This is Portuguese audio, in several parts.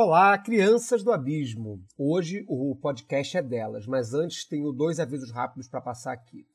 Olá, crianças do abismo. Hoje o podcast é delas, mas antes tenho dois avisos rápidos para passar aqui.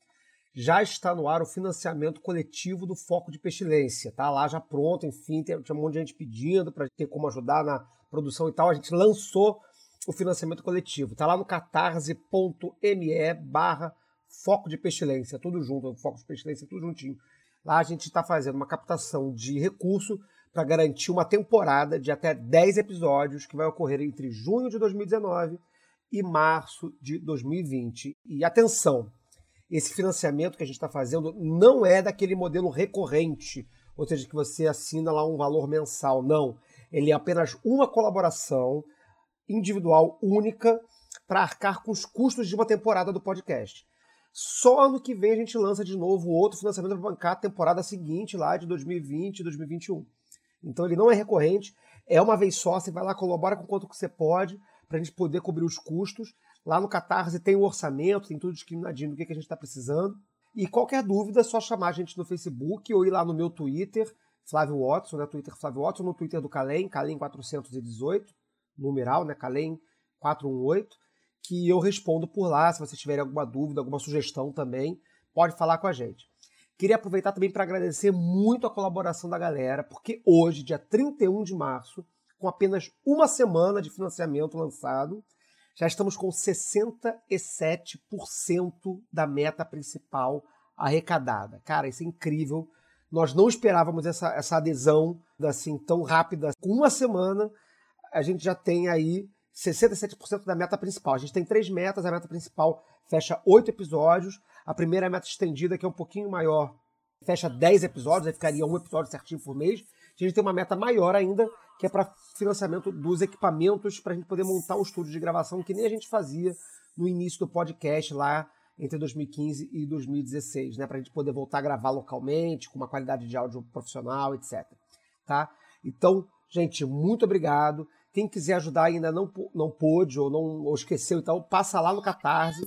Já está no ar o financiamento coletivo do Foco de Pestilência, tá lá já pronto, enfim, tem, um monte de gente pedindo para ter como ajudar na produção e tal. A gente lançou o financiamento coletivo. Tá lá no catarse.me barra Foco de Pestilência, tudo junto, Foco de Pestilência, tudo juntinho. Lá a gente está fazendo uma captação de recurso para garantir uma temporada de até 10 episódios que vai ocorrer entre junho de 2019 e março de 2020. E atenção, esse financiamento que a gente está fazendo não é daquele modelo recorrente, ou seja, que você assina lá um valor mensal. Não. Ele é apenas uma colaboração individual única para arcar com os custos de uma temporada do podcast. Só ano que vem a gente lança de novo outro financiamento para bancar a temporada seguinte, lá de 2020 e 2021. Então ele não é recorrente, é uma vez só, você vai lá, colabora com quanto que você pode, para a gente poder cobrir os custos. Lá no Catarse tem o orçamento, tem tudo discriminadinho do que, que a gente está precisando. E qualquer dúvida é só chamar a gente no Facebook ou ir lá no meu Twitter, Flávio Watson, né? Twitter Flávio Watson, no Twitter do Calem, Calem418, numeral, né? Calem 418, que eu respondo por lá. Se vocês tiverem alguma dúvida, alguma sugestão também, pode falar com a gente. Queria aproveitar também para agradecer muito a colaboração da galera, porque hoje, dia 31 de março, com apenas uma semana de financiamento lançado, já estamos com 67% da meta principal arrecadada. Cara, isso é incrível. Nós não esperávamos essa, essa adesão assim tão rápida. Com uma semana, a gente já tem aí 67% da meta principal. A gente tem três metas, a meta principal fecha oito episódios, a primeira meta estendida, que é um pouquinho maior, fecha 10 episódios, aí ficaria um episódio certinho por mês. A gente tem uma meta maior ainda, que é para financiamento dos equipamentos, para a gente poder montar um estúdio de gravação que nem a gente fazia no início do podcast lá entre 2015 e 2016, né? Para a gente poder voltar a gravar localmente, com uma qualidade de áudio profissional, etc. Tá? Então, gente, muito obrigado. Quem quiser ajudar ainda não, não pôde ou não ou esqueceu, então passa lá no Catarse,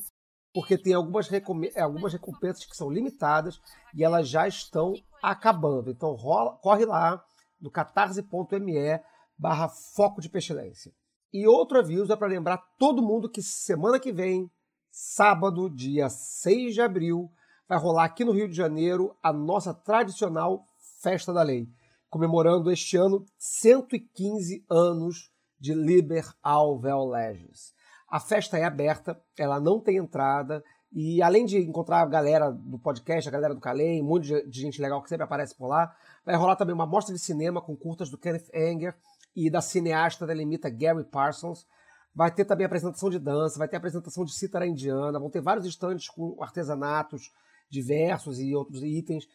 porque tem algumas, algumas recompensas que são limitadas e elas já estão acabando. Então rola, corre lá no catarse.me barra foco de pestilência. E outro aviso é para lembrar todo mundo que semana que vem, sábado, dia 6 de abril, vai rolar aqui no Rio de Janeiro a nossa tradicional Festa da Lei, comemorando este ano 115 anos de Liber Alvel Legis. A festa é aberta, ela não tem entrada, e além de encontrar a galera do podcast, a galera do Calem, um monte de gente legal que sempre aparece por lá, vai rolar também uma mostra de cinema com curtas do Kenneth Anger e da cineasta da limita Gary Parsons. Vai ter também apresentação de dança, vai ter apresentação de cítara indiana, vão ter vários estandes com artesanatos diversos e outros itens.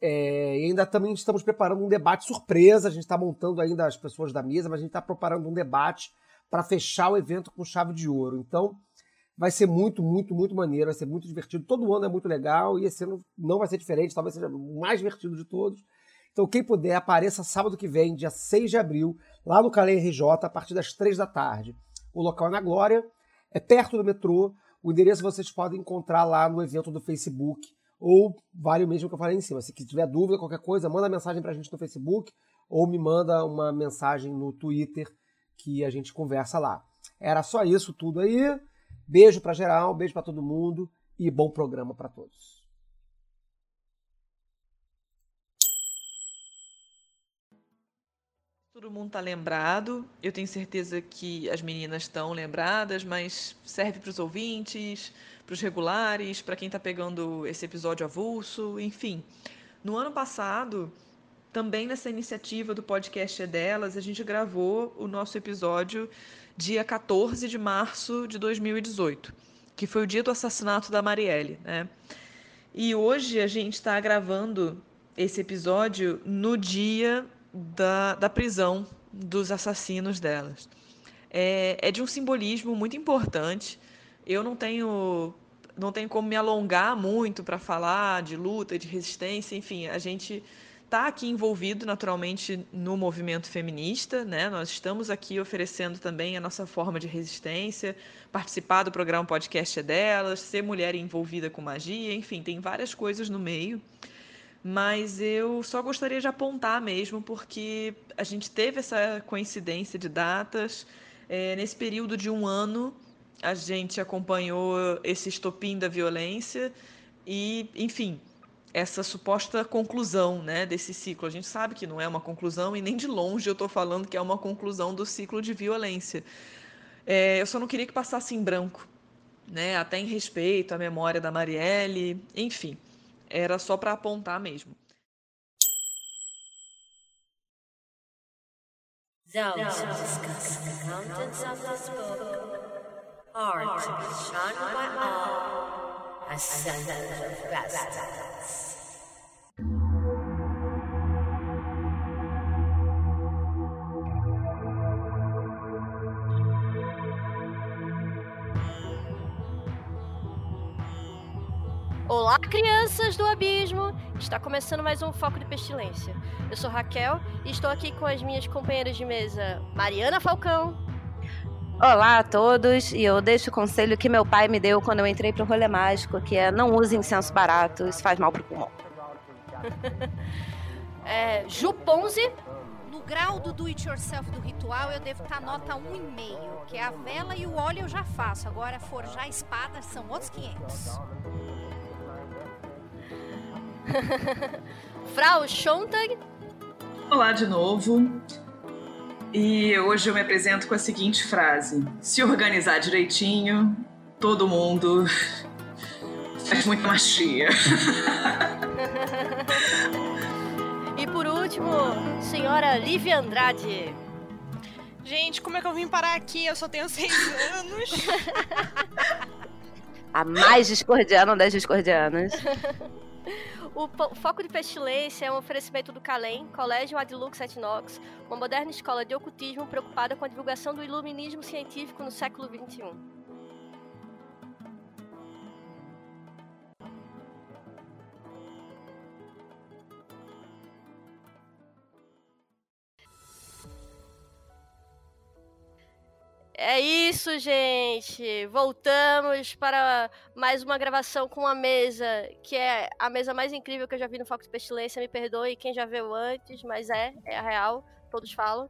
É, e ainda também estamos preparando um debate surpresa. A gente está montando ainda as pessoas da mesa, mas a gente está preparando um debate para fechar o evento com chave de ouro. Então, vai ser muito, muito, muito maneiro, vai ser muito divertido. Todo ano é muito legal e esse ano não vai ser diferente, talvez seja o mais divertido de todos. Então, quem puder, apareça sábado que vem, dia 6 de abril, lá no Calé RJ, a partir das 3 da tarde. O local é na Glória, é perto do metrô. O endereço vocês podem encontrar lá no evento do Facebook ou vale o mesmo que eu falei em cima. Se tiver dúvida, qualquer coisa, manda mensagem pra gente no Facebook ou me manda uma mensagem no Twitter que a gente conversa lá. Era só isso tudo aí. Beijo para geral, beijo para todo mundo e bom programa para todos. Todo mundo está lembrado. Eu tenho certeza que as meninas estão lembradas, mas serve para os ouvintes, para os regulares, para quem está pegando esse episódio avulso, enfim. No ano passado, também nessa iniciativa do podcast é delas, a gente gravou o nosso episódio dia 14 de março de 2018, que foi o dia do assassinato da Marielle, né? E hoje a gente está gravando esse episódio no dia da, da prisão dos assassinos delas. É, é de um simbolismo muito importante. Eu não tenho não tenho como me alongar muito para falar de luta, de resistência, enfim, a gente está aqui envolvido naturalmente no movimento feminista, né? Nós estamos aqui oferecendo também a nossa forma de resistência, participar do programa podcast é delas, ser mulher envolvida com magia, enfim, tem várias coisas no meio. Mas eu só gostaria de apontar mesmo, porque a gente teve essa coincidência de datas. É, nesse período de um ano, a gente acompanhou esse estopim da violência e, enfim, essa suposta conclusão né, desse ciclo. A gente sabe que não é uma conclusão e nem de longe eu estou falando que é uma conclusão do ciclo de violência. É, eu só não queria que passasse em branco, né, até em respeito à memória da Marielle, enfim, era só para apontar mesmo. Who discuss the contents of this book shunned by all of. Olá, crianças do abismo! Está começando mais um Foco de Pestilência. Eu sou Raquel e estou aqui com as minhas companheiras de mesa, Mariana Falcão. Olá a todos, e eu deixo o conselho que meu pai me deu quando eu entrei pro rolê mágico, que é não use incenso barato, isso faz mal pro pulmão. é, Ju Ponzi. No grau do do it yourself do ritual, eu devo estar nota 1,5, que é a vela e o óleo eu já faço. Agora, forjar espadas são outros 500. Frau Schontag. Olá de novo. E hoje eu me apresento com a seguinte frase: Se organizar direitinho, todo mundo faz muita machia. e por último, senhora Lívia Andrade. Gente, como é que eu vim parar aqui? Eu só tenho seis anos. A mais discordiana das discordianas. O Foco de Pestilência é um oferecimento do CALEM, Colégio Adlux Etnox, uma moderna escola de ocultismo preocupada com a divulgação do iluminismo científico no século XXI. É isso, gente. Voltamos para mais uma gravação com uma mesa que é a mesa mais incrível que eu já vi no Foco de Pestilência. Me perdoe quem já viu antes, mas é, é a real, todos falam.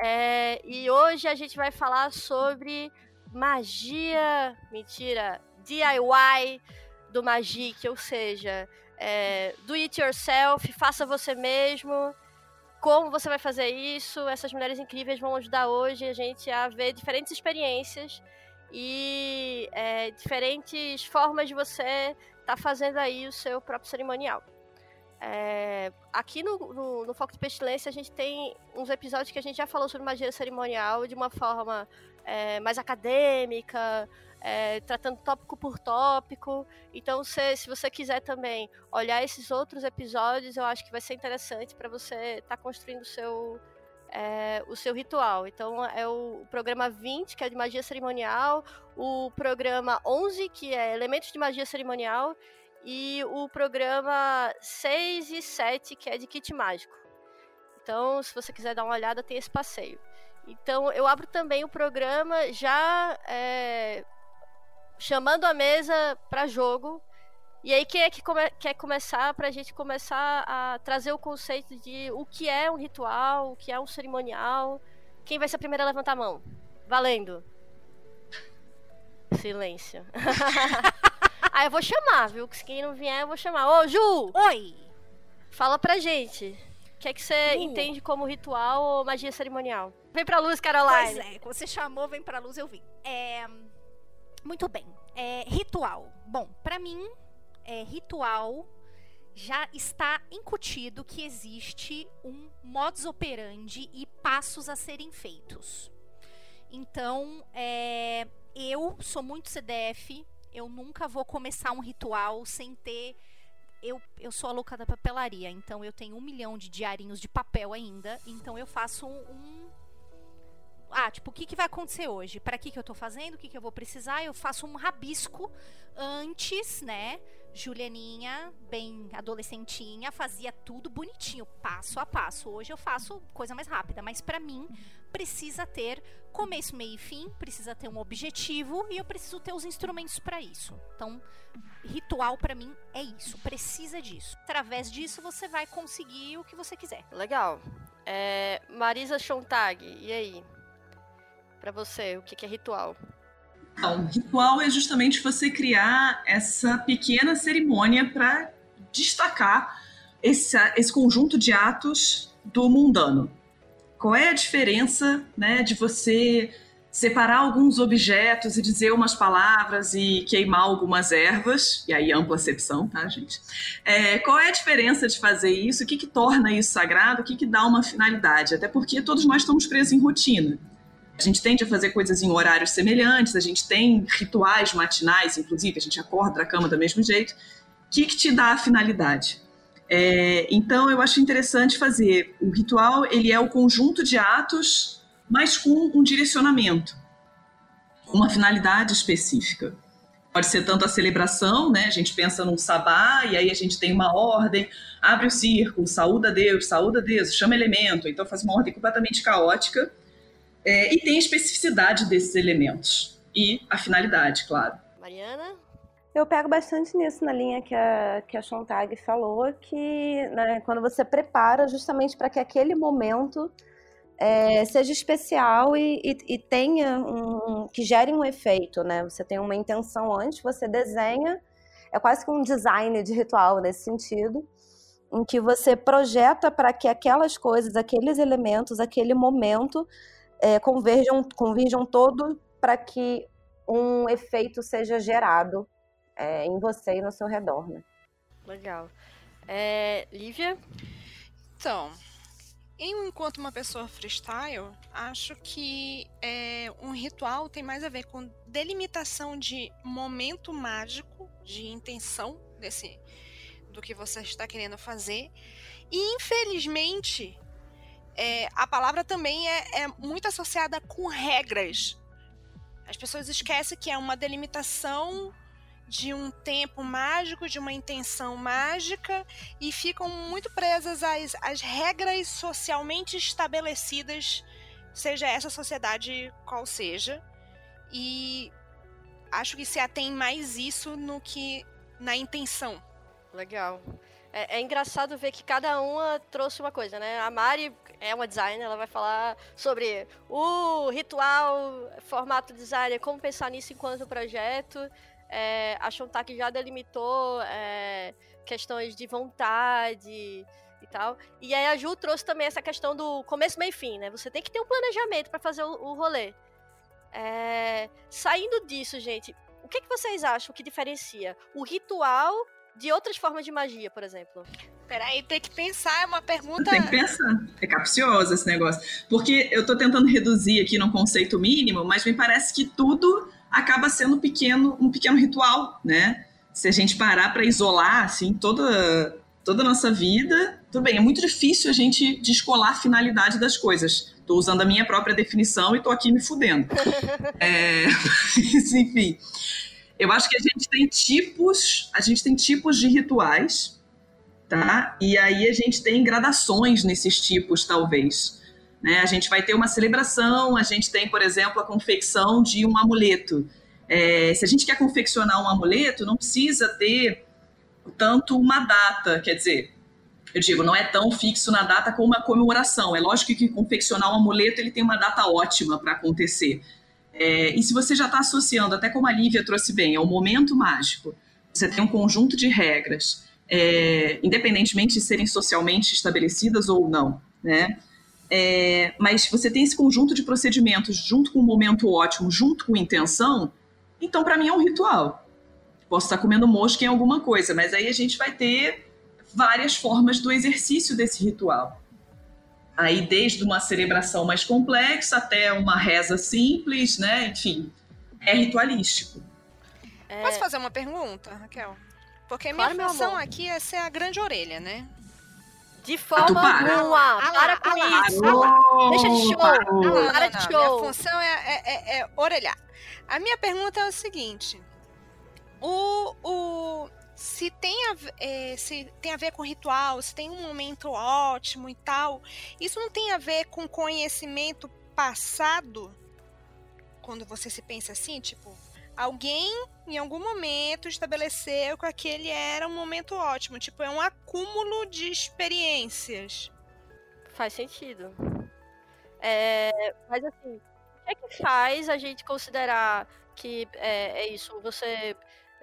É, e hoje a gente vai falar sobre magia, mentira, DIY do Magic, ou seja, é, do it yourself, faça você mesmo como você vai fazer isso. Essas mulheres incríveis vão ajudar hoje a gente a ver diferentes experiências e é, diferentes formas de você estar tá fazendo aí o seu próprio cerimonial. É, aqui no, no, no, Foco de Pestilência a gente tem uns episódios que a gente já falou sobre magia cerimonial de uma forma é, mais acadêmica, é, tratando tópico por tópico. Então, se, se você quiser também olhar esses outros episódios, eu acho que vai ser interessante para você estar tá construindo o seu, é, o seu ritual. Então, é o, programa 20, que é de magia cerimonial, o programa 11, que é elementos de magia cerimonial, e o programa 6 e 7, que é de kit mágico. Então, se você quiser dar uma olhada, tem esse passeio. Então, eu abro também o programa já é, chamando a mesa para jogo. E aí, quem é que come quer começar para a gente começar a trazer o conceito de o que é um ritual, o que é um cerimonial? Quem vai ser a primeira a levantar a mão? Valendo. Silêncio. ah, eu vou chamar, viu? Quem não vier, eu vou chamar. Ô, Ju! Oi! Fala pra gente. O que é que você uh. entende como ritual ou magia cerimonial? Vem pra luz, Caroline. Pois é, quando você chamou, vem pra luz, eu vim. É muito bem. É, ritual. Bom, para mim, é, ritual já está incutido que existe um modus operandi e passos a serem feitos. Então, é, eu sou muito CDF, eu nunca vou começar um ritual sem ter. Eu, eu sou a louca da papelaria, então eu tenho um milhão de diarinhos de papel ainda, então eu faço um. um ah, Tipo, o que, que vai acontecer hoje? Para que, que eu tô fazendo? O que, que eu vou precisar? Eu faço um rabisco antes, né? Julianinha, bem adolescentinha, fazia tudo bonitinho, passo a passo. Hoje eu faço coisa mais rápida, mas para mim precisa ter começo, meio e fim, precisa ter um objetivo e eu preciso ter os instrumentos para isso. Então, ritual para mim é isso, precisa disso. Através disso você vai conseguir o que você quiser. Legal. É, Marisa Chontag, e aí? Para você, o que é ritual? Então, ritual é justamente você criar essa pequena cerimônia para destacar esse, esse conjunto de atos do mundano. Qual é a diferença né, de você separar alguns objetos e dizer umas palavras e queimar algumas ervas, e aí ampla acepção, tá, gente? É, qual é a diferença de fazer isso? O que, que torna isso sagrado? O que, que dá uma finalidade? Até porque todos nós estamos presos em rotina. A gente tende a fazer coisas em horários semelhantes, a gente tem rituais matinais, inclusive, a gente acorda da cama do mesmo jeito. O que, que te dá a finalidade? É, então, eu acho interessante fazer. O ritual ele é o conjunto de atos, mas com um direcionamento, uma finalidade específica. Pode ser tanto a celebração, né? A gente pensa num sabá e aí a gente tem uma ordem, abre o círculo, saúda Deus, saúda Deus, chama elemento, então faz uma ordem completamente caótica é, e tem a especificidade desses elementos. E a finalidade, claro. Mariana? Eu pego bastante nisso na linha que a, que a Chontag falou, que né, quando você prepara justamente para que aquele momento é, seja especial e, e, e, tenha um, que gere um efeito, né? Você tem uma intenção antes, você desenha, é quase que um design de ritual nesse sentido, em que você projeta para que aquelas coisas, aqueles elementos, aquele momento é, converjam, converjam todo para que um efeito seja gerado é, em você e no seu redor, né? Legal. É, Lívia? Então, eu, enquanto uma pessoa freestyle, acho que é, um ritual tem mais a ver com delimitação de momento mágico, de intenção desse do que você está querendo fazer. E infelizmente, é, a palavra também é, é muito associada com regras. As pessoas esquecem que é uma delimitação de um tempo mágico, de uma intenção mágica e ficam muito presas às, às regras socialmente estabelecidas, seja essa sociedade qual seja. E acho que se atém mais isso no que na intenção. Legal. É, é, engraçado ver que cada uma trouxe uma coisa, né? A Mari é uma designer, ela vai falar sobre o ritual, formato designer, como pensar nisso enquanto projeto. É, a Shontak já delimitou é, questões de vontade e tal. E aí a Ju trouxe também essa questão do começo, meio e fim, né? Você tem que ter um planejamento para fazer o, o rolê. É, saindo disso, gente, o que, que vocês acham que diferencia o ritual de outras formas de magia, por exemplo? Peraí, tem que pensar, é uma pergunta. Tem que pensar. É capcioso esse negócio. Porque eu tô tentando reduzir aqui num conceito mínimo, mas me parece que tudo acaba sendo pequeno, um pequeno ritual, né? Se a gente parar para isolar, assim, toda, toda a nossa vida, tudo bem, é muito difícil a gente descolar a finalidade das coisas. Estou usando a minha própria definição e estou aqui me fudendo. é, enfim, eu acho que a gente tem tipos, a gente tem tipos de rituais, tá? E aí a gente tem gradações nesses tipos, talvez. Né? A gente vai ter uma celebração, a gente tem, por exemplo, a confecção de um amuleto. É, se a gente quer confeccionar um amuleto, não precisa ter tanto uma data, quer dizer, eu digo, não é tão fixo na data como uma comemoração. É lógico que confeccionar um amuleto ele tem uma data ótima para acontecer. É, e se você já está associando, até como a Lívia trouxe bem, ao momento mágico, você tem um conjunto de regras, é, independentemente de serem socialmente estabelecidas ou não, né? É, mas você tem esse conjunto de procedimentos junto com um momento ótimo, junto com intenção, então para mim é um ritual. Posso estar comendo mosca em alguma coisa, mas aí a gente vai ter várias formas do exercício desse ritual. Aí desde uma celebração mais complexa até uma reza simples, né? Enfim, é ritualístico. É... Posso fazer uma pergunta, Raquel? Porque a minha claro, função aqui é ser a grande orelha, né? De forma para. alguma. Ah Para ah com isso. ah lá. Deixa de show. Não, Para de Minha show. função é, é- é- é orelhar. A minha pergunta é o seguinte: o, o se tem a, é, se tem a ver com ritual, se tem um momento ótimo e tal, isso não tem a ver com conhecimento passado? Quando você se pensa assim, tipo, alguém em algum momento estabeleceu que aquele era um momento ótimo, tipo, é um acúmulo de experiências. Faz sentido. É, mas assim, o que é que faz a gente considerar que é, é isso? Você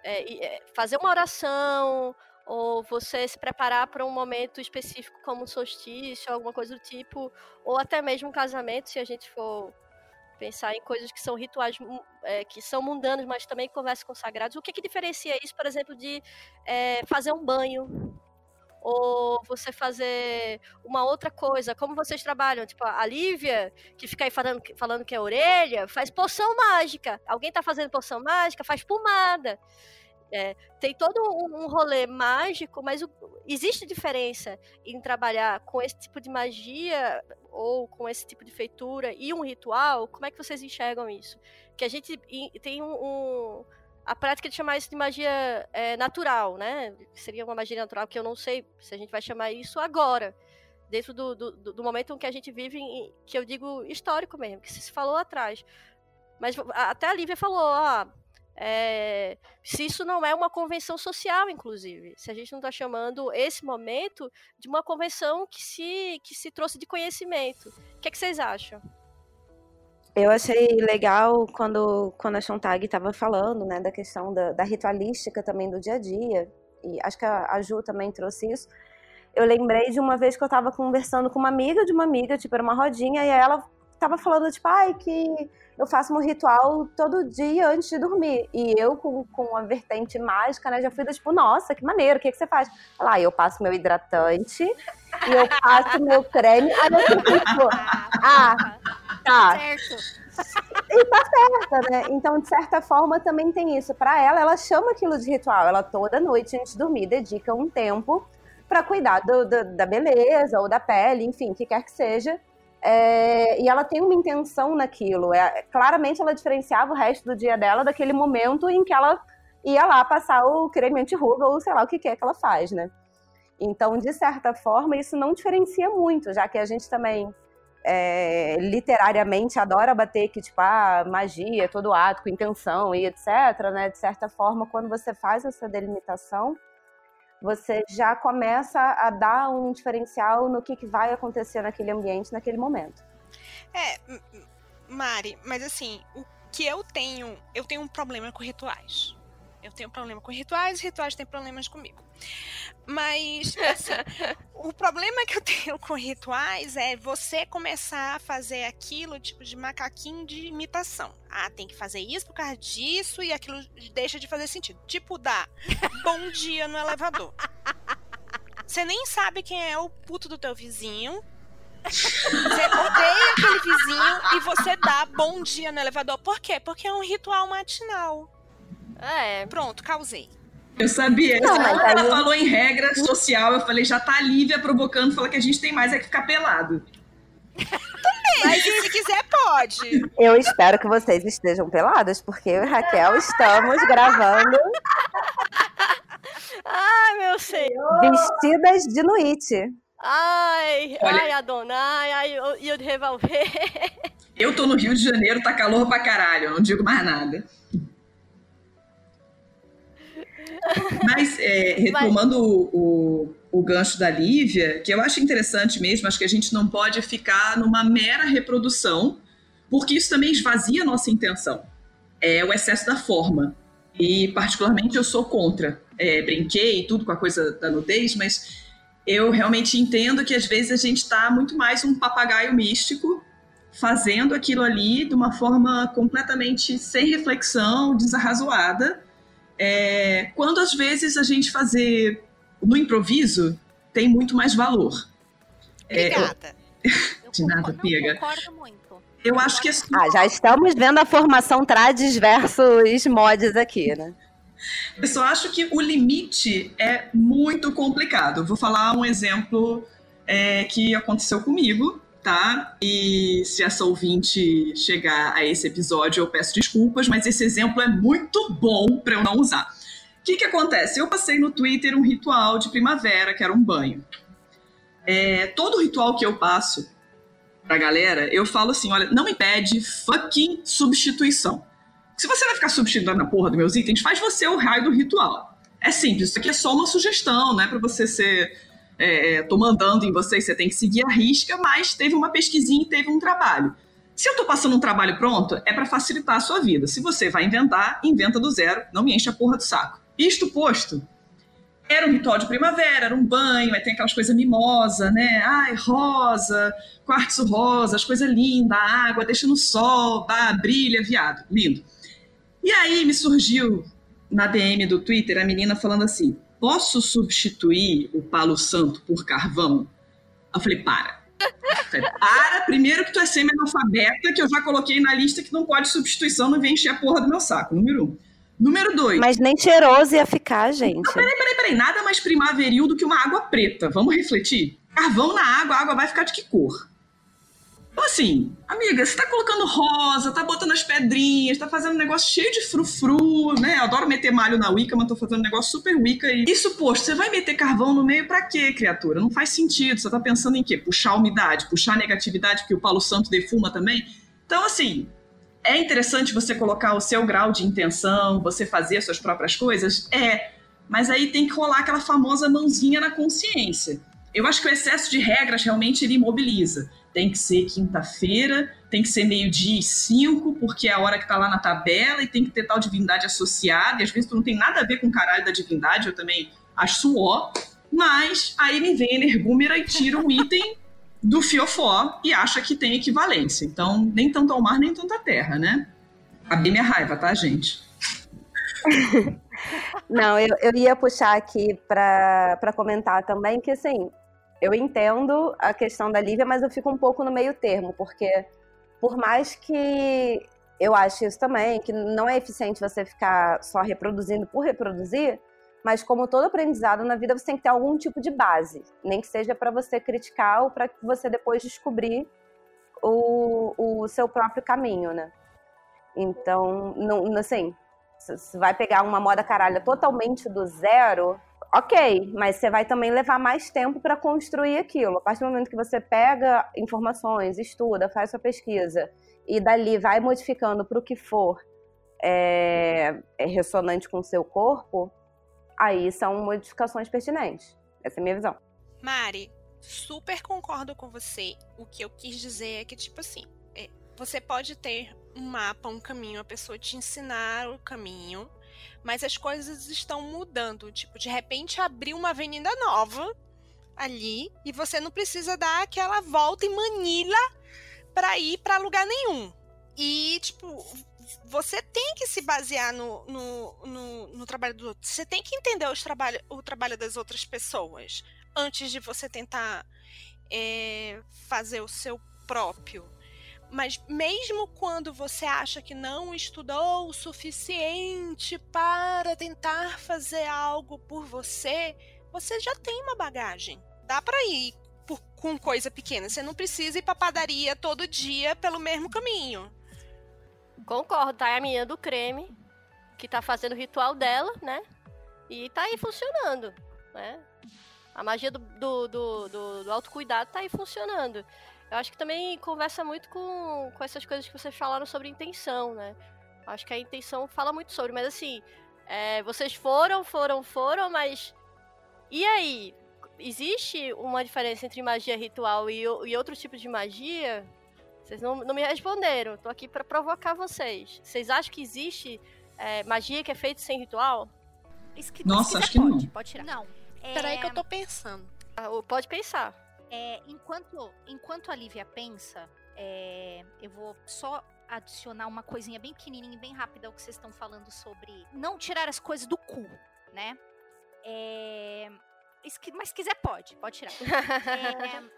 é, é, fazer uma oração ou você se preparar para um momento específico como um solstício, alguma coisa do tipo, ou até mesmo um casamento, se a gente for pensar em coisas que são rituais é, que são mundanos, mas também conversam com sagrados. O que, que diferencia isso, por exemplo, de é, fazer um banho? Ou você fazer uma outra coisa, como vocês trabalham, tipo, a Lívia, que fica aí falando, falando que é orelha, faz poção mágica. Alguém tá fazendo poção mágica, faz pomada. É, tem todo um, um rolê mágico, mas o- existe diferença em trabalhar com esse tipo de magia ou com esse tipo de feitura e um ritual? Como é que vocês enxergam isso? Que a gente tem um, um- a prática de chamar isso de magia é, natural, né? Seria uma magia natural que eu não sei se a gente vai chamar isso agora, dentro do, do, do- momento em que a gente vive, em- que eu digo histórico mesmo, que se falou atrás. Mas até a Lívia falou, é, se isso não é uma convenção social, inclusive, se a gente não está chamando esse momento de uma convenção que se, que se trouxe de conhecimento. O que, é que vocês acham? Eu achei legal quando, quando a Chontag estava falando, né, da questão da, da ritualística também do dia a dia, e acho que a, a Ju também trouxe isso. Eu lembrei de uma vez que eu estava conversando com uma amiga de uma amiga, tipo, era uma rodinha, e ela estava falando, tipo, ai, que eu faço um ritual todo dia antes de dormir. E eu, com, com a vertente mágica, né, já fui, tipo, nossa, que maneiro, o que, que você faz? Ela, ah, eu passo meu hidratante, e eu passo meu creme, aí eu fico, tipo, ah, tá, Certo. e tá certa, né? Então, de certa forma, também tem isso. Pra ela, ela chama aquilo de ritual. Ela toda noite antes de dormir dedica um tempo pra cuidar do- do- da beleza ou da pele, enfim, o que quer que seja. É, e ela tem uma intenção naquilo. É, claramente, ela diferenciava o resto do dia dela daquele momento em que ela ia lá passar o creme anti-ruga ou sei lá o que que é que ela faz, né? Então, de certa forma, isso não diferencia muito, já que a gente também é, literariamente adora bater que, tipo, ah, magia, todo ato com intenção e etc, né? De certa forma, quando você faz essa delimitação, você já começa a dar um diferencial no que, que vai acontecer naquele ambiente, naquele momento. É, Mari, mas assim, o que eu tenho, eu tenho um problema com rituais. Eu tenho problema com rituais, rituais têm problemas comigo. Mas, assim, o problema que eu tenho com rituais é você começar a fazer aquilo, tipo, de macaquinho de imitação. Ah, tem que fazer isso por causa disso e aquilo deixa de fazer sentido. Tipo, dar bom dia no elevador. Você nem sabe quem é o puto do teu vizinho. Você odeia aquele vizinho e você dá bom dia no elevador. Por quê? Porque é um ritual matinal. É, Pronto, causei. Eu sabia. Não, mas ela aí- falou em regra social. Eu falei, já tá a Lívia provocando, fala que a gente tem mais é que ficar pelado. Mas se quiser, pode. Eu espero que vocês estejam peladas, porque eu e Raquel estamos gravando ai meu senhor, vestidas de noite. ai, Olha- ai Adonai, ai e o de revolver. Eu tô no Rio de Janeiro, tá calor pra caralho. Eu não digo mais nada. Mas, é, retomando o, o, o gancho da Lívia, que eu acho interessante mesmo, acho que a gente não pode ficar numa mera reprodução, porque isso também esvazia a nossa intenção. É o excesso da forma. E, particularmente, eu sou contra. É, brinquei tudo com a coisa da nudez, mas eu realmente entendo que às vezes a gente está muito mais um papagaio místico fazendo aquilo ali de uma forma completamente sem reflexão, desarrazoada. É, quando às vezes a gente fazer no improviso tem muito mais valor. É, Obrigada. Eu De nada, Piega. Não, concordo muito. eu acho que é só- Ah, já estamos vendo a formação trades versus mods aqui, né? Eu só acho que o limite é muito complicado. Eu Vou falar um exemplo é, que aconteceu comigo, tá? E se essa ouvinte chegar a esse episódio, eu peço desculpas, mas esse exemplo é muito bom para eu não usar. O que, que acontece? Eu passei no Twitter um ritual de primavera, que era um banho. É, todo ritual que eu passo pra galera, eu falo assim: olha, não me pede fucking substituição. Se você vai ficar substituindo na porra dos meus itens, faz você o raio do ritual. É simples, isso aqui é só uma sugestão, não é pra você ser. É, é tô mandando em vocês, você tem que seguir a risca, mas teve uma pesquisinha e teve um trabalho. Se eu tô passando um trabalho pronto, é para facilitar a sua vida. Se você vai inventar, inventa do zero, não me enche a porra do saco. Isto posto, era um ritual de primavera, era um banho, aí tem aquelas coisas mimosa, né? Ai, rosa, quartzo rosa, as coisas lindas, água deixa no sol, bah, brilha, viado, lindo. E aí me surgiu na DM do Twitter a menina falando assim: posso substituir o palo santo por carvão? Eu falei, para. Para, primeiro que tu é semi-analfabeta, que eu já coloquei na lista que não pode substituição, não vem encher a porra do meu saco, número um. Número dois. Mas nem cheiroso ia ficar, gente. Não, peraí, peraí, peraí. Nada mais primaveril do que uma água preta. Vamos refletir? Carvão na água, a água vai ficar de que cor? Então, assim, amiga, você tá colocando rosa, tá botando as pedrinhas, tá fazendo um negócio cheio de frufru, né? Eu adoro meter malho na Wicca, mas tô fazendo um negócio super Wicca. E isso, poxa, você vai meter carvão no meio pra quê, criatura? Não faz sentido. Você tá pensando em quê? Puxar umidade, puxar negatividade, porque o Paulo Santo defuma também? Então, assim, é interessante você colocar o seu grau de intenção, você fazer as suas próprias coisas? É. Mas aí tem que rolar aquela famosa mãozinha na consciência. Eu acho que o excesso de regras realmente ele imobiliza. Tem que ser quinta-feira, tem que ser meio-dia e cinco, porque é a hora que tá lá na tabela, e tem que ter tal divindade associada, e às vezes tu não tem nada a ver com o caralho da divindade, eu também acho ó. Mas aí me vem a energúmera e tira um item do fiofó e acha que tem equivalência. Então, nem tanto ao mar, nem tanto à terra, né? Abri minha raiva, tá, gente? Não, eu, eu ia puxar aqui para comentar também que, assim, eu entendo a questão da Lívia, mas eu fico um pouco no meio termo, porque por mais que eu ache isso também, que não é eficiente você ficar só reproduzindo por reproduzir, mas como todo aprendizado na vida, você tem que ter algum tipo de base, nem que seja para você criticar ou para você depois descobrir o, o seu próprio caminho, né? Então, não, assim, você vai pegar uma moda caralha totalmente do zero, ok, mas você vai também levar mais tempo para construir aquilo. A partir do momento que você pega informações, estuda, faz sua pesquisa e dali vai modificando para o que for é, é ressonante com o seu corpo, aí são modificações pertinentes. Essa é a minha visão. Mari, super concordo com você. O que eu quis dizer é que, tipo assim, é, você pode ter um mapa, um caminho, a pessoa te ensinar o caminho, mas as coisas estão mudando. Tipo, de repente abriu uma avenida nova ali e você não precisa dar aquela volta em Manila para ir para lugar nenhum. E, tipo, você tem que se basear no, no, no, no trabalho do outro. Você tem que entender os trabalho, o trabalho das outras pessoas antes de você tentar é, fazer o seu próprio. Mas mesmo quando você acha que não estudou o suficiente para tentar fazer algo por você, você já tem uma bagagem. Dá para ir por, com coisa pequena. Você não precisa ir para padaria todo dia pelo mesmo caminho. Concordo, tá aí a menina do creme, que tá fazendo o ritual dela, né? E tá aí funcionando, né? A magia do, do, do, do, do autocuidado tá aí funcionando. Eu acho que também conversa muito com, com essas coisas que vocês falaram sobre intenção, né? Acho que a intenção fala muito sobre, mas assim, é, vocês foram, foram, foram, mas. E aí? Existe uma diferença entre magia ritual e, e outro tipo de magia? Vocês não, não me responderam. Tô aqui para provocar vocês. Vocês acham que existe é, magia que é feita sem ritual? Que, Nossa, acho que pode, não. Pode tirar. Não. É... Peraí que eu tô pensando. Ah, pode pensar. É, enquanto, enquanto a Lívia pensa, é, eu vou só adicionar uma coisinha bem pequenininha, bem rápida ao que vocês estão falando sobre não tirar as coisas do cu, né? É, mas se quiser pode, pode tirar.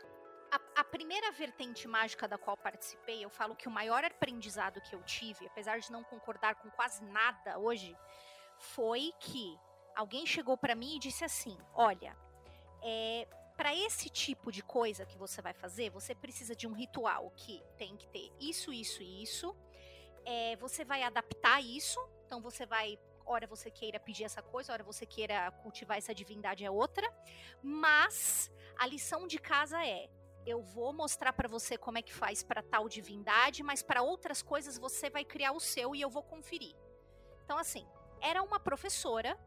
É, a, a, primeira vertente mágica da qual participei, eu falo que o maior aprendizado que eu tive, apesar de não concordar com quase nada hoje, foi que alguém chegou para mim e disse assim: Olha, é, para esse tipo de coisa que você vai fazer, você precisa de um ritual que tem que ter isso, isso e isso. É, você vai adaptar isso, então você vai hora você queira pedir essa coisa, hora você queira cultivar essa divindade é outra. Mas a lição de casa é: eu vou mostrar para você como é que faz para tal divindade, mas para outras coisas você vai criar o seu e eu vou conferir. Então assim, era uma professora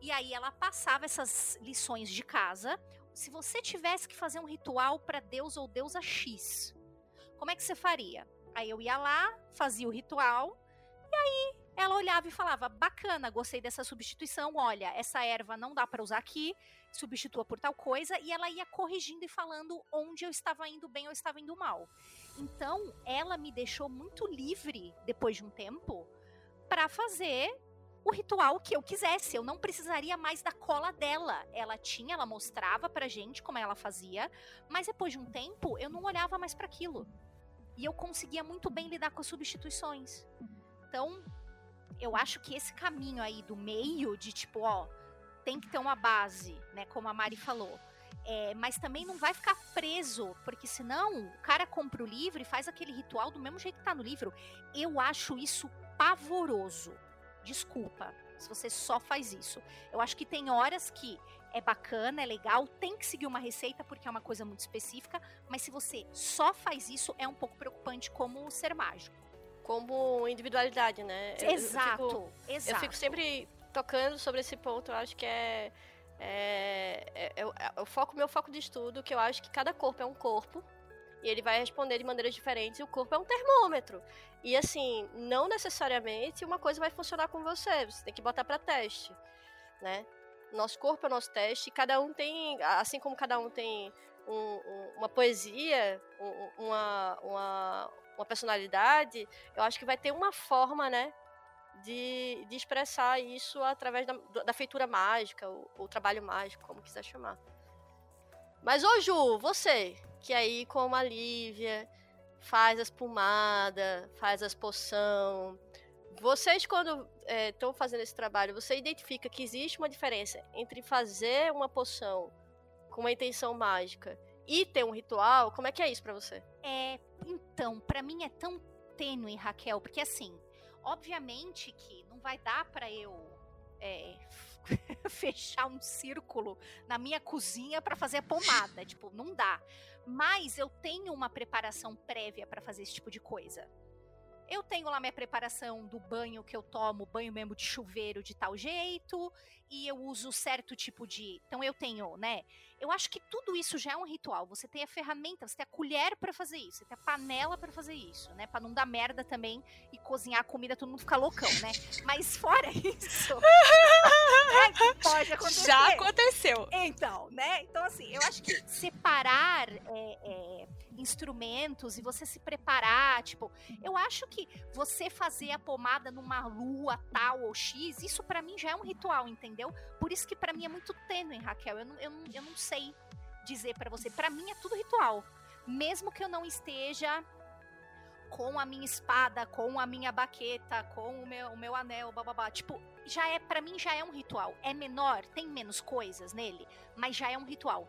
e aí ela passava essas lições de casa. Se você tivesse que fazer um ritual para Deus ou deusa X, como é que você faria? Aí eu ia lá, fazia o ritual, e aí ela olhava e falava: bacana, gostei dessa substituição. Olha, essa erva não dá para usar aqui, substitua por tal coisa. E ela ia corrigindo e falando onde eu estava indo bem ou estava indo mal. Então, ela me deixou muito livre depois de um tempo para fazer o ritual que eu quisesse. Eu não precisaria mais da cola dela. Ela tinha, ela mostrava pra gente como ela fazia, mas depois de um tempo eu não olhava mais para aquilo. E eu conseguia muito bem lidar com as substituições. Então, eu acho que esse caminho aí do meio, de tipo, ó, tem que ter uma base, né? Como a Mari falou. É, mas também não vai ficar preso, porque senão o cara compra o livro e faz aquele ritual do mesmo jeito que tá no livro. Eu acho isso pavoroso. Desculpa, se você só faz isso. Eu acho que tem horas que é bacana, é legal, tem que seguir uma receita porque é uma coisa muito específica, mas se você só faz isso, é um pouco preocupante como ser mágico como individualidade, né? Exato, eu fico, exato. Eu fico sempre tocando sobre esse ponto, eu acho que é, é, é, é, é o foco, meu foco de estudo, que eu acho que cada corpo é um corpo, e ele vai responder de maneiras diferentes, o corpo é um termômetro. E assim, não necessariamente uma coisa vai funcionar com você, você tem que botar para teste, né? Nosso corpo é nosso teste, cada um tem, assim como cada um tem um, um, uma poesia, um, uma, uma, uma personalidade, eu acho que vai ter uma forma, né, de, de expressar isso através da, da feitura mágica, o, o trabalho mágico, como quiser chamar. Mas, ô Ju, você, que aí como a Lívia faz as pomadas, faz as poção, vocês quando estão é, fazendo esse trabalho, você identifica que existe uma diferença entre fazer uma poção com uma intenção mágica e ter um ritual? Como é que é isso para você? É, então, para mim é tão tênue, Raquel, porque assim, obviamente que não vai dar para eu é, fechar um círculo na minha cozinha para fazer a pomada, tipo, não dá. Mas eu tenho uma preparação prévia para fazer esse tipo de coisa. Eu tenho lá minha preparação do banho que eu tomo, banho mesmo de chuveiro de tal jeito, e eu uso certo tipo de. Então eu tenho, né? Eu acho que tudo isso já é um ritual. Você tem a ferramenta, você tem a colher para fazer isso, você tem a panela para fazer isso, né? Para não dar merda também e cozinhar a comida todo mundo ficar loucão, né? Mas fora isso, é, pode acontecer. Já aconteceu. Então, né? Então assim, eu acho que separar é, é, instrumentos e você se preparar, tipo, eu acho que você fazer a pomada numa lua tal ou x, isso para mim já é um ritual, entendeu? Por isso que para mim é muito tênue, Raquel. Eu não, eu não, eu não sei dizer para você. Para mim é tudo ritual. Mesmo que eu não esteja com a minha espada, com a minha baqueta, com o meu, o meu anel, bababá. Tipo, já é, para mim já é um ritual. É menor, tem menos coisas nele, mas já é um ritual.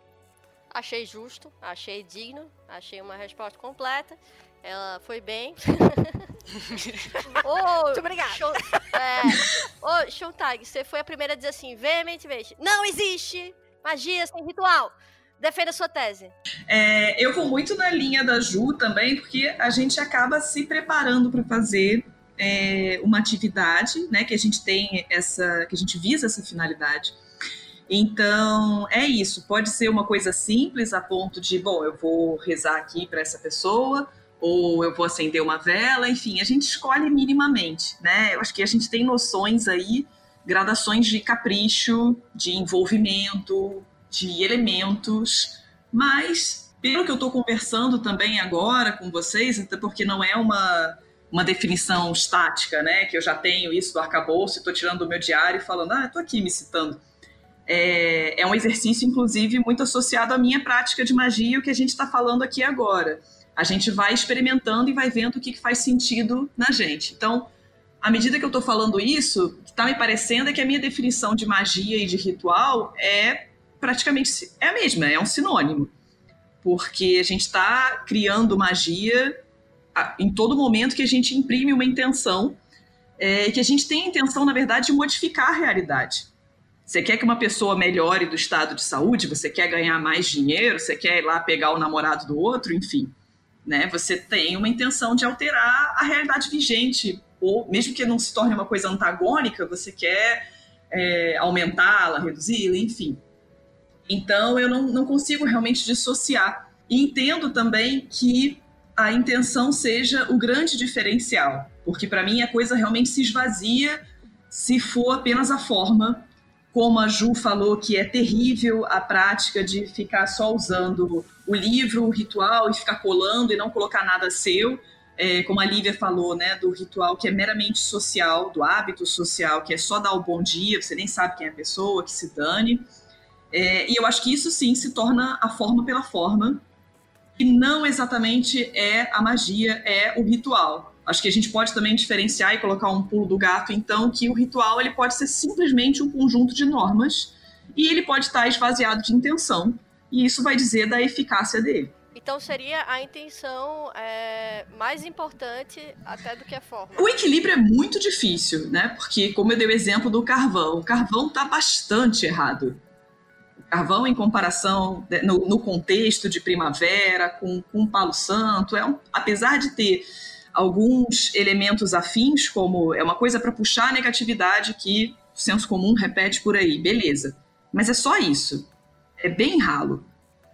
Achei justo, achei digno, achei uma resposta completa. Ela foi bem. oh, Muito obrigada. Show, é, ô, Showtag, você foi a primeira a dizer assim, veementemente, não existe magia sem ritual. Defenda sua tese. É, eu vou muito na linha da Ju também, porque a gente acaba se preparando para fazer é, uma atividade, né, que a gente tem essa, que a gente visa essa finalidade. Então, é isso. Pode ser uma coisa simples a ponto de, bom, eu vou rezar aqui para essa pessoa, ou eu vou acender uma vela, enfim, a gente escolhe minimamente, né? Eu acho que a gente tem noções aí, gradações de capricho, de envolvimento, de elementos, mas pelo que eu estou conversando também agora com vocês, até porque não é uma, uma definição estática, né? Que eu já tenho isso do arcabouço estou tirando do meu diário e falando, ah, estou aqui me citando. É, é um exercício, inclusive, muito associado à minha prática de magia, o que a gente está falando aqui agora. A gente vai experimentando e vai vendo o que, faz sentido na gente. Então, à medida que eu estou falando isso, o que está me parecendo é que a minha definição de magia e de ritual é praticamente é a mesma, é um sinônimo. Porque a gente está criando magia em todo momento que a gente imprime uma intenção, é, que a gente tem a intenção, na verdade, de modificar a realidade. Você quer que uma pessoa melhore do estado de saúde? Você quer ganhar mais dinheiro? Você quer ir lá pegar o namorado do outro? Enfim, né? Você tem uma intenção de alterar a realidade vigente, ou mesmo que não se torne uma coisa antagônica, você quer é, aumentá-la, reduzi-la, enfim. Então, eu não, não consigo realmente dissociar. E entendo também que a intenção seja o grande diferencial, porque para mim a coisa realmente se esvazia se for apenas a forma, como a Ju falou que é terrível a prática de ficar só usando o livro, o ritual e ficar colando e não colocar nada seu, é, como a Lívia falou, né, do ritual que é meramente social, do hábito social, que é só dar o bom dia, você nem sabe quem é a pessoa, que se dane. É, e eu acho que isso sim se torna a forma pela forma, e não exatamente é a magia, é o ritual. Acho que a gente pode também diferenciar e colocar um pulo do gato, então, que o ritual ele pode ser simplesmente um conjunto de normas e ele pode estar esvaziado de intenção, e isso vai dizer da eficácia dele. Então seria a intenção é, mais importante até do que a forma. O equilíbrio é muito difícil, né? Porque, como eu dei o exemplo do carvão, o carvão está bastante errado carvão em comparação né, no, no contexto de primavera com, com o palo santo, é um, apesar de ter alguns elementos afins, como é uma coisa para puxar a negatividade que o senso comum repete por aí, beleza. Mas é só isso. É bem ralo.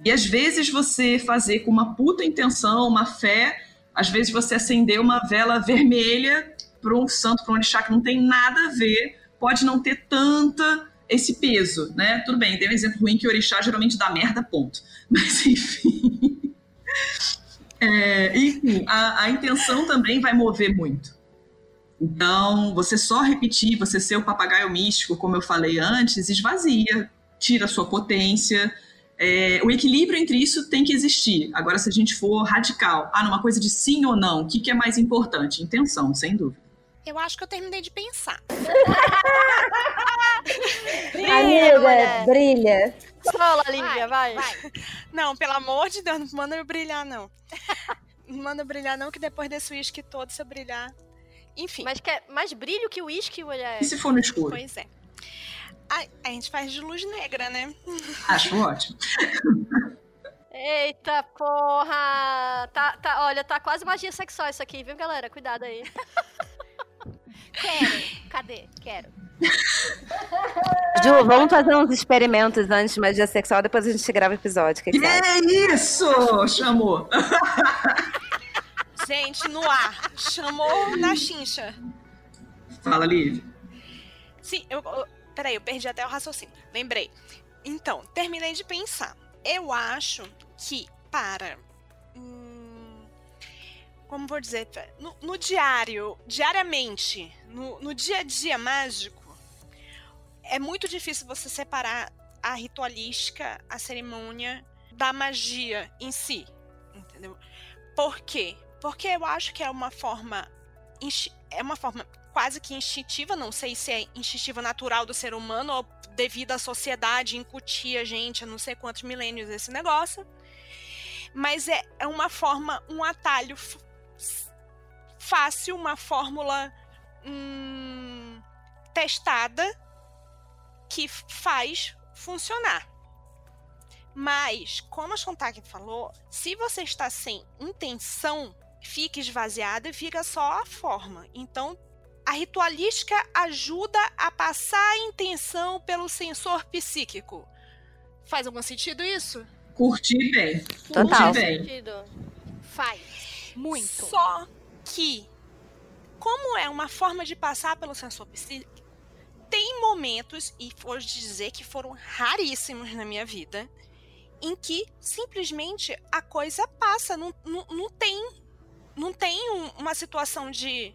E às vezes você fazer com uma puta intenção, uma fé, às vezes você acender uma vela vermelha para um santo, para um orixá que não tem nada a ver, pode não ter tanta esse peso, né? Tudo bem, dei um exemplo ruim que o orixá geralmente dá merda, ponto. Mas enfim. É, enfim, a, a intenção também vai mover muito. Então, você só repetir, você ser o papagaio místico, como eu falei antes, esvazia, tira a sua potência. É, o equilíbrio entre isso tem que existir. Agora, se a gente for radical, ah, numa coisa de sim ou não, o que, que é mais importante? Intenção, sem dúvida. Eu acho que eu terminei de pensar. brilha, Amiga, brilha. Fala, Lívia, vai, vai. Não, pelo amor de Deus, não manda eu brilhar, não. Não manda brilhar, não, que depois desse uísque todo, se eu brilhar. Enfim. Mas quer mais brilho que o uísque, mulher? E se for no escuro? Pois é. A, a gente faz de luz negra, né? Acho ótimo. Eita porra! Tá, tá, olha, tá quase magia sexual isso aqui, viu, galera? Cuidado aí. Quero. Cadê? Quero. Ju, vamos fazer uns experimentos antes de magia sexual, depois a gente grava o episódio. Que, que, é isso! Chamou! Gente, no ar. Chamou na chincha. Fala, Liv. Sim, eu, eu. Peraí, eu perdi até o raciocínio. Lembrei. Então, terminei de pensar. Eu acho que para. Como vou dizer? No, no diário, diariamente, no, no dia a dia mágico, é muito difícil você separar a ritualística, a cerimônia, da magia em si. Entendeu? Por quê? Porque eu acho que é uma forma. É uma forma quase que instintiva, não sei se é instintiva natural do ser humano ou devido à sociedade incutir a gente há não sei quantos milênios esse negócio. Mas é, é uma forma, um atalho fácil, uma fórmula hum, testada que faz funcionar. Mas, como a Sontag falou, se você está sem intenção, fica esvaziada e fica só a forma. Então, a ritualística ajuda a passar a intenção pelo sensor psíquico. Faz algum sentido isso? Curti bem. Total. Curti bem. Faz. Muito. Só que, como é uma forma de passar pelo sensor psíquico, tem momentos, e vou dizer que foram raríssimos na minha vida, em que simplesmente a coisa passa, não, não, não tem não tem um, uma situação de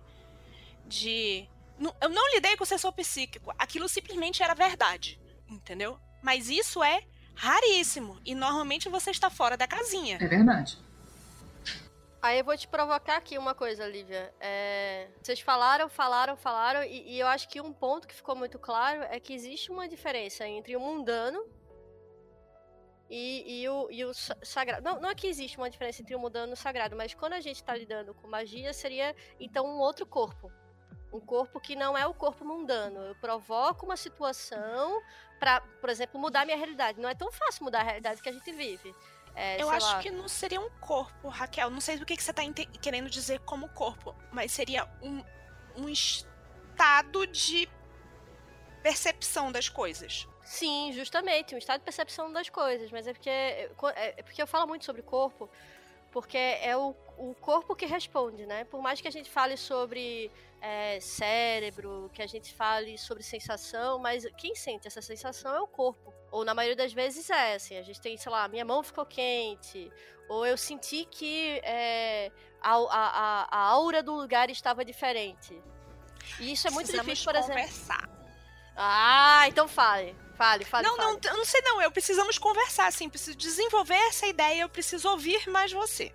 de não, eu não lidei com o sensor psíquico, aquilo simplesmente era verdade, entendeu? Mas isso é raríssimo e normalmente você está fora da casinha. É verdade. Aí eu vou te provocar aqui uma coisa, Lívia. É... Vocês falaram, falaram, falaram, e, e, eu acho que um ponto que ficou muito claro é que existe uma diferença entre o mundano e, e, o, e o sagrado. Não, não é que existe uma diferença entre o mundano e o sagrado, mas quando a gente está lidando com magia, seria então um outro corpo. Um corpo que não é o corpo mundano. Eu provoco uma situação para, por exemplo, mudar a minha realidade. Não é tão fácil mudar a realidade que a gente vive. É, eu acho lá. que não seria um corpo, Raquel. Não sei do que, que você está querendo dizer como corpo, mas seria um, um estado de percepção das coisas. Sim, justamente, um estado de percepção das coisas, mas é porque, é, é porque eu falo muito sobre corpo, porque é o, o corpo que responde, né? Por mais que a gente fale sobre é, cérebro, que a gente fale sobre sensação, mas quem sente essa sensação é o corpo. Ou na maioria das vezes é, assim, a gente tem, sei lá, minha mão ficou quente, ou eu senti que é, a, a, a aura do lugar estava diferente. E isso é muito difícil, por conversar. exemplo. Ah, então fale. Fale, fale. Não, fale. não, eu não sei não. Eu precisamos conversar, assim. Preciso desenvolver essa ideia. Eu preciso ouvir mais você.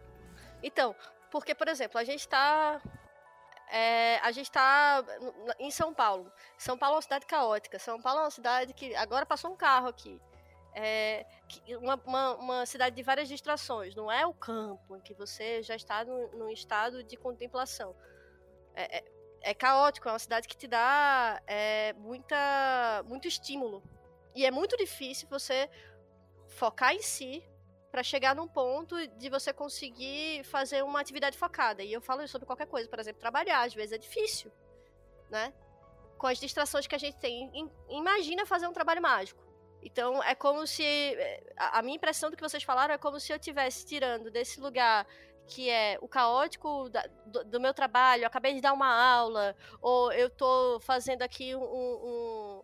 Então, porque, por exemplo, a gente está é, a gente está em São Paulo. São Paulo é uma cidade caótica. São Paulo é uma cidade que agora passou um carro aqui. É, uma, uma, uma, cidade de várias distrações. Não é o campo em que você já está no, num estado de contemplação. É, é, é, caótico. É uma cidade que te dá é, muita, muito estímulo. E é muito difícil você focar em si para chegar num ponto de você conseguir fazer uma atividade focada. E eu falo sobre qualquer coisa, por exemplo, trabalhar, às vezes é difícil, né? Com as distrações que a gente tem. Imagina fazer um trabalho mágico. Então, é como se. A minha impressão do que vocês falaram é como se eu estivesse tirando desse lugar que é o caótico da, do, do, meu trabalho, acabei de dar uma aula, ou eu tô fazendo aqui um, um,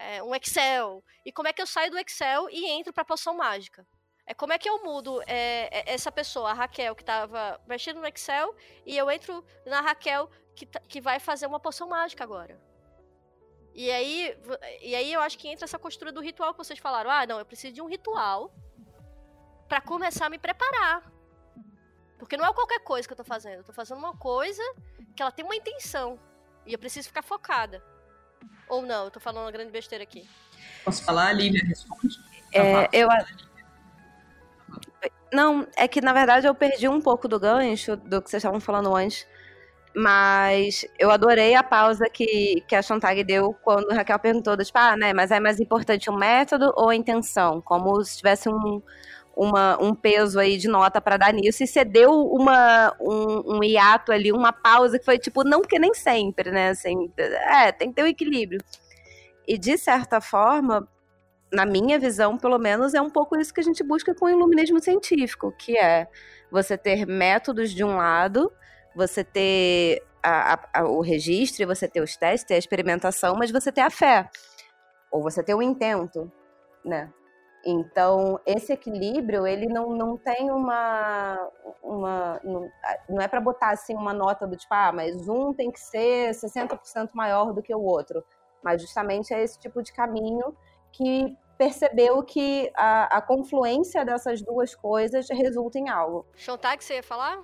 é, um Excel. E como é que eu saio do Excel e entro para a poção mágica? É como é que eu mudo é, essa pessoa, a Raquel, que estava mexendo no Excel, e eu entro na Raquel que, que vai fazer uma poção mágica agora. E aí, e aí eu acho que entra essa costura do ritual que vocês falaram. Ah, não, eu preciso de um ritual para começar a me preparar. Porque não é qualquer coisa que eu tô fazendo. Eu tô fazendo uma coisa que ela tem uma intenção. E eu preciso ficar focada. Ou não, eu tô falando uma grande besteira aqui. Posso falar, Lívia? Responde. É, eu. Não, é que na verdade eu perdi um pouco do gancho do que vocês estavam falando antes. Mas eu adorei a pausa que, que a Chontag deu quando a Raquel perguntou, tipo, ah, né, mas é mais importante o método ou a intenção? Como se tivesse um, uma, um peso aí de nota para dar nisso, e você deu uma, um, um hiato ali, uma pausa que foi tipo, não que nem sempre, né? Assim, é, tem que ter um equilíbrio. E de certa forma, na minha visão, pelo menos, é um pouco isso que a gente busca com o iluminismo científico, que é você ter métodos de um lado, você ter a, a, o registro, você ter os testes, a experimentação, mas você ter a fé. Ou você ter o intento, né? Então, esse equilíbrio, ele não, não tem uma. uma não, não é para botar assim uma nota do tipo, ah, mas um tem que ser 60% maior do que o outro. Mas justamente é esse tipo de caminho que percebeu que a, a confluência dessas duas coisas resulta em algo. Chontag, você ia falar?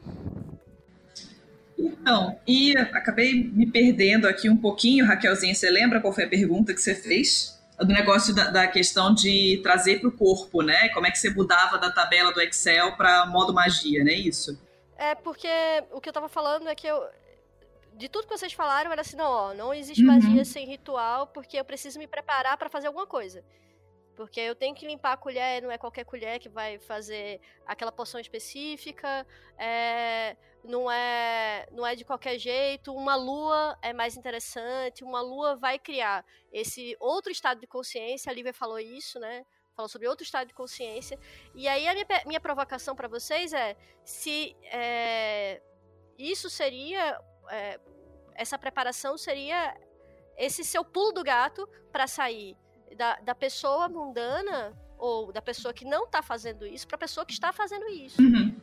Então, e acabei me perdendo aqui um pouquinho, Raquelzinha, você lembra qual foi a pergunta que você fez? Do negócio da, da questão de trazer para o corpo, né? Como é que você mudava da tabela do Excel para modo magia, né? Isso. É porque o que eu estava falando é que eu de tudo que vocês falaram era assim, não, ó, não existe uhum. magia sem ritual, porque eu preciso me preparar para fazer alguma coisa. Porque eu tenho que limpar a colher, não é qualquer colher que vai fazer aquela poção específica, é, não, é, não é de qualquer jeito. Uma lua é mais interessante, uma lua vai criar esse outro estado de consciência. A Lívia falou isso, né? Falou sobre outro estado de consciência. E aí a minha, minha provocação para vocês é se é, isso seria. É, essa preparação seria esse seu pulo do gato para sair da, da pessoa mundana ou da pessoa que não está fazendo isso para a pessoa que está fazendo isso. Uhum.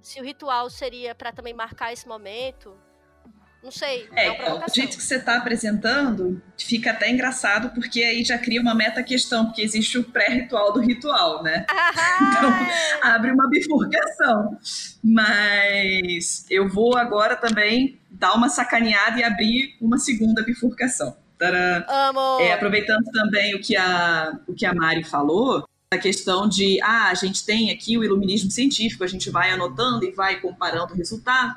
Se o ritual seria para também marcar esse momento, não sei. É, é o jeito que você está apresentando fica até engraçado, porque aí já cria uma meta questão, porque existe o pré-ritual do ritual, né? Ah, então é. abre uma bifurcação. Mas eu vou agora também dar uma sacaneada e abrir uma segunda bifurcação. Amo! É, aproveitando também o que, a, o que a Mari falou, A questão de, ah, a gente tem aqui o iluminismo científico, a gente vai anotando e vai comparando o resultado.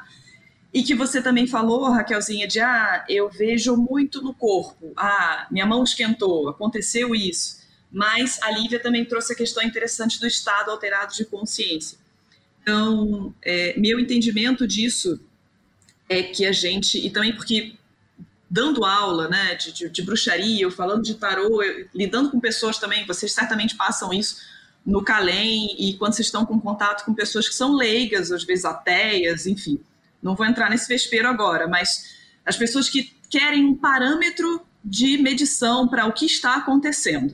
E que você também falou, Raquelzinha, de, ah, eu vejo muito no corpo, ah, minha mão esquentou, aconteceu isso. Mas a Lívia também trouxe a questão interessante do estado alterado de consciência. Então, é, meu entendimento disso é que a gente, e também porque dando aula né, de, de, de bruxaria, ou falando de tarô, lidando com pessoas também, vocês certamente passam isso no Calem e quando vocês estão com contato com pessoas que são leigas, às vezes ateias, enfim. Não vou entrar nesse vespeiro agora, mas as pessoas que querem um parâmetro de medição para o que está acontecendo.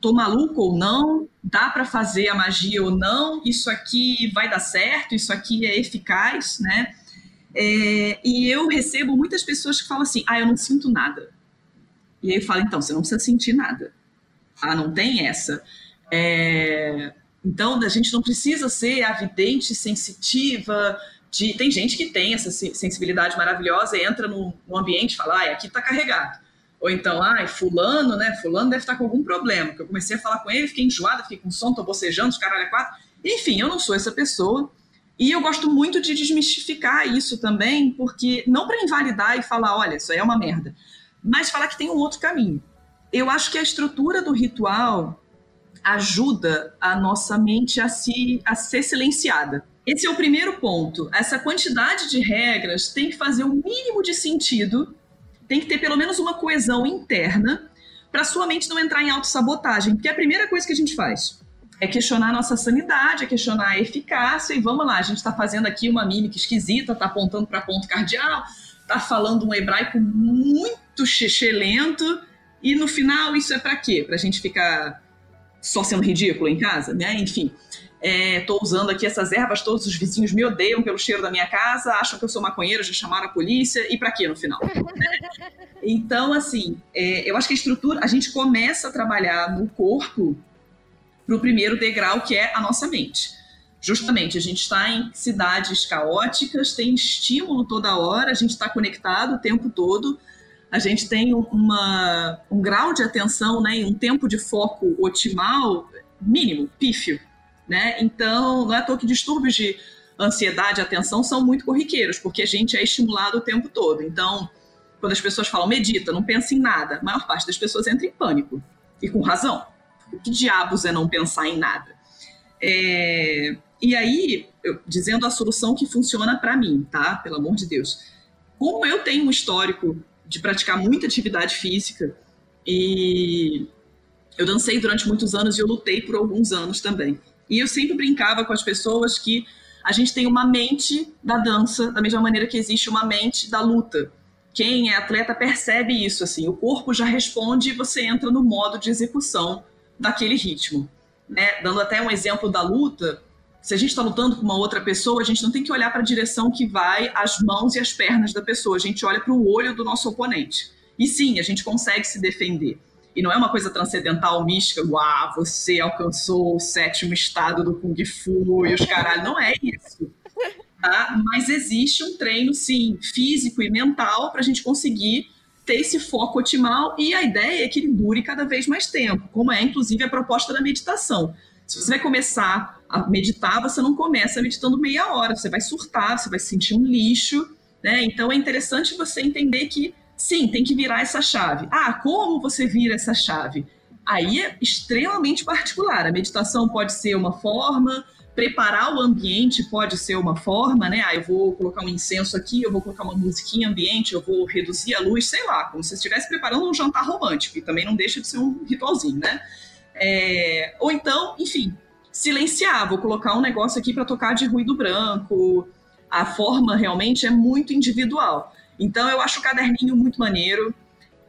Tô maluco ou não? Dá para fazer a magia ou não? Isso aqui vai dar certo? Isso aqui é eficaz, né? É, e eu recebo muitas pessoas que falam assim: ah, eu não sinto nada. E aí eu falo: então, você não precisa sentir nada. Ah, não tem essa. É, então, a gente não precisa ser avidente, sensitiva. De, tem gente que tem essa sensibilidade maravilhosa e entra no, no ambiente e fala: ah, aqui está carregado. Ou então, ah, fulano, né? Fulano deve estar com algum problema. Porque eu comecei a falar com ele, fiquei enjoada, fiquei com sono, tô bocejando, os caralho é quatro. Enfim, eu não sou essa pessoa. E eu gosto muito de desmistificar isso também, porque não para invalidar e falar, olha, isso aí é uma merda, mas falar que tem um outro caminho. Eu acho que a estrutura do ritual ajuda a nossa mente a, se, a ser silenciada. Esse é o primeiro ponto. Essa quantidade de regras tem que fazer o mínimo de sentido, tem que ter pelo menos uma coesão interna, para sua mente não entrar em autossabotagem, porque é a primeira coisa que a gente faz é questionar a nossa sanidade, é questionar a eficácia, e vamos lá, a gente está fazendo aqui uma mímica esquisita, está apontando para ponto cardial, está falando um hebraico muito lento, e no final isso é para quê? Para a gente ficar só sendo ridículo em casa, né? Enfim, estou é, usando aqui essas ervas, todos os vizinhos me odeiam pelo cheiro da minha casa, acham que eu sou maconheiro, já chamaram a polícia, e para quê no final? então, assim, é, eu acho que a estrutura, a gente começa a trabalhar no corpo para o primeiro degrau, que é a nossa mente. Justamente, a gente está em cidades caóticas, tem estímulo toda hora, a gente está conectado o tempo todo, a gente tem uma, um grau de atenção né, e um tempo de foco otimal mínimo, pífio. Né? Então, não é à toa que distúrbios de ansiedade e atenção são muito corriqueiros, porque a gente é estimulado o tempo todo. Então, quando as pessoas falam medita, não pensa em nada, a maior parte das pessoas entra em pânico, e com razão que diabos é não pensar em nada? É, e aí, eu, dizendo a solução que funciona para mim, tá? Pelo amor de Deus. Como eu tenho um histórico de praticar muita atividade física e eu dancei durante muitos anos e eu lutei por alguns anos também. E eu sempre brincava com as pessoas que a gente tem uma mente da dança, da mesma maneira que existe uma mente da luta. Quem é atleta percebe isso, assim, o corpo já responde e você entra no modo de execução daquele ritmo. Né? Dando até um exemplo da luta, se a gente está lutando com uma outra pessoa, a gente não tem que olhar para a direção que vai as mãos e as pernas da pessoa, a gente olha para o olho do nosso oponente. E sim, a gente consegue se defender. E não é uma coisa transcendental, mística, uau, você alcançou o sétimo estado do Kung Fu e os caralho. Não é isso. Tá? Mas existe um treino, sim, físico e mental para a gente conseguir ter esse foco otimal e a ideia é que ele dure cada vez mais tempo, como é inclusive a proposta da meditação. Se você vai começar a meditar, você não começa meditando meia hora, você vai surtar, você vai se sentir um lixo, né? Então é interessante você entender que sim, tem que virar essa chave. Ah, como você vira essa chave? Aí é extremamente particular. A meditação pode ser uma forma, preparar o ambiente pode ser uma forma, né? Ah, eu vou colocar um incenso aqui, eu vou colocar uma musiquinha ambiente, eu vou reduzir a luz, sei lá, como se estivesse preparando um jantar romântico, e também não deixa de ser um ritualzinho, né? É, ou então, enfim, silenciar, vou colocar um negócio aqui para tocar de ruído branco. A forma realmente é muito individual. Então, eu acho o caderninho muito maneiro.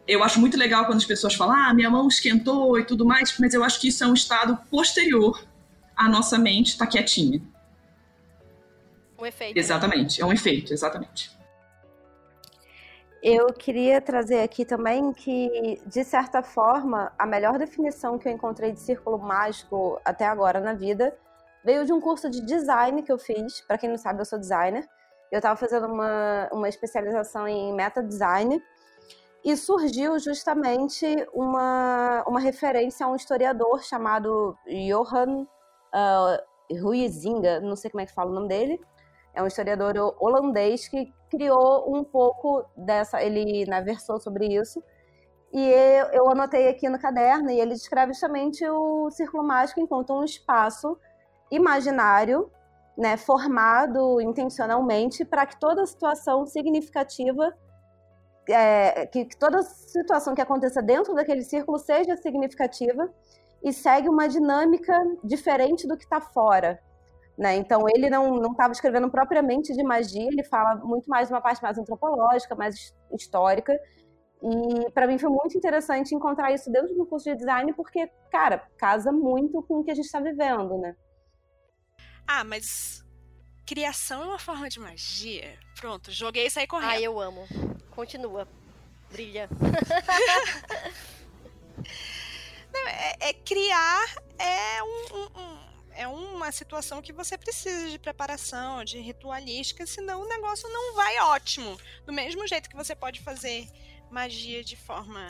Eu acho muito legal quando as pessoas falam, ah, minha mão esquentou e tudo mais, mas eu acho que isso é um estado posterior a nossa mente está quietinha. Um efeito. Exatamente, né? é um efeito, exatamente. Eu queria trazer aqui também que, de certa forma, a melhor definição que eu encontrei de círculo mágico até agora na vida veio de um curso de design que eu fiz. Para quem não sabe, eu sou designer. Eu estava fazendo uma, uma especialização em meta design E surgiu justamente uma, uma referência a um historiador chamado Johan uh, Huizinga, não sei como é que fala o nome dele. É um historiador holandês que criou um pouco dessa. Ele né, versou sobre isso. E eu, eu anotei aqui no caderno, e ele descreve justamente o círculo mágico enquanto um espaço imaginário, né, formado intencionalmente para que toda situação significativa é, que, que, toda situação que aconteça dentro daquele círculo seja significativa e segue uma dinâmica diferente do que está fora. Né? Então, ele não estava escrevendo propriamente de magia, ele fala muito mais de uma parte mais antropológica, mais histórica. E para mim foi muito interessante encontrar isso dentro do curso de design, porque, cara, casa muito com o que a gente está vivendo, né? Ah, mas criação é uma forma de magia. Pronto, joguei e saí correndo. Ah, eu amo. Continua. Brilha. É, é, criar é um, um, um, é uma situação que você precisa de preparação, de ritualística, senão o negócio não vai ótimo. Do mesmo jeito que você pode fazer magia de forma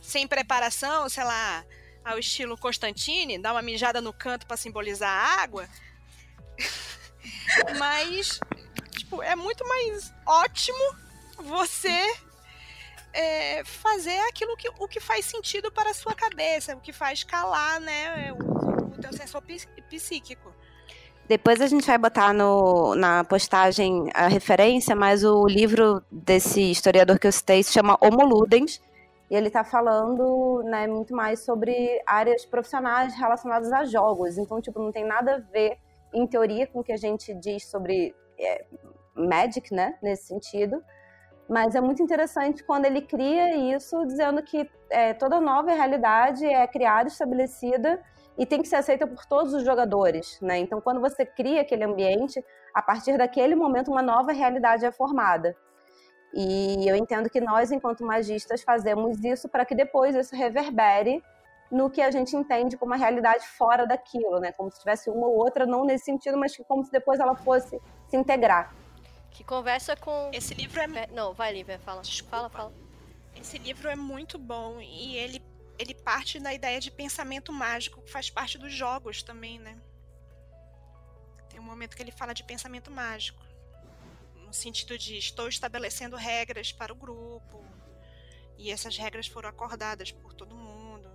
sem preparação, sei lá, ao estilo Constantine, dar uma mijada no canto para simbolizar a água. Mas, tipo, é muito mais ótimo você é, fazer aquilo que, o que faz sentido para a sua cabeça, o que faz calar, né, o, o teu sensor psíquico. Depois a gente vai botar no, na postagem a referência, mas o livro desse historiador que eu citei se chama Homo Ludens, e ele está falando né, muito mais sobre áreas profissionais relacionadas a jogos. Então, tipo, não tem nada a ver, em teoria, com o que a gente diz sobre é, Magic, né, nesse sentido. Mas é muito interessante quando ele cria isso, dizendo que é, toda nova realidade é criada, estabelecida e tem que ser aceita por todos os jogadores, né? Então, quando você cria aquele ambiente, a partir daquele momento uma nova realidade é formada. E eu entendo que nós, enquanto magistas, fazemos isso para que depois isso reverbere no que a gente entende como uma realidade fora daquilo, né? Como se tivesse uma ou outra, não nesse sentido, mas como se depois ela fosse se integrar que conversa com. Esse livro é. Não, vai, Lívia, fala. Desculpa. Fala, fala. Esse livro é muito bom e ele, ele parte da ideia de pensamento mágico, que faz parte dos jogos também, né? Tem um momento que ele fala de pensamento mágico. No sentido de estou estabelecendo regras para o grupo. E essas regras foram acordadas por todo mundo.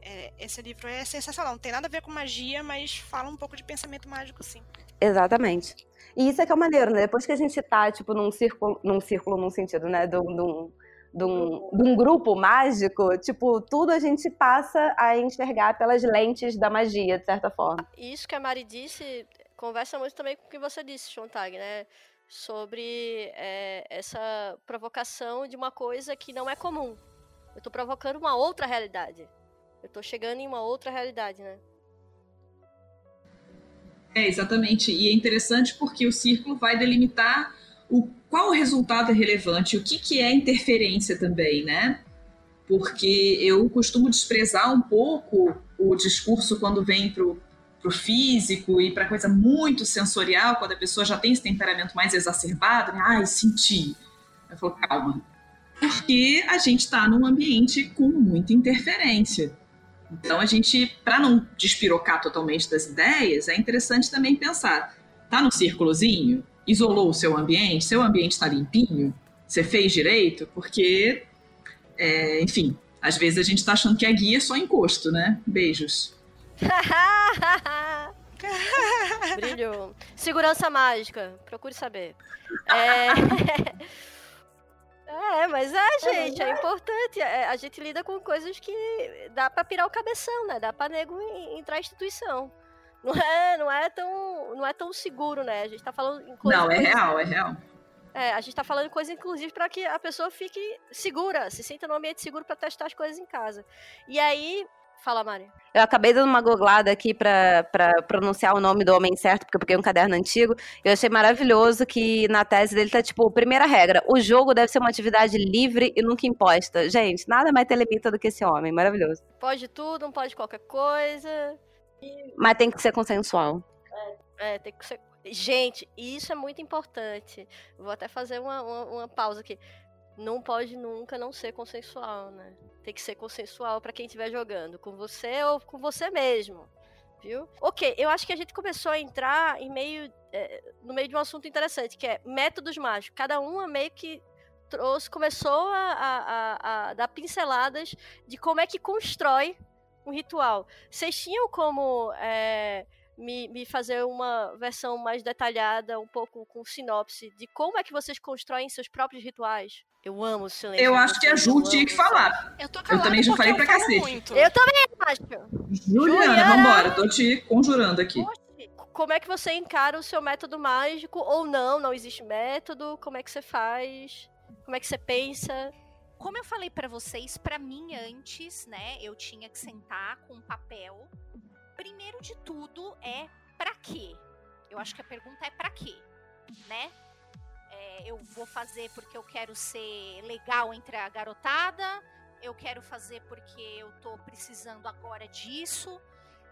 É, esse livro é sensacional. Não tem nada a ver com magia, mas fala um pouco de pensamento mágico, sim. Exatamente. E isso é que é o maneiro, né? Depois que a gente tá, tipo, num círculo, num círculo, num sentido, né? De um, de um, de um grupo mágico, tipo, tudo a gente passa a enxergar pelas lentes da magia, de certa forma. Isso que a Mari disse conversa muito também com o que você disse, Chontag, né? Sobre é, essa provocação de uma coisa que não é comum. Eu tô provocando uma outra realidade. Eu tô chegando em uma outra realidade, né? É, exatamente. E é interessante porque o círculo vai delimitar o, qual o resultado é relevante, o que, que é interferência também, né? Porque eu costumo desprezar um pouco o discurso quando vem para o físico e para coisa muito sensorial, quando a pessoa já tem esse temperamento mais exacerbado, né? ai, senti. Eu falo, calma. Porque a gente está num ambiente com muita interferência. Então a gente, para não despirocar totalmente das ideias, é interessante também pensar: tá no círculozinho? Isolou o seu ambiente? Seu ambiente está limpinho? Você fez direito? Porque, é, enfim, às vezes a gente está achando que a guia é só encosto, né? Beijos. Brilho. Segurança mágica. Procure saber. É... É, mas é, gente, é importante. É, a gente lida com coisas que dá pra pirar o cabeção, né? Dá pra nego entrar em instituição. Não é, não é tão, não é tão seguro, né? A gente tá falando em coisas. Não, é real, é real. É, a gente tá falando coisas, inclusive, para que a pessoa fique segura, se sinta num ambiente seguro para testar as coisas em casa. E aí, Fala, Mari. Eu acabei dando uma googlada aqui para pronunciar o nome do homem certo, porque eu peguei um caderno antigo. Eu achei maravilhoso que na tese dele tá tipo, primeira regra, o jogo deve ser uma atividade livre e nunca imposta. Gente, nada mais telemita do que esse homem, maravilhoso. Pode tudo, não pode qualquer coisa. Mas tem que ser consensual. É, é tem que ser. Gente, isso é muito importante. Vou até fazer uma, uma, uma pausa aqui não pode nunca não ser consensual, né? Tem que ser consensual para quem estiver jogando, com você ou com você mesmo. Viu? Ok, eu acho que a gente começou a entrar em meio, é, no meio de um assunto interessante, que é métodos mágicos. Cada uma meio que trouxe, começou a, a, a, dar pinceladas de como é que constrói um ritual. Vocês tinham como é, me, me, fazer uma versão mais detalhada, um pouco com sinopse, de como é que vocês constroem seus próprios rituais? Eu amo o silêncio. Eu acho que a Ju tinha que falar. Eu, tô eu também já falei pra cacete. Muito. Eu também acho. Juliana, Juliana, vambora, tô te conjurando aqui. Como é que você encara o seu método mágico? Ou não, não existe método? Como é que você faz? Como é que você pensa? Como eu falei para vocês, para mim antes, né, eu tinha que sentar com um papel. Primeiro de tudo é para quê? Eu acho que a pergunta é para quê, né? É, eu vou fazer porque eu quero ser legal entre a garotada, eu quero fazer porque eu tô precisando agora disso,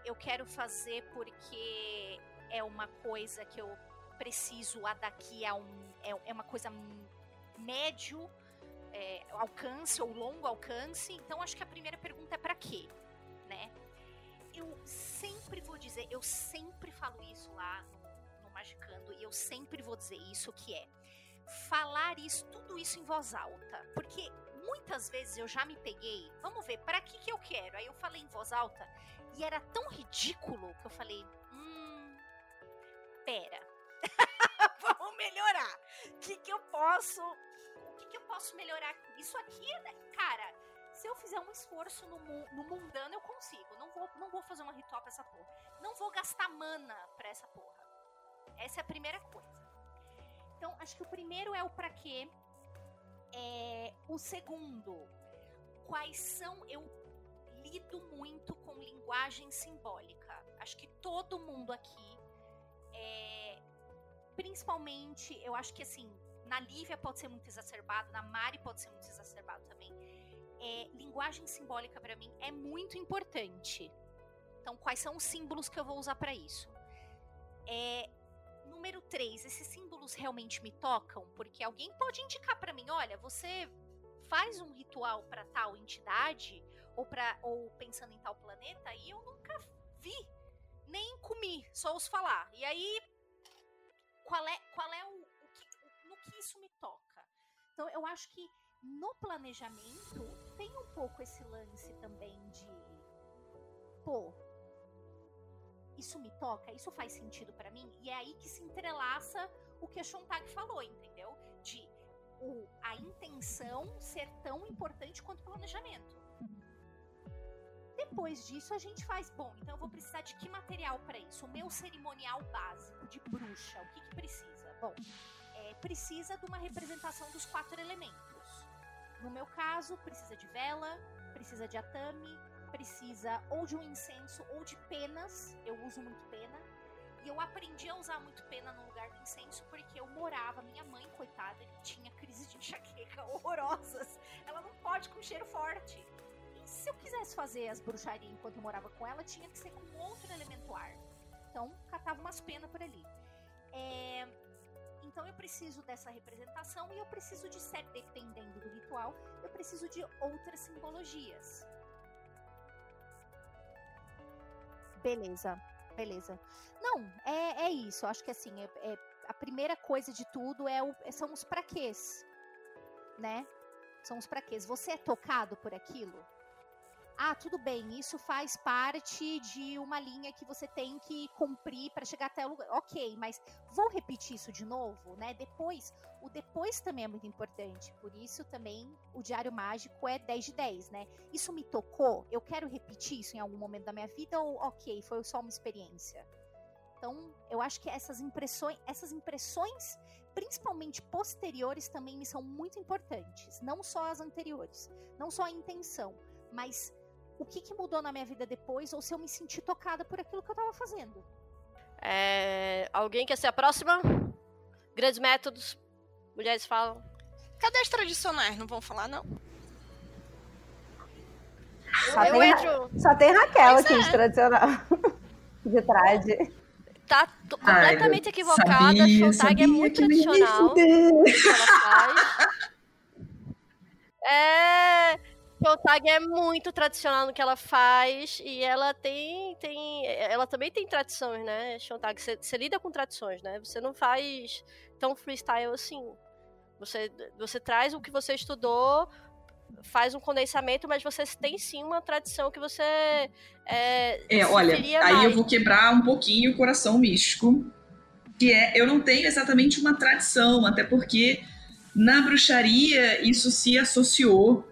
eu quero fazer porque é uma coisa que eu preciso a daqui a um. É, é uma coisa médio é, alcance ou longo alcance. Então, acho que a primeira pergunta é para quê? Eu sempre vou dizer, eu sempre falo isso lá no, no Magicando e eu sempre vou dizer isso que é falar isso, tudo isso em voz alta, porque muitas vezes eu já me peguei, vamos ver, para que que eu quero? Aí eu falei em voz alta e era tão ridículo que eu falei, hum, pera, vamos melhorar. O que que eu posso que, que eu posso melhorar? Isso aqui, né, cara, se eu fizer um esforço no, no mundano, eu consigo. Não vou, não vou fazer uma ritual pra essa porra. Não vou gastar mana pra essa porra. Essa é a primeira coisa. Então, acho que o primeiro é o pra quê. É, o segundo, quais são. Eu lido muito com linguagem simbólica. Acho que todo mundo aqui. É, principalmente, eu acho que assim, na Lívia pode ser muito exacerbado, na Mari pode ser muito exacerbado também. É, linguagem simbólica para mim é muito importante. Então, quais são os símbolos que eu vou usar para isso? É, número 3, esses símbolos realmente me tocam? Porque alguém pode indicar para mim, olha, você faz um ritual para tal entidade ou para ou pensando em tal planeta e eu nunca vi, nem comi, só os falar. E aí qual é qual é o, que isso me toca. Então, eu acho que no planejamento tem um pouco esse lance também de, pô, isso me toca, isso faz sentido para mim, e é aí que se entrelaça o que a Shontag falou, entendeu? De o, a intenção ser tão importante quanto o planejamento. Depois disso, a gente faz, bom, então eu vou precisar de que material para isso? O meu cerimonial básico de bruxa, o que, que precisa? Bom, precisa de uma representação dos quatro elementos. No meu caso, precisa de vela, precisa de atame, precisa ou de um incenso ou de penas. Eu uso muito pena. E eu aprendi a usar muito pena no lugar do incenso porque eu morava, minha mãe, coitada, tinha crises de enxaqueca horrorosas. Ela não pode com cheiro forte. E se eu quisesse fazer as bruxarias enquanto eu morava com ela, tinha que ser com outro elemento ar. Então, catava umas penas por ali. É, então eu preciso dessa representação e eu preciso de ser, dependendo do ritual, eu preciso de outras simbologias. Beleza, beleza. Não, é, é isso. Acho que assim, é, é a primeira coisa de tudo é o, são os praquês, né? São os praquês. Você é tocado por aquilo? Ah, tudo bem, isso faz parte de uma linha que você tem que cumprir para chegar até o lugar. Ok, mas vou repetir isso de novo, né? Depois, o depois também é muito importante. Por isso também o diário mágico é 10 de 10, né? Isso me tocou, eu quero repetir isso em algum momento da minha vida ou ok, foi só uma experiência. Então, eu acho que essas impressões, essas impressões, principalmente posteriores, também me são muito importantes. Não só as anteriores, não só a intenção, mas o que, que mudou na minha vida depois ou se eu me senti tocada por aquilo que eu estava fazendo. É, alguém quer ser a próxima? Grandes métodos. Mulheres falam. Cadê as tradicionais? Não vão falar, não? Só, eu tem, entro... só tem Raquel pois aqui é. de tradicional. de trade. Tá completamente Ai, equivocada. Sabia, a Shontag é muito tradicional. Ela faz. É. Shontag é muito tradicional no que ela faz e ela tem, tem ela também tem tradições, né? Shontag, você, você lida com tradições, né? Você não faz tão freestyle assim. Você, você traz o que você estudou, faz um condensamento, mas você tem sim uma tradição que você é, é olha, aí mais. eu vou quebrar um pouquinho o coração místico, que é eu não tenho exatamente uma tradição, até porque na bruxaria isso se associou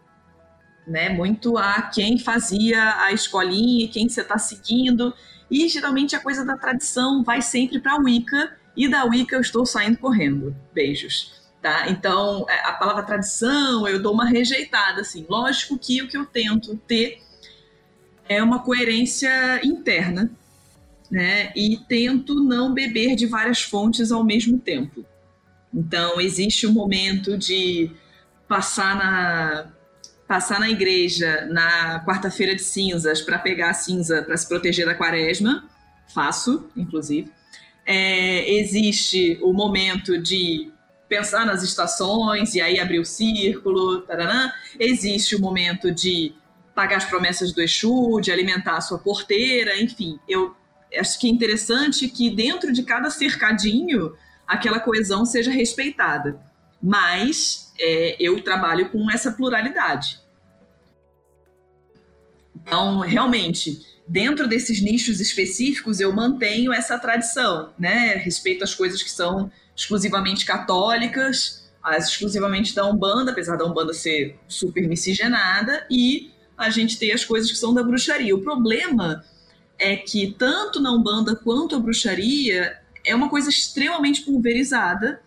né? Muito a quem fazia a escolinha, quem você está seguindo. E geralmente a coisa da tradição vai sempre para a Wicca, e da Wicca eu estou saindo correndo. Beijos. Tá? Então, é, a palavra tradição eu dou uma rejeitada. Assim. Lógico que o que eu tento ter é uma coerência interna, né? E tento não beber de várias fontes ao mesmo tempo. Então, existe um momento de passar na passar na igreja na quarta-feira de cinzas para pegar a cinza para se proteger da quaresma, faço, inclusive. É, existe o momento de pensar nas estações e aí abrir o círculo, taranã. existe o momento de pagar as promessas do Exu, de alimentar a sua porteira, enfim. Eu acho que é interessante que dentro de cada cercadinho aquela coesão seja respeitada. Mas é, eu trabalho com essa pluralidade. Então, realmente, dentro desses nichos específicos, eu mantenho essa tradição, né? Respeito às coisas que são exclusivamente católicas, as exclusivamente da Umbanda, apesar da Umbanda ser super miscigenada, e a gente tem as coisas que são da bruxaria. O problema é que tanto na Umbanda quanto a bruxaria é uma coisa extremamente pulverizada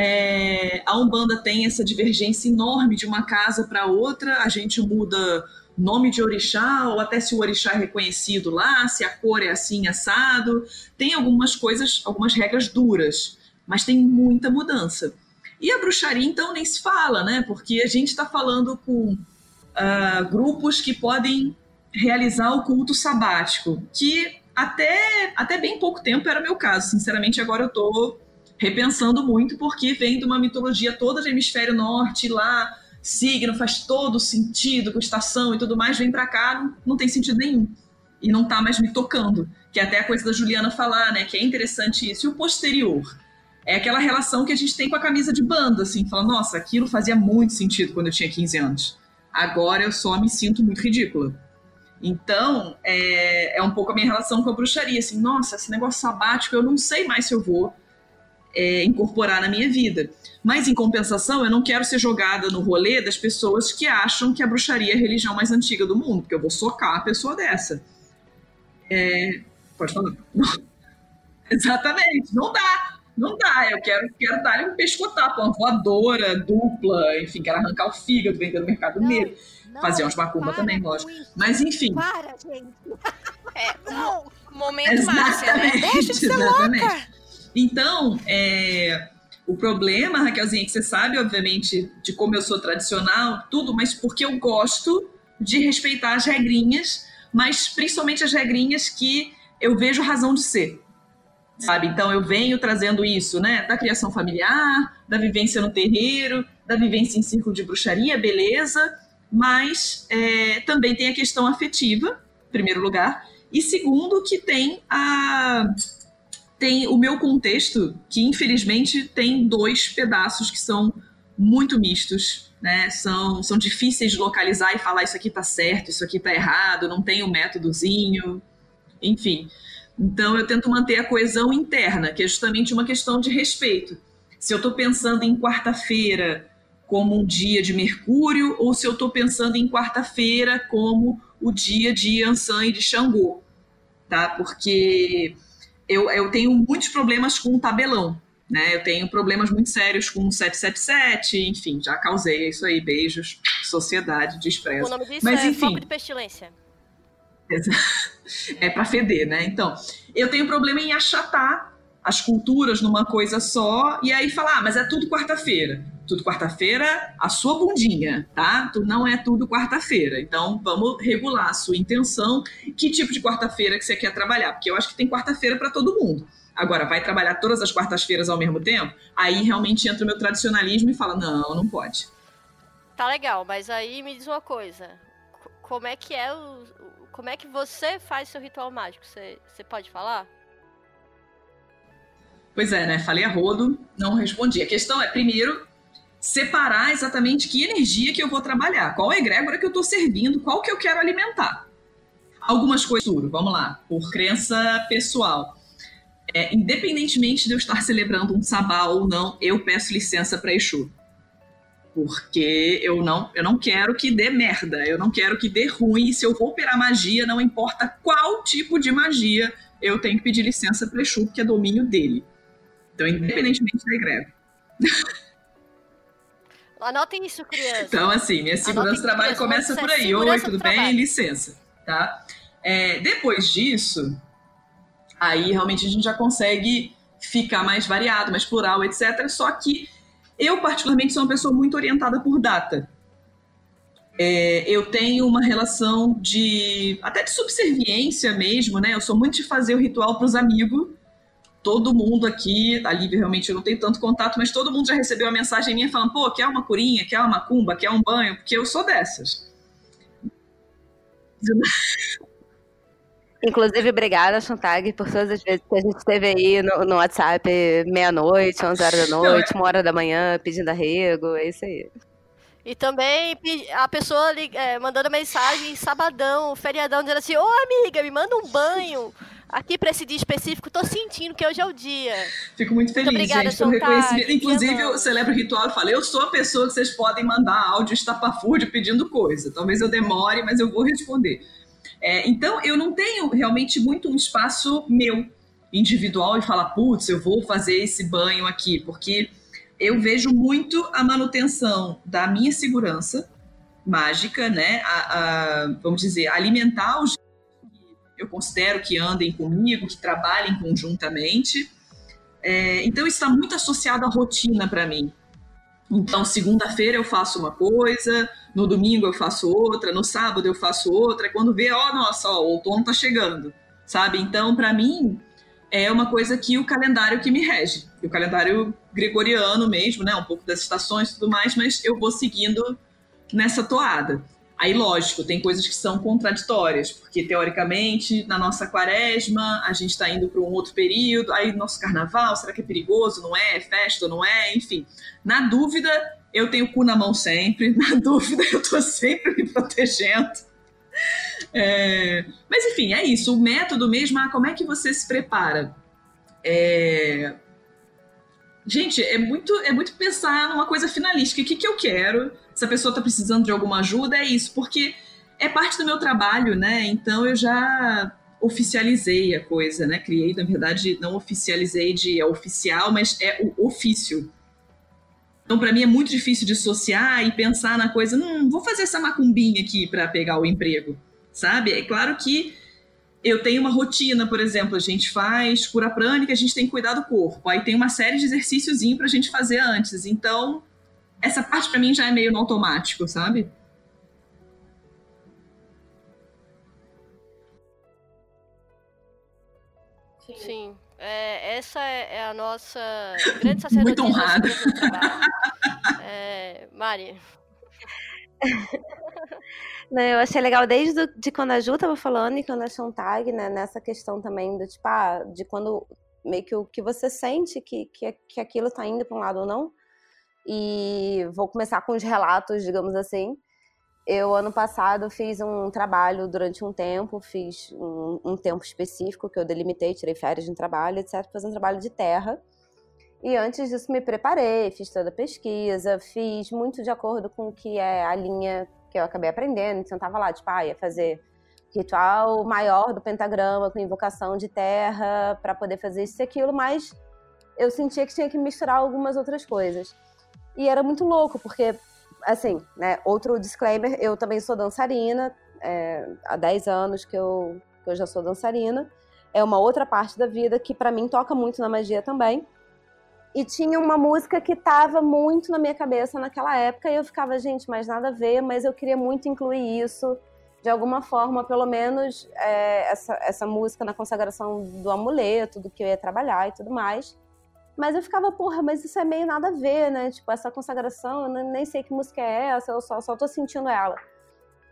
é, a Umbanda tem essa divergência enorme de uma casa para outra, a gente muda nome de orixá, ou até se o orixá é reconhecido lá, se a cor é assim, assado. Tem algumas coisas, algumas regras duras, mas tem muita mudança. E a bruxaria, então, nem se fala, né? Porque a gente está falando com uh, grupos que podem realizar o culto sabático, que até, até bem pouco tempo era meu caso. Sinceramente, agora eu estou repensando muito, porque vem de uma mitologia toda de hemisfério norte, lá, signo faz todo sentido, com estação e tudo mais, vem para cá, não, não tem sentido nenhum. E não tá mais me tocando. Que é até a coisa da Juliana falar, né? Que é interessante isso. E o posterior? É aquela relação que a gente tem com a camisa de banda, assim, fala, nossa, aquilo fazia muito sentido quando eu tinha 15 anos. Agora eu só me sinto muito ridícula. Então, é, é um pouco a minha relação com a bruxaria, assim, nossa, esse negócio sabático, eu não sei mais se eu vou é, incorporar na minha vida. Mas, em compensação, eu não quero ser jogada no rolê das pessoas que acham que a bruxaria é a religião mais antiga do mundo, porque eu vou socar a pessoa dessa. É... Pode falar. Exatamente, não dá. Não dá, eu quero, quero dar-lhe um pescotapo, uma voadora dupla, enfim, quero arrancar o fígado, vender no mercado negro. Fazer uns macumba também, lógico. Mas enfim. Para, gente. É, não. Momento Márcia, né? Deixa de ser exatamente. louca. Então, é, o problema, Raquelzinha, é que você sabe, obviamente, de como eu sou tradicional, tudo, mas porque eu gosto de respeitar as regrinhas, mas principalmente as regrinhas que eu vejo razão de ser. Sabe? Então eu venho trazendo isso, né? Da criação familiar, da vivência no terreiro, da vivência em círculo de bruxaria, beleza, mas é, também tem a questão afetiva, em primeiro lugar, e segundo, que tem a tem o meu contexto, que infelizmente tem dois pedaços que são muito mistos, né? São, são difíceis de localizar e falar isso aqui tá certo, isso aqui tá errado, não tem o um métodozinho, enfim. Então eu tento manter a coesão interna, que é justamente uma questão de respeito. Se eu estou pensando em quarta-feira como um dia de Mercúrio, ou se eu estou pensando em quarta-feira como o dia de Ansan e de Xangô, tá? Porque eu, eu tenho muitos problemas com o tabelão. Né? Eu tenho problemas muito sérios com 777, enfim, já causei isso aí. Beijos, sociedade, desprezo. O nome disso Mas, é enfim, foco de pestilência. É para feder, né? Então, eu tenho problema em achatar as culturas numa coisa só e aí falar, ah, mas é tudo quarta-feira. Tudo quarta-feira, a sua bundinha, tá? Não é tudo quarta-feira. Então, vamos regular a sua intenção. Que tipo de quarta-feira que você quer trabalhar? Porque eu acho que tem quarta-feira para todo mundo. Agora, vai trabalhar todas as quartas-feiras ao mesmo tempo? Aí realmente entra o meu tradicionalismo e fala: não, não pode. Tá legal, mas aí me diz uma coisa. Como é que é o. Como é que você faz seu ritual mágico? Você, você pode falar? Pois é, né? Falei a rodo, não respondi. A questão é, primeiro, separar exatamente que energia que eu vou trabalhar, qual é a egrégora que eu estou servindo, qual que eu quero alimentar. Algumas coisas, vamos lá, por crença pessoal. É, independentemente de eu estar celebrando um sabá ou não, eu peço licença para Exu. Porque eu não, eu não quero que dê merda, eu não quero que dê ruim. Se eu vou operar magia, não importa qual tipo de magia, eu tenho que pedir licença para Exu, porque é domínio dele. Então, independentemente da egrégora. Anotem isso, criança. Então, assim, minha segurança do trabalho começa por aí. Oi, tudo bem? Trabalho. Licença, tá? É, depois disso, aí realmente a gente já consegue ficar mais variado, mais plural, etc. Só que eu, particularmente, sou uma pessoa muito orientada por data. É, eu tenho uma relação de até de subserviência mesmo, né? Eu sou muito de fazer o ritual para os amigos todo mundo aqui, a Lívia realmente eu não tenho tanto contato, mas todo mundo já recebeu uma mensagem minha falando, pô, quer uma curinha, quer uma macumba, quer um banho, porque eu sou dessas. Inclusive, obrigada, Chantag, por todas as vezes que a gente esteve aí no, no WhatsApp meia-noite, 11 horas da noite, uma hora da manhã, pedindo arrego, é isso aí. E também a pessoa é, mandando mensagem sabadão, feriadão, dizendo assim, ô amiga, me manda um banho aqui para esse dia específico, tô sentindo que hoje é o dia. Fico muito feliz, muito obrigada, gente, pelo reconhecimento. Inclusive, eu celebro o ritual e falo, eu sou a pessoa que vocês podem mandar áudio estapafúrdio pedindo coisa. Talvez eu demore, mas eu vou responder. É, então, eu não tenho realmente muito um espaço meu, individual, e falar, putz, eu vou fazer esse banho aqui, porque eu vejo muito a manutenção da minha segurança mágica, né? A, a, vamos dizer, alimentar os eu considero que andem comigo, que trabalhem conjuntamente. É, então, está muito associado à rotina para mim. Então, segunda-feira eu faço uma coisa, no domingo eu faço outra, no sábado eu faço outra. Quando vê, ó, oh, nossa, ó, o outono está chegando, sabe? Então, para mim, é uma coisa que o calendário que me rege. O calendário gregoriano mesmo, né? Um pouco das estações e tudo mais, mas eu vou seguindo nessa toada. Aí, lógico, tem coisas que são contraditórias, porque teoricamente, na nossa quaresma, a gente está indo para um outro período, aí nosso carnaval, será que é perigoso? Não é? É festa? Não é? Enfim. Na dúvida, eu tenho o cu na mão sempre, na dúvida, eu estou sempre me protegendo. É... Mas, enfim, é isso. O método mesmo, ah, como é que você se prepara? É... Gente, é muito, é muito pensar numa coisa finalística. O que, que eu quero? se a pessoa está precisando de alguma ajuda, é isso, porque é parte do meu trabalho, né? Então eu já oficializei a coisa, né? Criei, na verdade, não oficializei de é oficial, mas é o ofício. Então, para mim é muito difícil dissociar e pensar na coisa, não, vou fazer essa macumbinha aqui para pegar o emprego, sabe? É claro que eu tenho uma rotina, por exemplo, a gente faz cura prânica, a gente tem que cuidar do corpo, aí tem uma série de exercícios para a gente fazer antes. Então, essa parte para mim já é meio no automático, sabe? Sim. É, essa é, é a nossa grande sacerdotisa. Muito honrada. É, Mari. Não, eu achei legal desde do, de quando a Ju tava falando e quando a Chontag, né, nessa questão também do tipo, ah, de quando meio que o que você sente que, que, que aquilo tá indo para um lado ou não. E vou começar com os relatos, digamos assim. Eu, ano passado, fiz um trabalho durante um tempo, fiz um, um tempo específico que eu delimitei, tirei férias de trabalho, etc., fazer um trabalho de terra. E antes disso, me preparei, fiz toda a pesquisa, fiz muito de acordo com o que é a linha que eu acabei aprendendo. Então, tava lá, tipo, ah, ia fazer ritual maior do pentagrama com invocação de terra para poder fazer isso e aquilo, mas eu sentia que tinha que misturar algumas outras coisas. E era muito louco, porque, assim, né, outro disclaimer, eu também sou dançarina, é, há 10 anos que eu, que eu já sou dançarina. É uma outra parte da vida que para mim toca muito na magia também. E tinha uma música que tava muito na minha cabeça naquela época e eu ficava, gente, mas nada a ver, mas eu queria muito incluir isso de alguma forma, pelo menos é, essa, essa música na consagração do amuleto, do que eu ia trabalhar e tudo mais. Mas eu ficava, porra, mas isso é meio nada a ver, né? Tipo, essa consagração, eu nem sei que música é essa, eu só, só tô sentindo ela.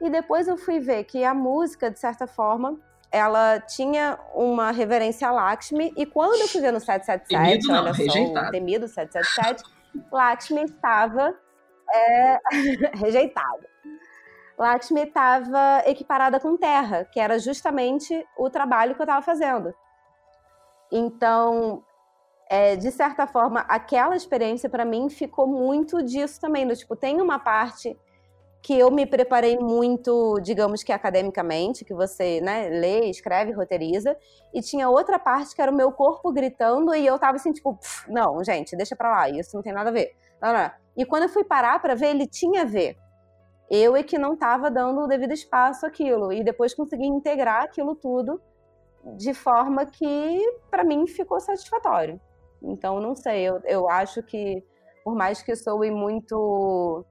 E depois eu fui ver que a música, de certa forma, ela tinha uma reverência a Lakshmi, e quando eu fui ver no 777, temido não, olha rejeitado. só, o temido 777, Lakshmi estava é, rejeitada. Lakshmi estava equiparada com terra, que era justamente o trabalho que eu estava fazendo. Então, é, de certa forma, aquela experiência para mim ficou muito disso também. Do, tipo, tem uma parte que eu me preparei muito, digamos que academicamente, que você né, lê, escreve, roteiriza, e tinha outra parte que era o meu corpo gritando e eu tava assim, tipo, não, gente, deixa pra lá, isso não tem nada a ver. Não, não. E quando eu fui parar para ver, ele tinha a ver. Eu é que não estava dando o devido espaço àquilo. E depois consegui integrar aquilo tudo de forma que, para mim, ficou satisfatório. Então, não sei, eu, eu acho que, por mais que soe muito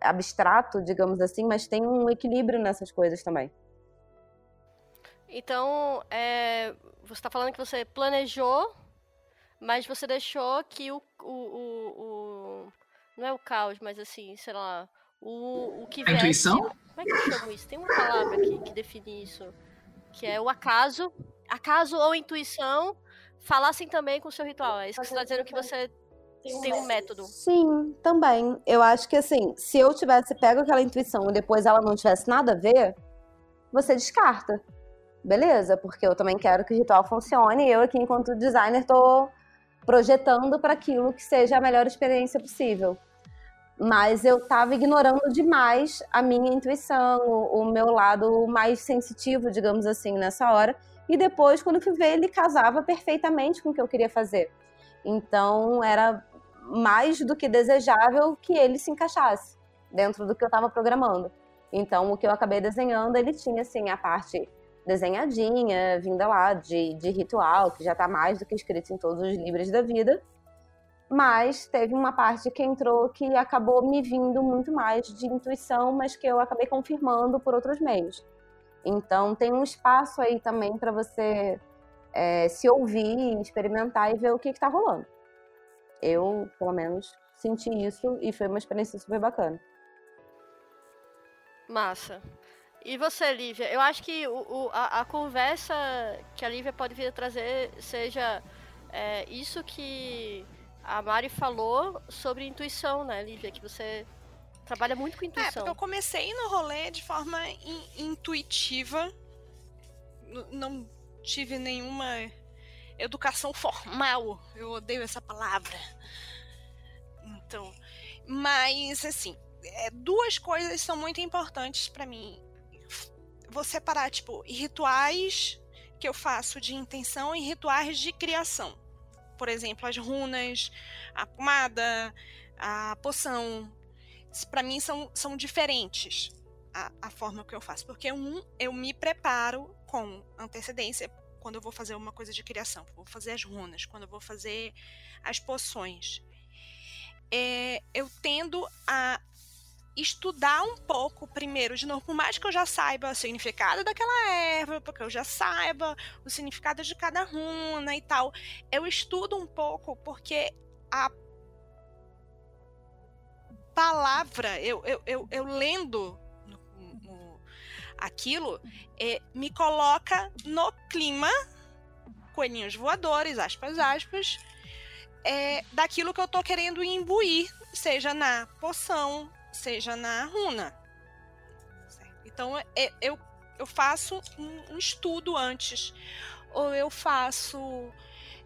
abstrato, digamos assim, mas tem um equilíbrio nessas coisas também. Então, é, você está falando que você planejou, mas você deixou que o, o, o, o, Não é o caos, mas assim, sei lá, o, o que A intuição? Como é que eu chamo isso? Tem uma palavra que, que define isso. Que é o acaso. Acaso ou intuição falassem também com o seu ritual. É isso que você está dizendo que você tem um método. Sim, também. Eu acho que assim, se eu tivesse pego aquela intuição e depois ela não tivesse nada a ver, você descarta. Beleza, porque eu também quero que o ritual funcione e eu aqui, enquanto designer, tô projetando para aquilo que seja a melhor experiência possível mas eu estava ignorando demais a minha intuição, o, o, meu lado mais sensitivo, digamos assim, nessa hora. E depois, quando fui ver, ele casava perfeitamente com o que eu queria fazer. Então, era mais do que desejável que ele se encaixasse dentro do que eu estava programando. Então, o que eu acabei desenhando, ele tinha, assim, a parte desenhadinha, vinda lá de, de ritual, que já está mais do que escrito em todos os livros da vida mas teve uma parte que entrou que acabou me vindo muito mais de intuição, mas que eu acabei confirmando por outros meios. Então tem um espaço aí também para você é, se ouvir, experimentar e ver o que está rolando. Eu, pelo menos, senti isso e foi uma experiência super bacana. Massa. E você, Lívia? Eu acho que o, o a, a, conversa que a Lívia pode vir a trazer seja é, isso que a Mari falou sobre intuição, né, Lívia? Que você trabalha muito com intuição. É, porque eu comecei no rolê de forma in intuitiva. N não tive nenhuma educação formal. Eu odeio essa palavra. Então, mas assim, é, duas coisas são muito importantes para mim. Vou separar, tipo, rituais que eu faço de intenção e rituais de criação por exemplo, as runas, a pomada, a poção. Para mim são, são diferentes a, a forma que eu faço. Porque um, eu me preparo com antecedência quando eu vou fazer uma coisa de criação. Vou fazer as runas, quando eu vou fazer as poções. É, eu tendo a estudar um pouco primeiro, de novo, por mais que eu já saiba o significado daquela erva, porque eu já saiba o significado de cada runa e tal, eu estudo um pouco porque a palavra, eu, eu, eu, eu lendo aquilo, é, me coloca no clima, coelhinhos voadores, aspas, aspas, é, daquilo que eu tô querendo imbuir, seja na poção, seja na runa. Então é, eu, eu faço um, um estudo antes. Ou eu faço.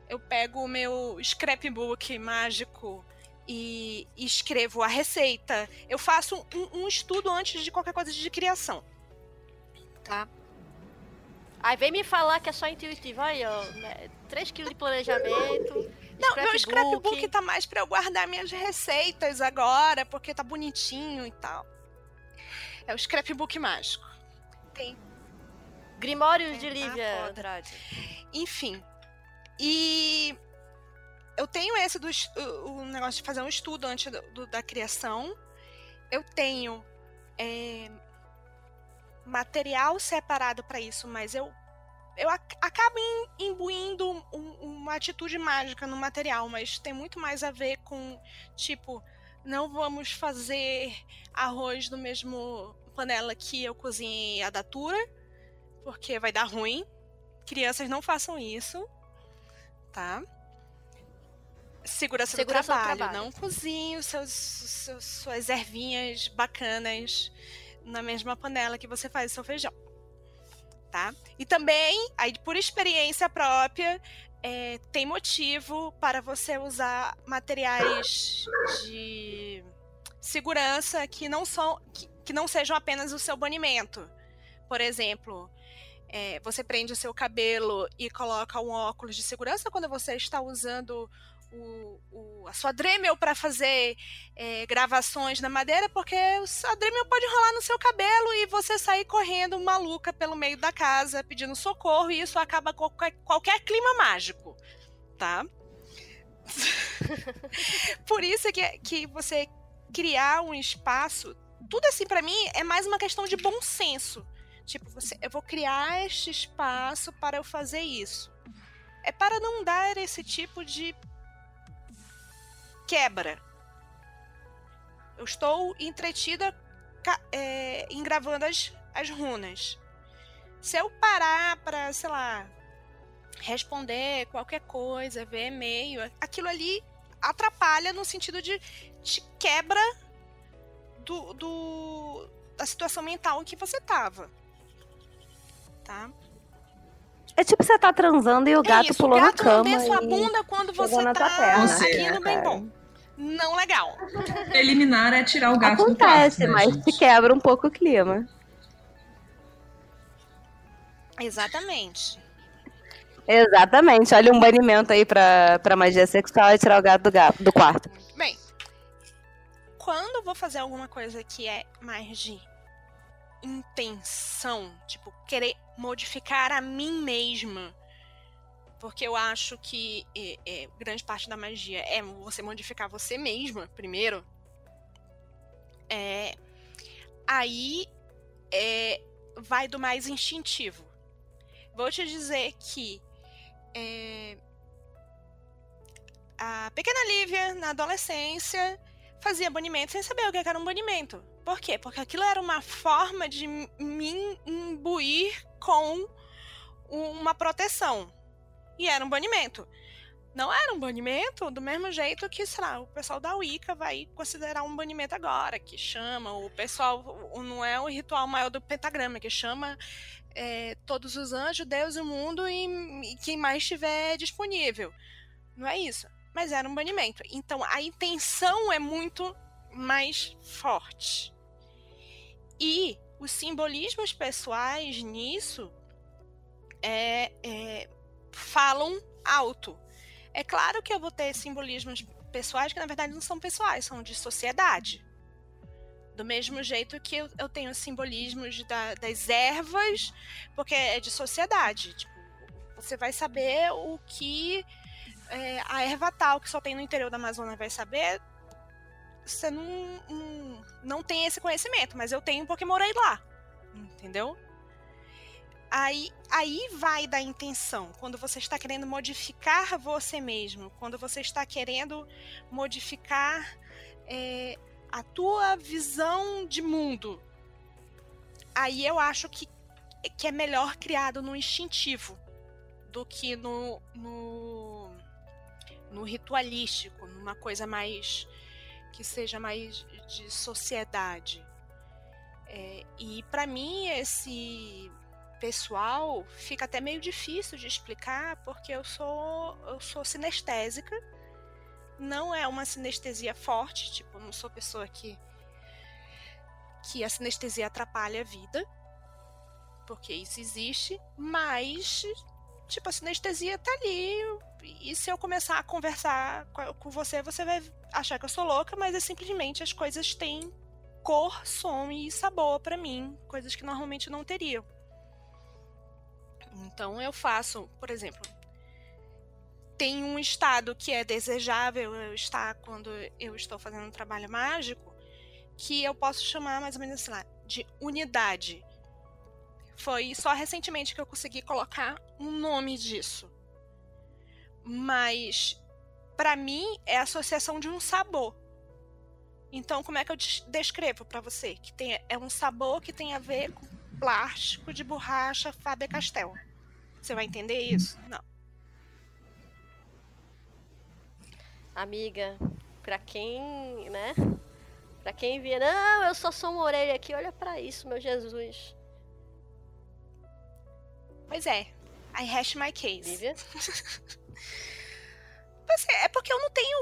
Eu pego o meu scrapbook mágico e, escrevo a receita. Eu faço um, um, estudo antes de qualquer coisa de criação. Tá? Aí vem me falar que é só intuitivo. Aí, ó, 3 kg de planejamento. Não, meu scrapbook tá mais para eu guardar minhas receitas agora, porque tá bonitinho e tal. É o scrapbook mágico. Tem. Grimórios de Lívia Andrade. Enfim. E eu tenho esse do o, o negócio de fazer um estudo antes do, do, da criação. Eu tenho é, material separado para isso, mas eu eu ac acabo imbuindo um, uma atitude mágica no material, mas tem muito mais a ver com, tipo, não vamos fazer arroz no mesmo panela que eu cozinhei a datura, porque vai dar ruim. Crianças não façam isso, tá? Segurança, Segurança do, trabalho. do, trabalho. Não cozinhe seus, seus, suas ervinhas bacanas na mesma panela que você faz o seu feijão tá? E também, aí por experiência própria, é, tem motivo para você usar materiais de segurança que não são que, que não sejam apenas o seu banimento. Por exemplo, é, você prende o seu cabelo e coloca um óculos de segurança quando você está usando o, o, a sua Dremel para fazer é, gravações na madeira, porque a Dremel pode rolar no seu cabelo e você sair correndo maluca pelo meio da casa pedindo socorro e isso acaba com qualquer, qualquer clima mágico, tá? Por isso que, que você criar um espaço, tudo assim para mim é mais uma questão de bom senso. Tipo, você, eu vou criar este espaço para eu fazer isso. É para não dar esse tipo de quebra. Eu estou entretida é, em gravando as, as runas. Se eu parar para, sei lá, responder qualquer coisa, ver e-mail, aquilo ali atrapalha no sentido de te quebra do, do, da situação mental em que você tava. Tá? É tipo você tá transando e o gato isso, pulou o gato na cama. Não sua bunda quando você tá aquilo bem bom. Não legal. Eliminar é tirar o gato Acontece, do quarto, né, mas gente? se quebra um pouco o clima. Exatamente. Exatamente. Olha um banimento aí pra, pra magia sexual e tirar o gato do, gato, do quarto. Bem, quando eu vou fazer alguma coisa que é mais de intenção, tipo, querer modificar a mim mesma. Porque eu acho que é, é, grande parte da magia é você modificar você mesma, primeiro. É, aí é, vai do mais instintivo. Vou te dizer que é, a pequena Lívia, na adolescência, fazia banimento sem saber o que era um banimento. Por quê? Porque aquilo era uma forma de me imbuir com uma proteção. E era um banimento. Não era um banimento do mesmo jeito que, sei lá, o pessoal da Wicca vai considerar um banimento agora, que chama o pessoal, não é o ritual maior do pentagrama, que chama é, todos os anjos, Deus e o mundo e, e quem mais estiver disponível. Não é isso. Mas era um banimento. Então a intenção é muito mais forte. E os simbolismos pessoais nisso é, é, falam alto. É claro que eu vou ter simbolismos pessoais que na verdade não são pessoais, são de sociedade. Do mesmo jeito que eu, eu tenho simbolismos da, das ervas, porque é de sociedade. Tipo, você vai saber o que é, a erva tal que só tem no interior da Amazônia vai saber você não, não, tem esse conhecimento, mas eu tenho porque morei lá. Entendeu? Aí, aí vai da intenção. Quando você está querendo modificar você mesmo, quando você está querendo modificar é, a tua visão de mundo, aí eu acho que, que é melhor criado no instintivo do que no, no, no ritualístico, numa coisa mais que seja mais de sociedade. É, e para mim esse pessoal fica até meio difícil de explicar porque eu sou eu sou sinestésica. Não é uma sinestesia forte, tipo, não sou pessoa que que a sinestesia atrapalha a vida, porque isso existe, mas tipo, a sinestesia tá ali. E se eu começar a conversar com você, você vai achar que eu sou louca, mas é simplesmente as coisas têm cor, som e sabor para mim, coisas que normalmente não teriam. Então eu faço, por exemplo, tem um estado que é desejável eu estar quando eu estou fazendo um trabalho mágico, que eu posso chamar mais ou menos assim lá, de unidade. Foi só recentemente que eu consegui colocar um nome disso. Mas para mim é a associação de um sabor. Então, como é que eu descrevo para você? Que tem, é um sabor que tem a ver com plástico de borracha Faber-Castell. Você vai entender isso? Não. Amiga, pra quem, né? Pra quem via, não, eu só sou uma orelha aqui, olha para isso, meu Jesus. Pois é. I hash my case. Lívia? é porque eu não tenho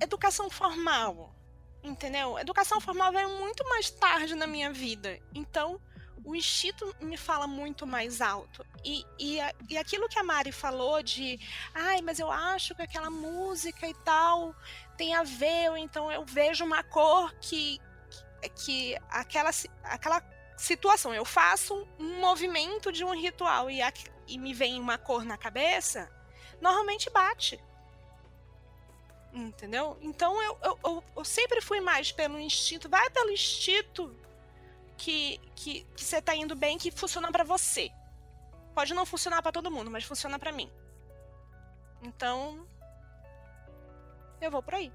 educação formal. Entendeu? Educação formal veio muito mais tarde na minha vida. Então, o instinto me fala muito mais alto. E, e, e aquilo que a Mari falou de, ai, mas eu acho que aquela música e tal tem a ver, ou então eu vejo uma cor que, que, que aquela, aquela situação, eu faço um movimento de um ritual e, a, e me vem uma cor na cabeça, normalmente bate. Entendeu? Então eu, eu, eu, eu sempre fui mais pelo instinto, vai pelo instinto que, que, que você tá indo bem, que funciona para você. Pode não funcionar para todo mundo, mas funciona para mim. Então, eu vou por aí.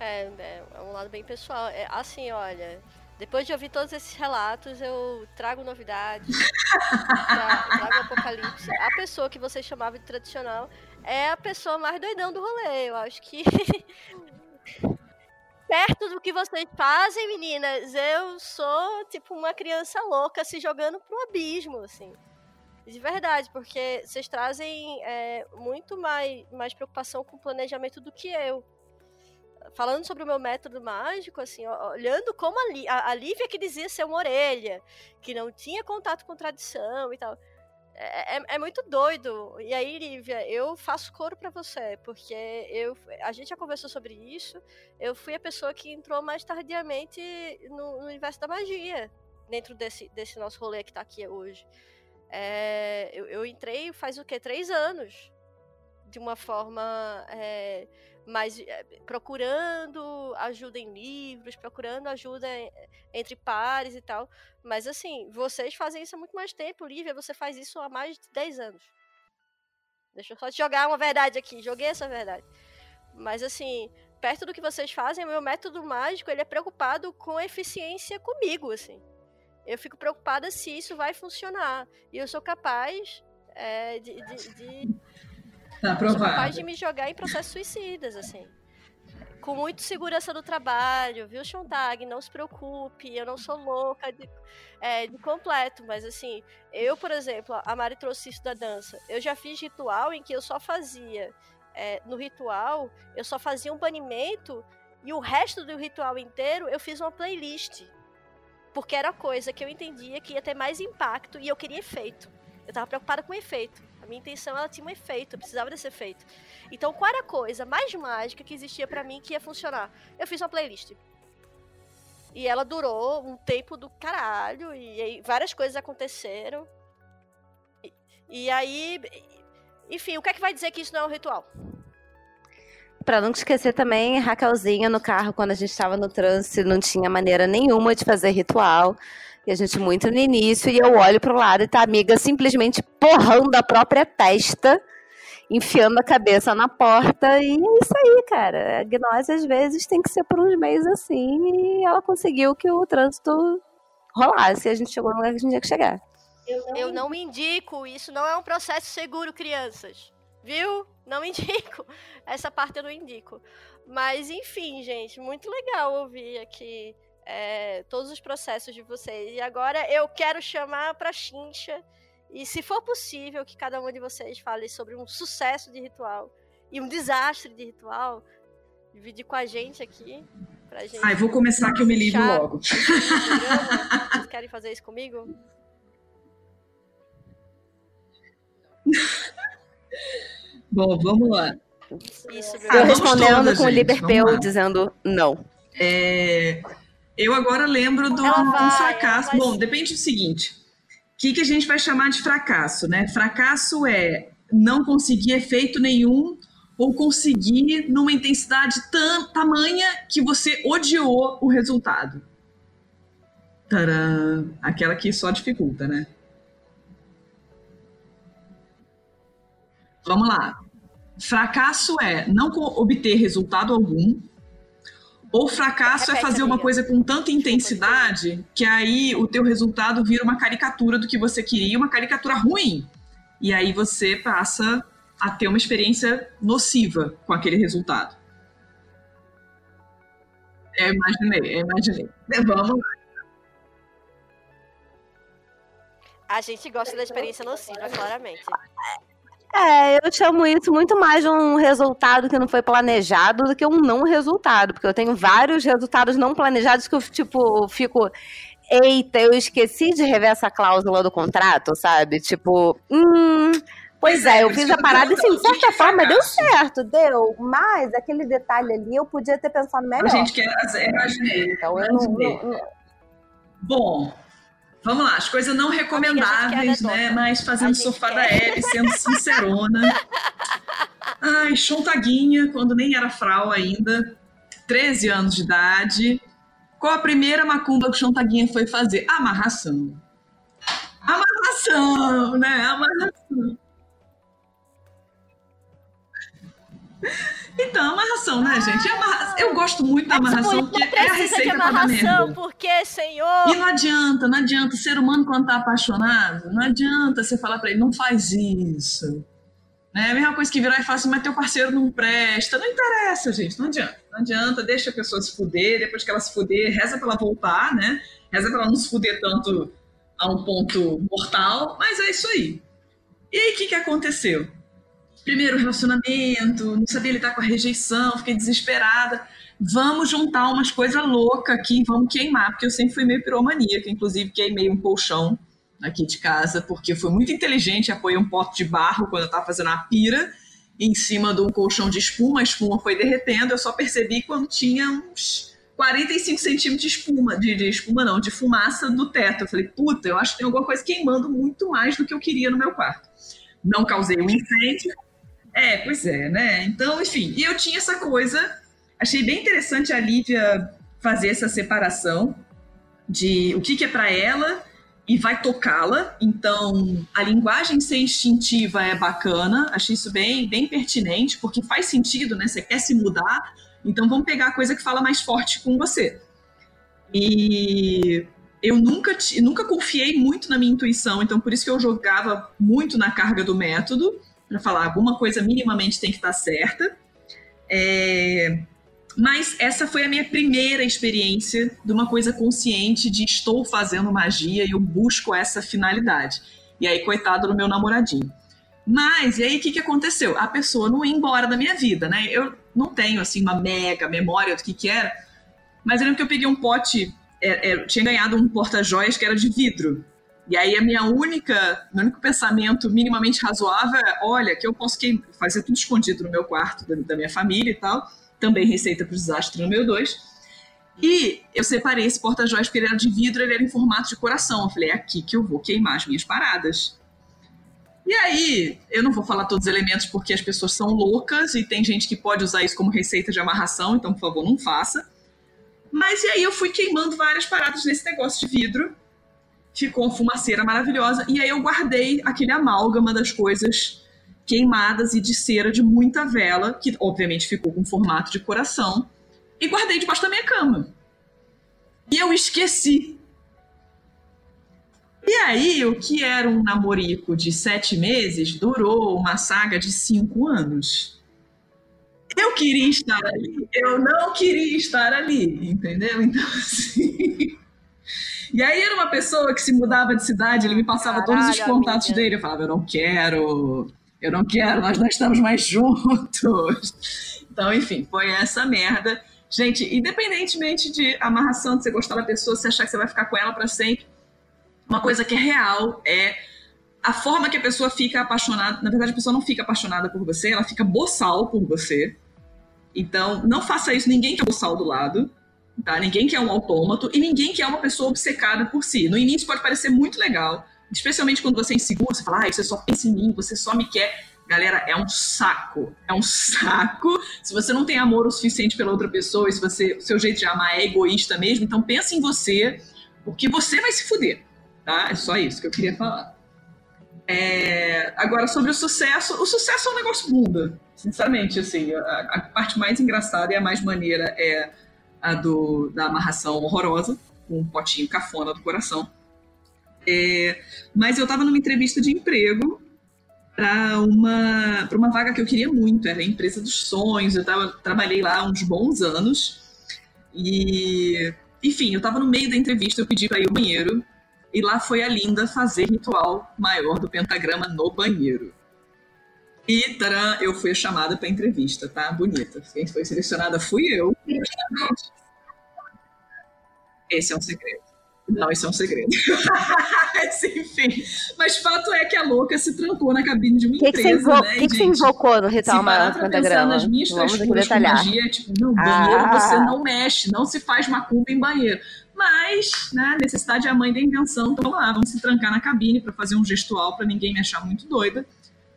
É, é, é um lado bem pessoal. É, assim, olha, depois de ouvir todos esses relatos, eu trago novidades, tra trago apocalipse. A pessoa que vocês chamavam de tradicional é a pessoa mais doidão do rolê. Eu acho que perto do que vocês fazem, meninas, eu sou tipo uma criança louca se jogando pro abismo, assim. De verdade, porque vocês trazem é, muito mais, mais preocupação com o planejamento do que eu. Falando sobre o meu método mágico, assim, olhando como a, a, a Lívia que dizia ser uma orelha, que não tinha contato com tradição e tal é, é, é, muito doido. E aí, Lívia, eu faço coro para você, porque eu, a gente já conversou sobre isso. Eu fui a pessoa que entrou mais tardiamente no, no universo da magia, dentro desse, desse nosso rolê que tá aqui hoje. É, eu, eu, entrei faz o quê? Três anos. De uma forma é, mas eh, procurando ajuda em livros, procurando ajuda entre pares e tal. Mas assim, vocês fazem isso há muito mais tempo, Lívia, você faz isso há mais de 10 anos. Deixa eu só te jogar uma verdade aqui, joguei essa verdade. Mas assim, perto do que vocês fazem, meu método mágico, ele é preocupado com eficiência comigo, assim. Eu fico preocupada se isso vai funcionar. E eu sou capaz é, de, de, de Tá aprovado. capaz de me jogar em processos suicidas, assim. Com muito segurança do trabalho, viu, Chontag? Não se preocupe, eu não sou louca de, é, de completo, mas assim, eu, por exemplo, a Mari trouxe isso da dança. Eu já fiz ritual em que eu só fazia. É, no ritual, eu só fazia um banimento e o resto do ritual inteiro eu fiz uma playlist. Porque era coisa que eu entendia que ia ter mais impacto e eu queria efeito. Eu tava preocupada com efeito. A minha intenção ela tinha um efeito, precisava desse efeito. Então, qual era a coisa mais mágica que existia para mim que ia funcionar? Eu fiz uma playlist. E ela durou um tempo do caralho, e, e várias coisas aconteceram. E, e, aí, enfim, o que é que vai dizer que isso não é um ritual? Pra não esquecer também, Raquelzinha no carro, quando a gente estava no trânsito, não tinha maneira nenhuma de fazer ritual. E a gente muito no início, e eu olho pro lado e tá a amiga simplesmente porrando a própria testa, enfiando a cabeça na porta, e é isso aí, cara. A gnose às vezes tem que ser por uns meses assim, e ela conseguiu que o trânsito rolasse, e a gente chegou no lugar que a gente tinha que chegar. Eu não, eu não indico, isso não é um processo seguro, crianças. Viu? Não indico. Essa parte eu não indico. Mas, enfim, gente, muito legal ouvir aqui é, todos os processos de vocês. E agora eu quero chamar para Chincha e, se for possível, que cada um de vocês fale sobre um sucesso de ritual e um desastre de ritual. Dividir com a gente aqui. Pra gente Ai, vou começar que eu me livro logo. Vocês querem fazer isso comigo? Bom, vamos lá. Isso, ah, eu respondendo com o Liberpeu dizendo não. É, eu agora lembro do vai, um fracasso. Bom, depende do seguinte: o que, que a gente vai chamar de fracasso, né? Fracasso é não conseguir efeito nenhum ou conseguir numa intensidade tam, tamanha que você odiou o resultado. Tcharam! Aquela que só dificulta, né? Vamos lá. Fracasso é não obter resultado algum, ou fracasso é fazer uma coisa com tanta intensidade que aí o teu resultado vira uma caricatura do que você queria, uma caricatura ruim. E aí você passa a ter uma experiência nociva com aquele resultado. Eu imaginei, eu imaginei. Vamos lá. A gente gosta da experiência nociva, claramente. É, eu chamo isso muito mais de um resultado que não foi planejado do que um não resultado, porque eu tenho vários resultados não planejados que eu, tipo, fico. Eita, eu esqueci de rever essa cláusula do contrato, sabe? Tipo, hum. Pois é, eu fiz a parada e, assim, de certa forma, deu certo, deu. Mas aquele detalhe ali eu podia ter pensado melhor. A gente quer. Imaginei. Então, eu não, não... Bom, Vamos lá, as coisas não recomendáveis, né? Mas fazendo sofá quer. da Ellie, sendo sincerona. Ai, chontaguinha, quando nem era frau ainda, 13 anos de idade. Qual a primeira macumba que o Chontaguinha foi fazer? Amarração. Amarração, né? Amarração. Então, amarração, né, gente? Amarra... Eu gosto muito da amarração, porque é a receita para dar merda. Porque, Senhor... E não adianta, não adianta. O ser humano, quando tá apaixonado, não adianta você falar para ele, não faz isso. É a mesma coisa que virar e falar assim, mas teu parceiro não presta. Não interessa, gente, não adianta. Não adianta, deixa a pessoa se fuder, depois que ela se fuder, reza pra ela voltar, né? Reza pra ela não se fuder tanto a um ponto mortal, mas é isso aí. E aí, o que, que aconteceu? Primeiro relacionamento, não sabia lidar com a rejeição, fiquei desesperada. Vamos juntar umas coisas loucas aqui, vamos queimar, porque eu sempre fui meio piromaníaca, inclusive queimei um colchão aqui de casa, porque eu fui muito inteligente, apoiei um pote de barro quando eu estava fazendo a pira, em cima de um colchão de espuma, a espuma foi derretendo, eu só percebi quando tinha uns 45 centímetros de espuma, de, de espuma não, de fumaça no teto. Eu falei, puta, eu acho que tem alguma coisa queimando muito mais do que eu queria no meu quarto. Não causei um incêndio, é, pois é, né? Então, enfim, e eu tinha essa coisa, achei bem interessante a Lívia fazer essa separação de o que, que é para ela e vai tocá-la. Então, a linguagem ser instintiva é bacana, achei isso bem, bem pertinente, porque faz sentido, né? Você quer se mudar, então vamos pegar a coisa que fala mais forte com você. E eu nunca, nunca confiei muito na minha intuição, então por isso que eu jogava muito na carga do método para falar alguma coisa minimamente tem que estar certa. É, mas essa foi a minha primeira experiência de uma coisa consciente de estou fazendo magia e eu busco essa finalidade. E aí, coitado do meu namoradinho. Mas, e aí, o que, que aconteceu? A pessoa não ia embora da minha vida, né? Eu não tenho, assim, uma mega memória do que que era, mas eu lembro que eu peguei um pote, é, é, tinha ganhado um porta-joias que era de vidro. E aí a minha única, meu único pensamento minimamente razoável é, olha, que eu posso fazer tudo escondido no meu quarto, da, da minha família e tal. Também receita para o desastre número dois. E eu separei esse porta-joias porque ele era de vidro, ele era em formato de coração. Eu falei, é aqui que eu vou queimar as minhas paradas. E aí, eu não vou falar todos os elementos porque as pessoas são loucas e tem gente que pode usar isso como receita de amarração, então por favor não faça. Mas e aí eu fui queimando várias paradas nesse negócio de vidro ficou uma fumaceira maravilhosa. E aí eu guardei aquele amálgama das coisas queimadas e de cera de muita vela, que obviamente ficou com formato de coração, e guardei debaixo da minha cama. E eu esqueci. E aí, o que era um namorico de sete meses durou uma saga de cinco anos. Eu queria estar ali, eu não queria estar ali, entendeu? Então, assim. E aí era uma pessoa que se mudava de cidade, ele me passava Caralho, todos os contatos amiga. dele. Eu falava, eu não quero, eu não quero, nós não estamos mais juntos. Então, enfim, foi essa merda. Gente, independentemente de amarração, de você gostar da pessoa, você achar que você vai ficar com ela para sempre, uma coisa que é real é a forma que a pessoa fica apaixonada. Na verdade, a pessoa não fica apaixonada por você, ela fica boçal por você. Então, não faça isso, ninguém quer boçal do lado. Tá? Ninguém quer um autômato e ninguém quer uma pessoa obcecada por si. No início pode parecer muito legal, especialmente quando você é inseguro, você fala, ah, você só pensa em mim, você só me quer. Galera, é um saco. É um saco. Se você não tem amor o suficiente pela outra pessoa, se você, seu jeito de amar é egoísta mesmo, então pensa em você, Porque você vai se fuder, tá? É só isso que eu queria falar. É, agora, sobre o sucesso, o sucesso é um negócio bunda, sinceramente, assim, a, a, parte mais engraçada e a mais maneira é a do, da amarração horrorosa, com um potinho cafona do coração. É, mas eu estava numa entrevista de emprego para uma, uma vaga que eu queria muito, era a empresa dos sonhos, eu tava, trabalhei lá uns bons anos, e, enfim, eu estava no meio da entrevista, eu pedi para ir ao banheiro, e lá foi a Linda fazer ritual maior do pentagrama no banheiro. E taran, eu fui chamada para entrevista, tá? Bonita. Quem foi selecionada fui eu. Esse é um segredo. Não, isso é um segredo. Enfim. Mas fato é que a louca se trancou na cabine de uma que empresa, que né? O que, que você invocou no do pentagrama? nas minhas frescuras com magia, tipo, no banheiro ah. você não mexe, não se faz macumba em banheiro. Mas, né, necessidade é a mãe da invenção, então vamos lá, vamos se trancar na cabine para fazer um gestual para ninguém me achar muito doida.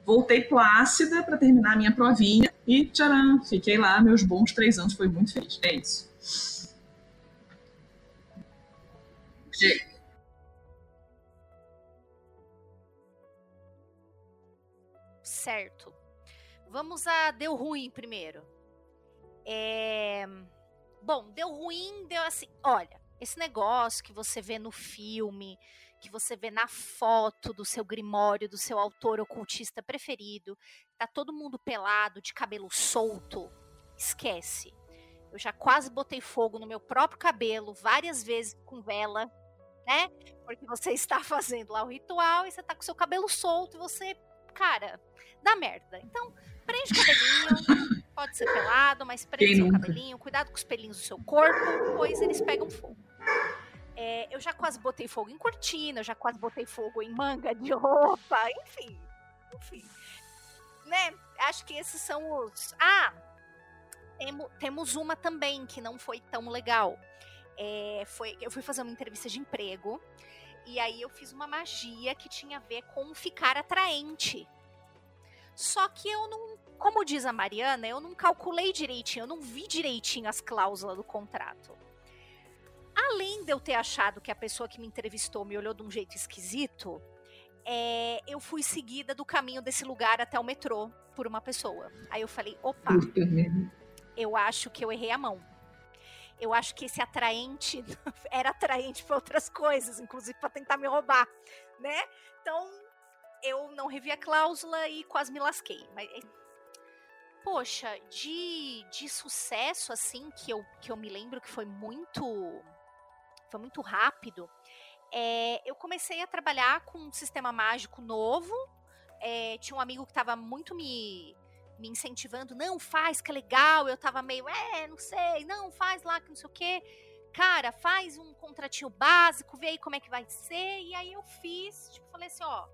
Voltei plácida para terminar a minha provinha e tcharam, fiquei lá meus bons três anos, foi muito feliz. É isso. Certo. Vamos a deu ruim primeiro. É... Bom, deu ruim, deu assim. Olha, esse negócio que você vê no filme, que você vê na foto do seu grimório, do seu autor ocultista preferido, tá todo mundo pelado, de cabelo solto, esquece. Eu já quase botei fogo no meu próprio cabelo várias vezes com vela, né? Porque você está fazendo lá o ritual e você tá com seu cabelo solto e você, cara, dá merda. Então, prende o cabelinho, pode ser pelado, mas prende seu cabelinho, cuidado com os pelinhos do seu corpo, pois eles pegam fogo. É, eu já quase botei fogo em cortina, eu já quase botei fogo em manga de roupa, enfim. Enfim. Né? Acho que esses são os. Ah! Temo, temos uma também que não foi tão legal. É, foi, eu fui fazer uma entrevista de emprego e aí eu fiz uma magia que tinha a ver com ficar atraente. Só que eu não, como diz a Mariana, eu não calculei direitinho, eu não vi direitinho as cláusulas do contrato além de eu ter achado que a pessoa que me entrevistou me olhou de um jeito esquisito, é, eu fui seguida do caminho desse lugar até o metrô por uma pessoa. Aí eu falei, opa, eu acho que eu errei a mão. Eu acho que esse atraente era atraente para outras coisas, inclusive para tentar me roubar, né? Então eu não revi a cláusula e quase me lasquei. Mas poxa, de, de sucesso assim que eu, que eu me lembro que foi muito foi muito rápido. É, eu comecei a trabalhar com um sistema mágico novo. É, tinha um amigo que estava muito me, me incentivando, não, faz, que é legal. Eu tava meio, é, não sei, não, faz lá, que não sei o quê. Cara, faz um contratinho básico, vê aí como é que vai ser. E aí eu fiz, tipo, falei assim, ó,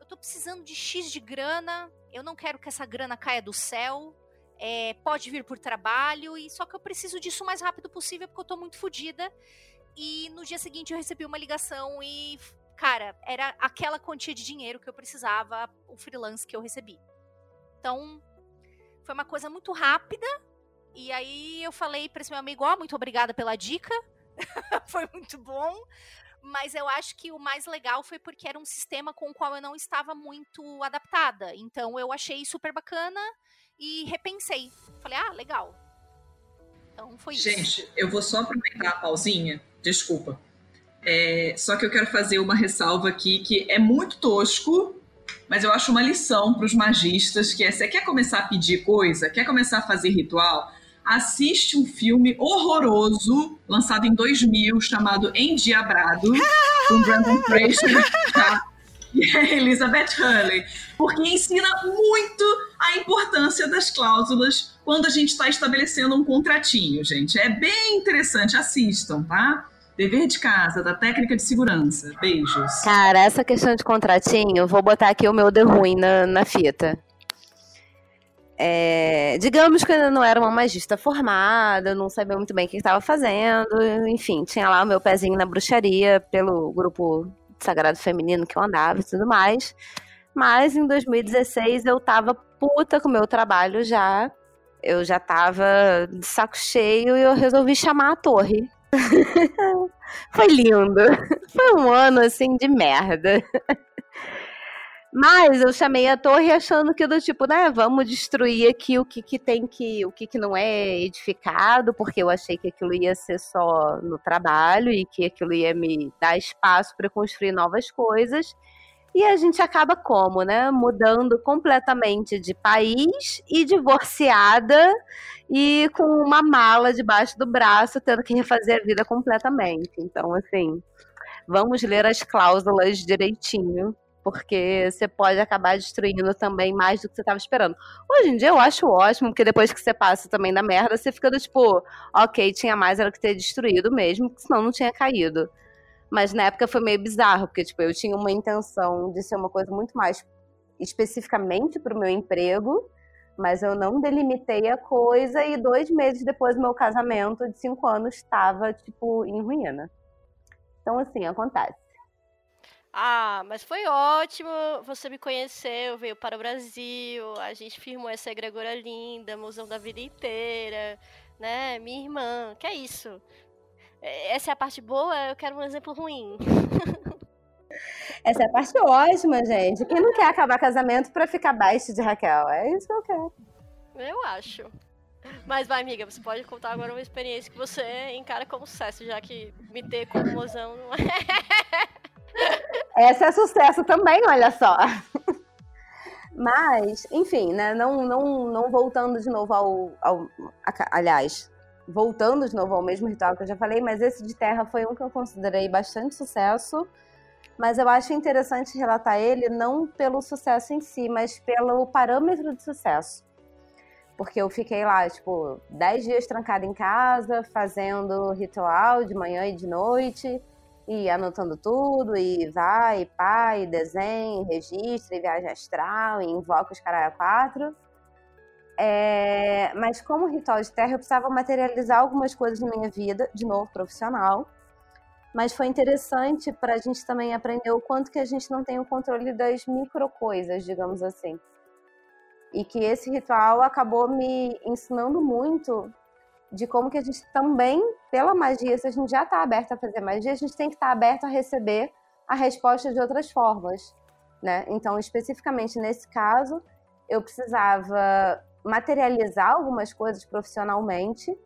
eu tô precisando de X de grana, eu não quero que essa grana caia do céu. É, pode vir por trabalho, e só que eu preciso disso o mais rápido possível, porque eu tô muito fodida. E no dia seguinte eu recebi uma ligação e, cara, era aquela quantia de dinheiro que eu precisava, o freelance que eu recebi. Então, foi uma coisa muito rápida. E aí eu falei para esse meu amigo, ó, oh, muito obrigada pela dica. foi muito bom. Mas eu acho que o mais legal foi porque era um sistema com o qual eu não estava muito adaptada. Então eu achei super bacana e repensei. Falei, ah, legal. Então foi Gente, isso. Gente, eu vou só aproveitar a pausinha Desculpa. É, só que eu quero fazer uma ressalva aqui que é muito tosco, mas eu acho uma lição para os magistas, que é, você quer começar a pedir coisa, quer começar a fazer ritual, assiste um filme horroroso, lançado em 2000, chamado Endiabrado, com Brandon Fraser tá? e a Elizabeth Hurley, porque ensina muito a importância das cláusulas quando a gente está estabelecendo um contratinho, gente. É bem interessante, assistam, tá? Dever de casa, da técnica de segurança. Beijos. Cara, essa questão de contratinho, vou botar aqui o meu de ruim na, na fita. É, digamos que eu ainda não era uma magista formada, não sabia muito bem o que estava fazendo, enfim, tinha lá o meu pezinho na bruxaria pelo grupo Sagrado Feminino que eu andava e tudo mais. Mas em 2016 eu tava puta com o meu trabalho já. Eu já tava de saco cheio e eu resolvi chamar a torre Foi lindo. Foi um ano assim de merda. Mas eu chamei a torre achando que do tipo, né, vamos destruir aqui o que, que tem que, o que, que não é edificado, porque eu achei que aquilo ia ser só no trabalho e que aquilo ia me dar espaço para construir novas coisas. E a gente acaba como, né? Mudando completamente de país e divorciada e com uma mala debaixo do braço, tendo que refazer a vida completamente. Então, assim, vamos ler as cláusulas direitinho porque você pode acabar destruindo também mais do que você estava esperando. Hoje em dia eu acho ótimo, porque depois que você passa também na merda, você fica do tipo, ok, tinha mais era que ter destruído mesmo, senão não tinha caído. Mas na época foi meio bizarro, porque tipo, eu tinha uma intenção de ser uma coisa muito mais especificamente para o meu emprego, mas eu não delimitei a coisa e dois meses depois do meu casamento de cinco anos estava tipo em ruína. Então assim acontece. Ah, mas foi ótimo. Você me conheceu, veio para o Brasil, a gente firmou essa egregora linda, musão da vida inteira, né? Minha irmã, que é isso? Essa é a parte boa, eu quero um exemplo ruim. Essa é a parte ótima, gente. Quem não quer acabar casamento para ficar baixo de Raquel? É isso que eu quero. Eu acho. Mas vai, amiga, você pode contar agora uma experiência que você encara como sucesso, já que me ter como mozão não é. Essa é sucesso também, olha só. Mas, enfim, né? Não, não, não voltando de novo ao, ao. Aliás, voltando de novo ao mesmo ritual que eu já falei, mas esse de terra foi um que eu considerei bastante sucesso. Mas eu acho interessante relatar ele não pelo sucesso em si, mas pelo parâmetro de sucesso. Porque eu fiquei lá, tipo, 10 dias trancada em casa, fazendo ritual de manhã e de noite e anotando tudo, e vai, e pá, e desenha, e registra, e viagem astral, e invoca os caralho quatro. É, mas como ritual de terra, eu precisava materializar algumas coisas na minha vida, de novo, profissional. Mas foi interessante para a gente também aprender o quanto que a gente não tem o controle das micro coisas, digamos assim. E que esse ritual acabou me ensinando muito de como que a gente também, pela magia, se a gente já está aberto a fazer magia, a gente tem que estar tá aberto a receber a resposta de outras formas, né? Então, especificamente nesse caso, eu precisava materializar algumas coisas profissionalmente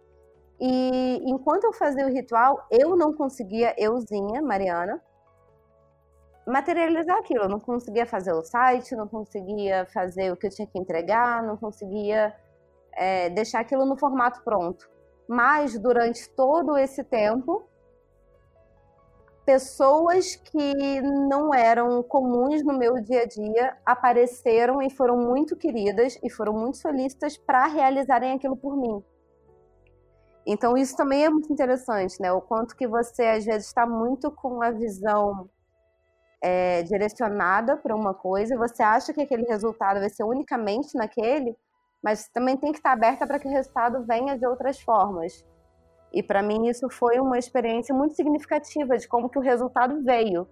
e enquanto eu fazia o ritual, eu não conseguia, euzinha, Mariana, materializar aquilo. Eu não conseguia fazer o site, não conseguia fazer o que eu tinha que entregar, não conseguia é, deixar aquilo no formato pronto. Mas durante todo esse tempo, pessoas que não eram comuns no meu dia a dia apareceram e foram muito queridas e foram muito solícitas para realizarem aquilo por mim. Então isso também é muito interessante, né? O quanto que você às vezes está muito com a visão é, direcionada para uma coisa, você acha que aquele resultado vai ser unicamente naquele, mas também tem que estar aberta para que o resultado venha de outras formas. E para mim isso foi uma experiência muito significativa de como que o resultado veio.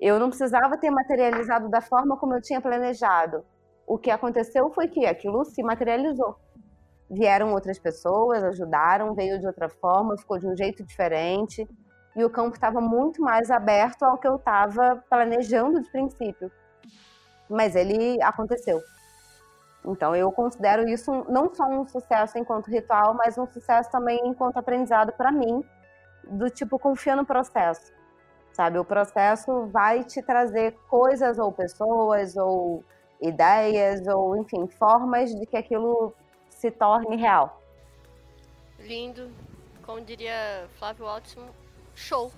Eu não precisava ter materializado da forma como eu tinha planejado. O que aconteceu foi que aquilo se materializou. Vieram outras pessoas, ajudaram, veio de outra forma, ficou de um jeito diferente. E o campo estava muito mais aberto ao que eu estava planejando de princípio. Mas ele aconteceu. Então eu considero isso não só um sucesso enquanto ritual, mas um sucesso também enquanto aprendizado para mim, do tipo confia no processo. Sabe, o processo vai te trazer coisas ou pessoas ou ideias ou enfim, formas de que aquilo se torne real. Lindo, como diria Flávio Watson, show.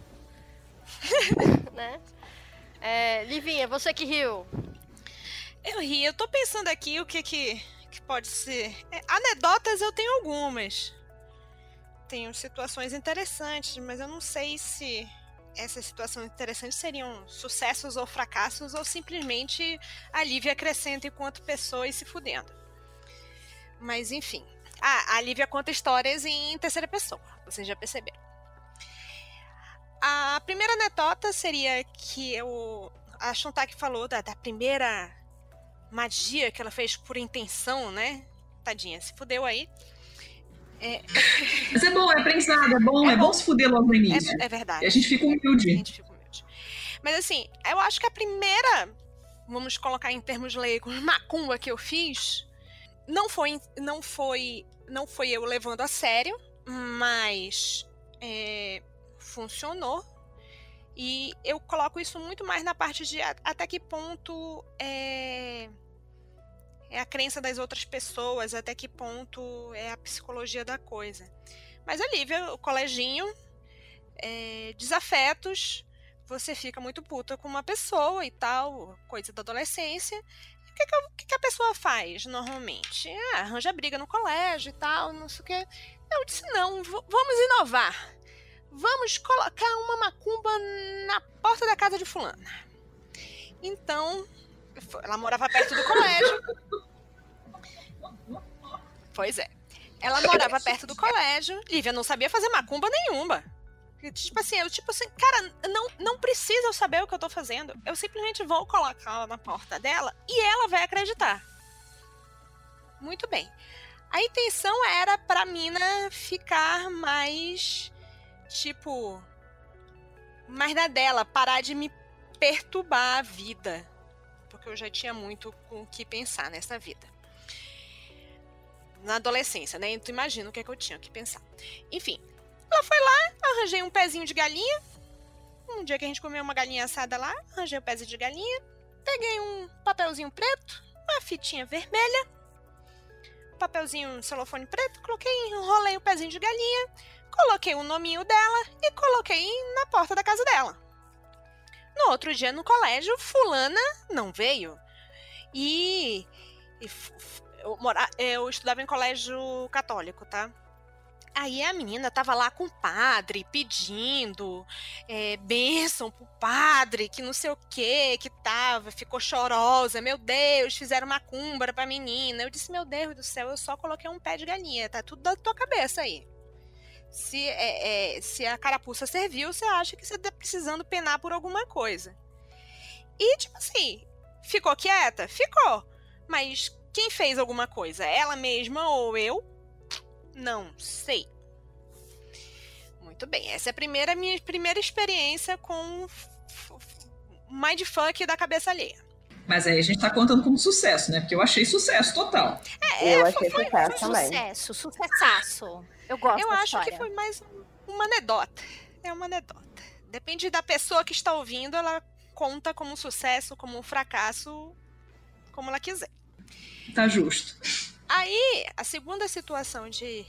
né? É, Livinha, você que riu. Eu ri, eu tô pensando aqui o que que, que pode ser. É, anedotas eu tenho algumas. Tenho situações interessantes, mas eu não sei se essas situações interessantes seriam sucessos ou fracassos ou simplesmente a Lívia crescendo enquanto pessoa e se fudendo. Mas enfim. Ah, a Lívia conta histórias em terceira pessoa, vocês já perceberam. A primeira anedota seria que eu, a Shuntak falou da, da primeira magia que ela fez por intenção, né? Tadinha, se fudeu aí. É... Mas é bom, é aprendizado, é bom, é, é bom. bom se fuder logo no início. É, é verdade. E a gente fica humilde. A gente fica humilde. Mas assim, eu acho que a primeira, vamos colocar em termos leigos, macumba que eu fiz, não foi, não foi, não foi eu levando a sério, mas é, funcionou. E eu coloco isso muito mais na parte de até que ponto é, é a crença das outras pessoas, até que ponto é a psicologia da coisa. Mas a Lívia, o coleginho, é, desafetos, você fica muito puta com uma pessoa e tal, coisa da adolescência. O que, que, que a pessoa faz normalmente? Ah, arranja briga no colégio e tal, não sei o que. Eu disse, não, vamos inovar. Vamos colocar uma macumba na porta da casa de fulana. Então, ela morava perto do colégio. Pois é. Ela morava perto do colégio. Lívia não sabia fazer macumba nenhuma. Tipo assim, eu, tipo assim, cara, não, não precisa eu saber o que eu tô fazendo. Eu simplesmente vou colocar ela na porta dela e ela vai acreditar. Muito bem. A intenção era pra mina ficar mais. Tipo. Mais na dela, parar de me perturbar a vida. Porque eu já tinha muito com o que pensar nessa vida na adolescência, né? Então imagina o que, é que eu tinha que pensar. Enfim, ela foi lá, arranjei um pezinho de galinha. Um dia que a gente comeu uma galinha assada lá, arranjei o um pezinho de galinha. Peguei um papelzinho preto, uma fitinha vermelha, papelzinho celofone preto, coloquei, enrolei o pezinho de galinha, coloquei o nominho dela e coloquei na porta da casa dela. No outro dia no colégio, fulana não veio. E, e eu, mora, eu estudava em colégio católico, tá? Aí a menina tava lá com o padre pedindo é, bênção pro padre, que não sei o que, que tava, ficou chorosa. Meu Deus, fizeram uma cúmbara pra menina. Eu disse, meu Deus do céu, eu só coloquei um pé de galinha, tá tudo da tua cabeça aí. Se, é, é, se a carapuça serviu, você acha que você tá precisando penar por alguma coisa. E, tipo assim, ficou quieta? Ficou. Mas quem fez alguma coisa? Ela mesma ou eu? Não sei. Muito bem, essa é a primeira minha primeira experiência com mindfuck da cabeça alheia. Mas aí a gente tá contando como sucesso, né? Porque eu achei sucesso total. É, eu é, achei foi, sucesso foi, também. Sucesso, sucessaço. Eu gosto Eu acho história. que foi mais uma anedota. É uma anedota. Depende da pessoa que está ouvindo, ela conta como um sucesso, como um fracasso, como ela quiser. Tá justo. Aí, a segunda situação de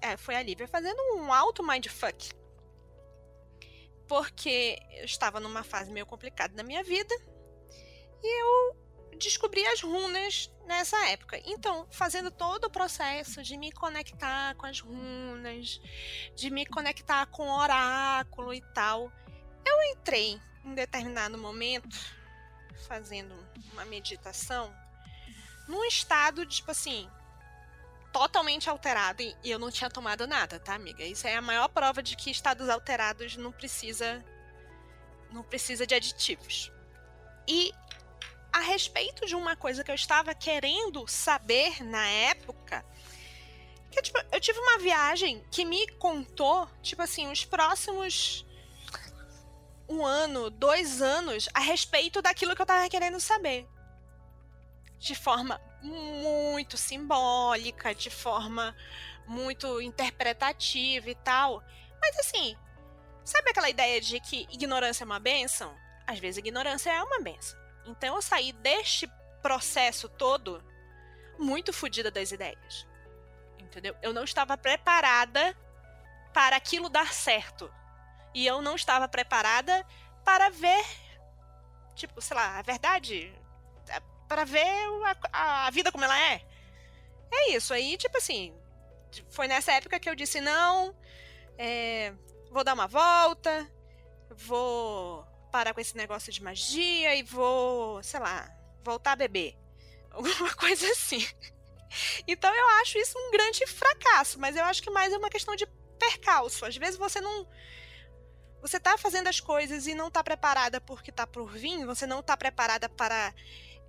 é, foi a Lívia fazendo um alto mindfuck. Porque eu estava numa fase meio complicada na minha vida. E eu descobri as runas nessa época. Então, fazendo todo o processo de me conectar com as runas, de me conectar com o oráculo e tal, eu entrei em determinado momento fazendo uma meditação num estado, tipo assim, totalmente alterado. E eu não tinha tomado nada, tá, amiga? Isso é a maior prova de que estados alterados não precisa. Não precisa de aditivos. E a respeito de uma coisa que eu estava querendo saber na época. Que, tipo, eu tive uma viagem que me contou, tipo assim, os próximos um ano, dois anos a respeito daquilo que eu tava querendo saber de forma muito simbólica, de forma muito interpretativa e tal. Mas assim, sabe aquela ideia de que ignorância é uma benção? Às vezes ignorância é uma benção. Então eu saí deste processo todo muito fodida das ideias. Entendeu? Eu não estava preparada para aquilo dar certo. E eu não estava preparada para ver, tipo, sei lá, a verdade para ver a, a, vida como ela é. É isso. Aí, tipo assim, foi nessa época que eu disse: não, é, vou dar uma volta, vou parar com esse negócio de magia e vou, sei lá, voltar a beber. Alguma coisa assim. Então eu acho isso um grande fracasso, mas eu acho que mais é uma questão de percalço. Às vezes você não. Você tá fazendo as coisas e não tá preparada porque tá por vir, você não tá preparada para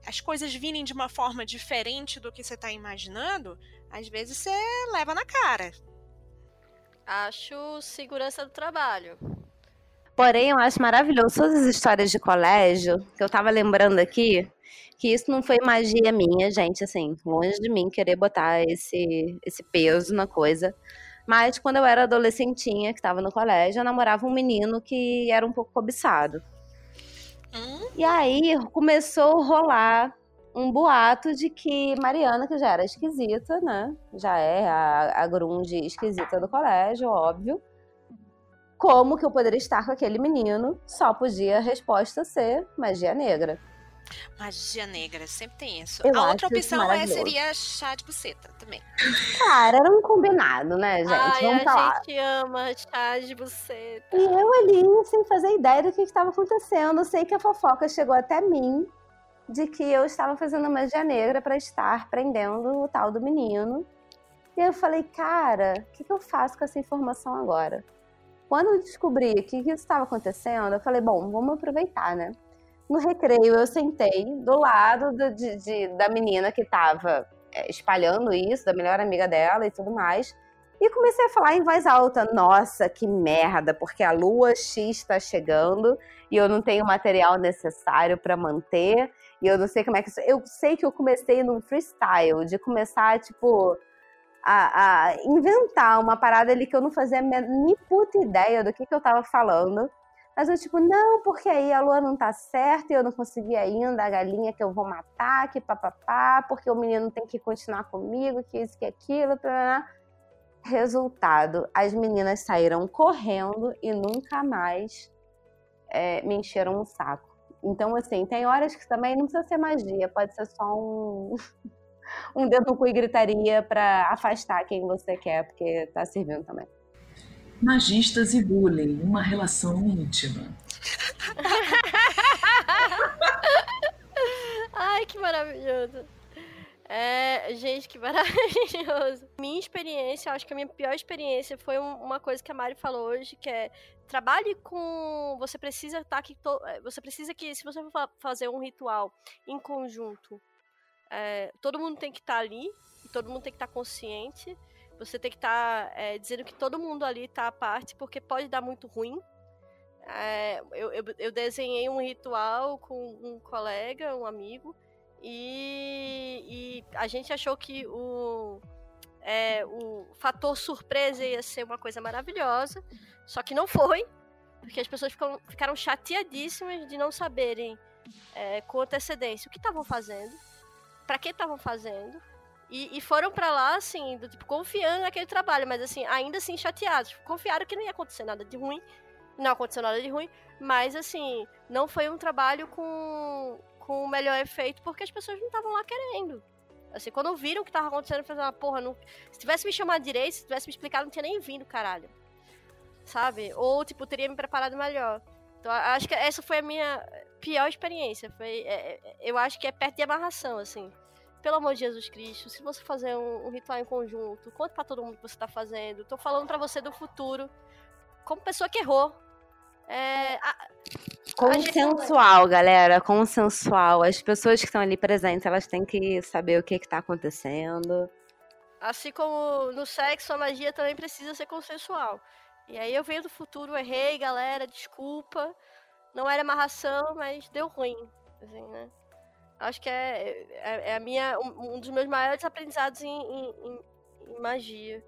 as coisas virem de uma forma diferente do que você está imaginando, às vezes você leva na cara. Acho segurança do trabalho. Porém, eu acho maravilhoso todas as histórias de colégio, que eu tava lembrando aqui, que isso não foi magia minha, gente, assim, longe de mim querer botar esse, esse peso na coisa. Mas quando eu era adolescentinha, que estava no colégio, eu namorava um menino que era um pouco cobiçado. Hum? E aí começou a rolar um boato de que Mariana, que já era esquisita, né? Já é a, a grunge esquisita do colégio, óbvio. Como que eu poderia estar com aquele menino? Só podia a resposta ser magia negra. Magia negra, sempre tem isso. Eu a outra opção é, seria chá de buceta também. Cara, era um combinado, né, gente? Ai, Vamos a falar. gente ama chá de buceta. E eu ali, sem fazer ideia do que estava acontecendo, eu sei que a fofoca chegou até mim de que eu estava fazendo magia negra para estar prendendo o tal do menino. E eu falei, cara, o que, que eu faço com essa informação agora? Quando eu descobri que, que estava acontecendo, eu falei, bom, vamos aproveitar, né? No recreio, eu sentei do lado do- de- de- da menina que estava espalhando isso, da melhor amiga dela e tudo mais. E comecei a falar em voz alta: Nossa, que merda, porque a lua X está chegando e eu não tenho o material necessário para manter. E eu não sei como é que. Eu sei que eu comecei num freestyle, de começar, tipo, a, a inventar uma parada ali que eu não fazia nem puta ideia do que, que eu tava falando. Mas eu, tipo, não, porque aí a lua não tá certa e eu não consegui ainda, a galinha que eu vou matar, que papapá, porque o menino tem que continuar comigo, que isso, que aquilo, blá, Resultado, as meninas saíram correndo e nunca mais é, me encheram o saco. Então, assim, tem horas que também não precisa ser magia, pode ser só um, um dedo no cu e gritaria pra afastar quem você quer, porque tá servindo também. Magistas e bullying, uma relação íntima. Ai, que maravilhoso. É, gente, que maravilhoso. Minha experiência, acho que a minha pior experiência foi um- uma coisa que a Mari falou hoje, que é trabalhe com. Você precisa estar aqui. to- é, Você precisa que, se você for fa- fazer um ritual em conjunto, é, todo mundo tem que estar ali, e todo mundo tem que estar consciente. Você tem que estar é, dizendo que todo mundo ali está à parte, porque pode dar muito ruim. É, eu, eu, eu desenhei um ritual com um colega, um amigo, e, e a gente achou que o, é, o fator surpresa ia ser uma coisa maravilhosa, só que não foi, porque as pessoas ficam, ficaram chateadíssimas de não saberem é, com antecedência o que estavam fazendo, para que estavam fazendo, e, e foram para lá, assim, do tipo, confiando naquele trabalho, mas assim, ainda assim chateados. Confiaram que não ia acontecer nada de ruim, não aconteceu nada de ruim, mas assim, não foi um trabalho com, com o melhor efeito, porque as pessoas não estavam lá querendo. Assim, quando viram o que tava acontecendo, falaram, ah, porra, não... se tivesse me chamado direito, se tivesse me explicado, não tinha nem vindo, caralho. Sabe? Ou, tipo, teria me preparado melhor. Então, acho que essa foi a minha pior experiência. Foi, é, é, eu acho que é perto de amarração, assim. Pelo amor de Jesus Cristo, se você fazer um, um ritual em conjunto, conta pra todo mundo o que você tá fazendo. Tô falando pra você do futuro, como pessoa que errou. É, a- Consensual, galera, consensual. As pessoas que estão ali presentes, elas têm que saber o que que tá acontecendo. Assim como no sexo, a magia também precisa ser consensual. E aí eu venho do futuro, errei, galera, desculpa. Não era amarração, mas deu ruim. Assim, né? Acho que é, é, é a minha, um, dos meus maiores aprendizados em, em- em- em magia,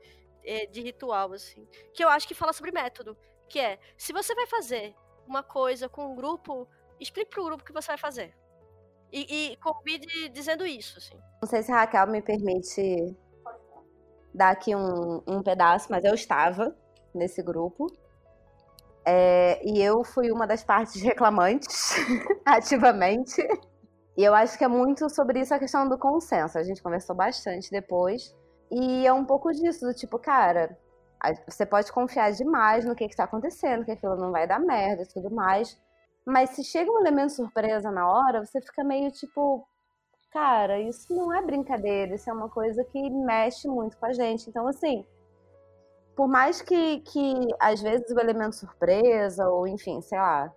é, de ritual, assim. Que eu acho que fala sobre método. Que é, se você vai fazer uma coisa com um grupo, explique pro grupo o que você vai fazer. E, e convide dizendo isso, assim. Não sei se a Raquel me permite dar aqui um, um pedaço, mas eu estava nesse grupo. É, e eu fui uma das partes reclamantes, ativamente. E eu acho que é muito sobre isso a questão do consenso. A gente conversou bastante depois. E é um pouco disso, do tipo, cara, você pode confiar demais no que está acontecendo, que aquilo não vai dar merda e tudo mais. Mas se chega um elemento surpresa na hora, você fica meio tipo, cara, isso não é brincadeira, isso é uma coisa que mexe muito com a gente. Então, assim, por mais que, que às vezes o elemento surpresa, ou enfim, sei lá,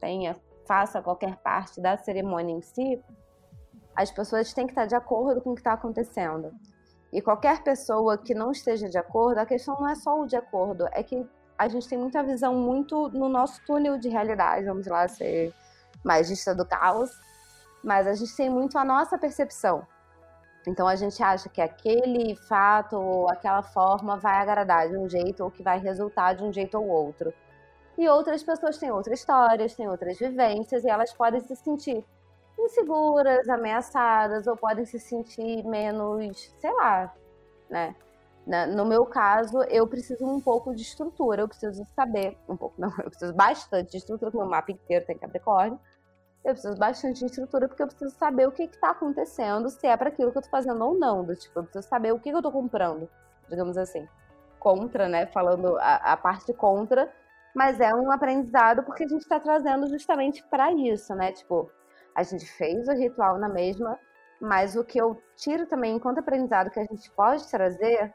tenha, faça qualquer parte da cerimônia em si, as pessoas têm que estar de acordo com o que está acontecendo. E qualquer pessoa que não esteja de acordo, a questão não é só o de acordo, é que a gente tem muita visão muito no nosso túnel de realidade, vamos lá ser magista do caos, mas a gente tem muito a nossa percepção. Então a gente acha que aquele fato ou aquela forma vai agradar de um jeito ou que vai resultar de um jeito ou outro. E outras pessoas têm outras histórias, têm outras vivências e elas podem se sentir inseguras, ameaçadas ou podem se sentir menos, sei lá, né? No meu caso, eu preciso um pouco de estrutura, eu preciso saber, um pouco não, eu preciso bastante de estrutura, porque o mapa inteiro tem Capricórnio. Eu preciso bastante de estrutura porque eu preciso saber o que está acontecendo, se é para aquilo que eu estou fazendo ou não. Do, tipo, eu preciso saber o que, que eu estou comprando, digamos assim. Contra, né? Falando a, a parte contra, mas é um aprendizado porque a gente está trazendo justamente para isso, né? Tipo, a gente fez o ritual na mesma, mas o que eu tiro também enquanto aprendizado que a gente pode trazer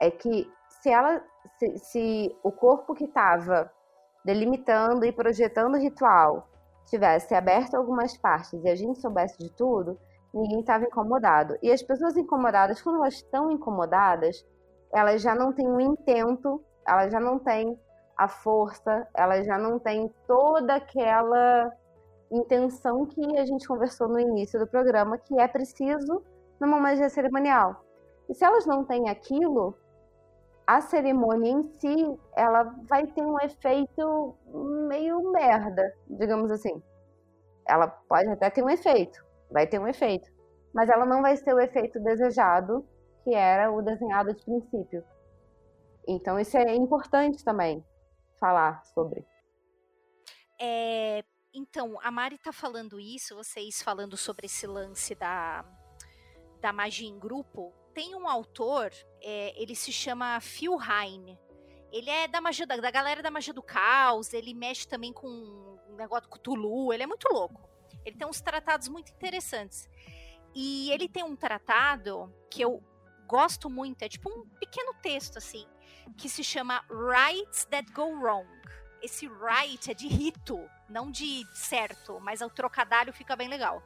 é que se ela, se, se o corpo que estava delimitando e projetando o ritual tivesse aberto algumas partes e a gente soubesse de tudo, ninguém estava incomodado. E as pessoas incomodadas, quando elas estão incomodadas, elas já não têm o intento, elas já não têm a força, elas já não têm toda aquela intenção que a gente conversou no início do programa, que é preciso numa magia cerimonial. E se elas não têm aquilo, a cerimônia em si, ela vai ter um efeito meio merda, digamos assim. Ela pode até ter um efeito, vai ter um efeito, mas ela não vai ter o efeito desejado, que era o desenhado de princípio. Então isso é importante também falar sobre. É, então, a Mari tá falando isso, vocês falando sobre esse lance da, da magia em grupo. Tem um autor, é, ele se chama Phil Hine. Ele é da magia da, da galera da magia do caos, ele mexe também com um negócio com Tulu, ele é muito louco. Ele tem uns tratados muito interessantes. E ele tem um tratado que eu gosto muito, é tipo um pequeno texto assim, que se chama Rights That Go Wrong esse right é de rito, não de certo, mas o trocadilho fica bem legal.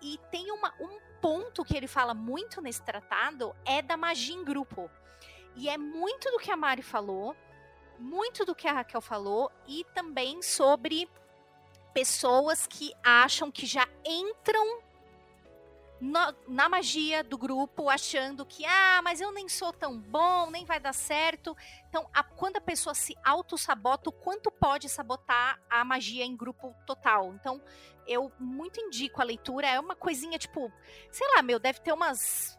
E tem uma, um ponto que ele fala muito nesse tratado é da magia em grupo. E é muito do que a Mari falou, muito do que a Raquel falou, e também sobre pessoas que acham que já entram no, na magia do grupo, achando que, ah, mas eu nem sou tão bom, nem vai dar certo. Então, a, quando a pessoa se auto-sabota, o quanto pode sabotar a magia em grupo total. Então, eu muito indico a leitura. É uma coisinha, tipo, sei lá, meu, deve ter umas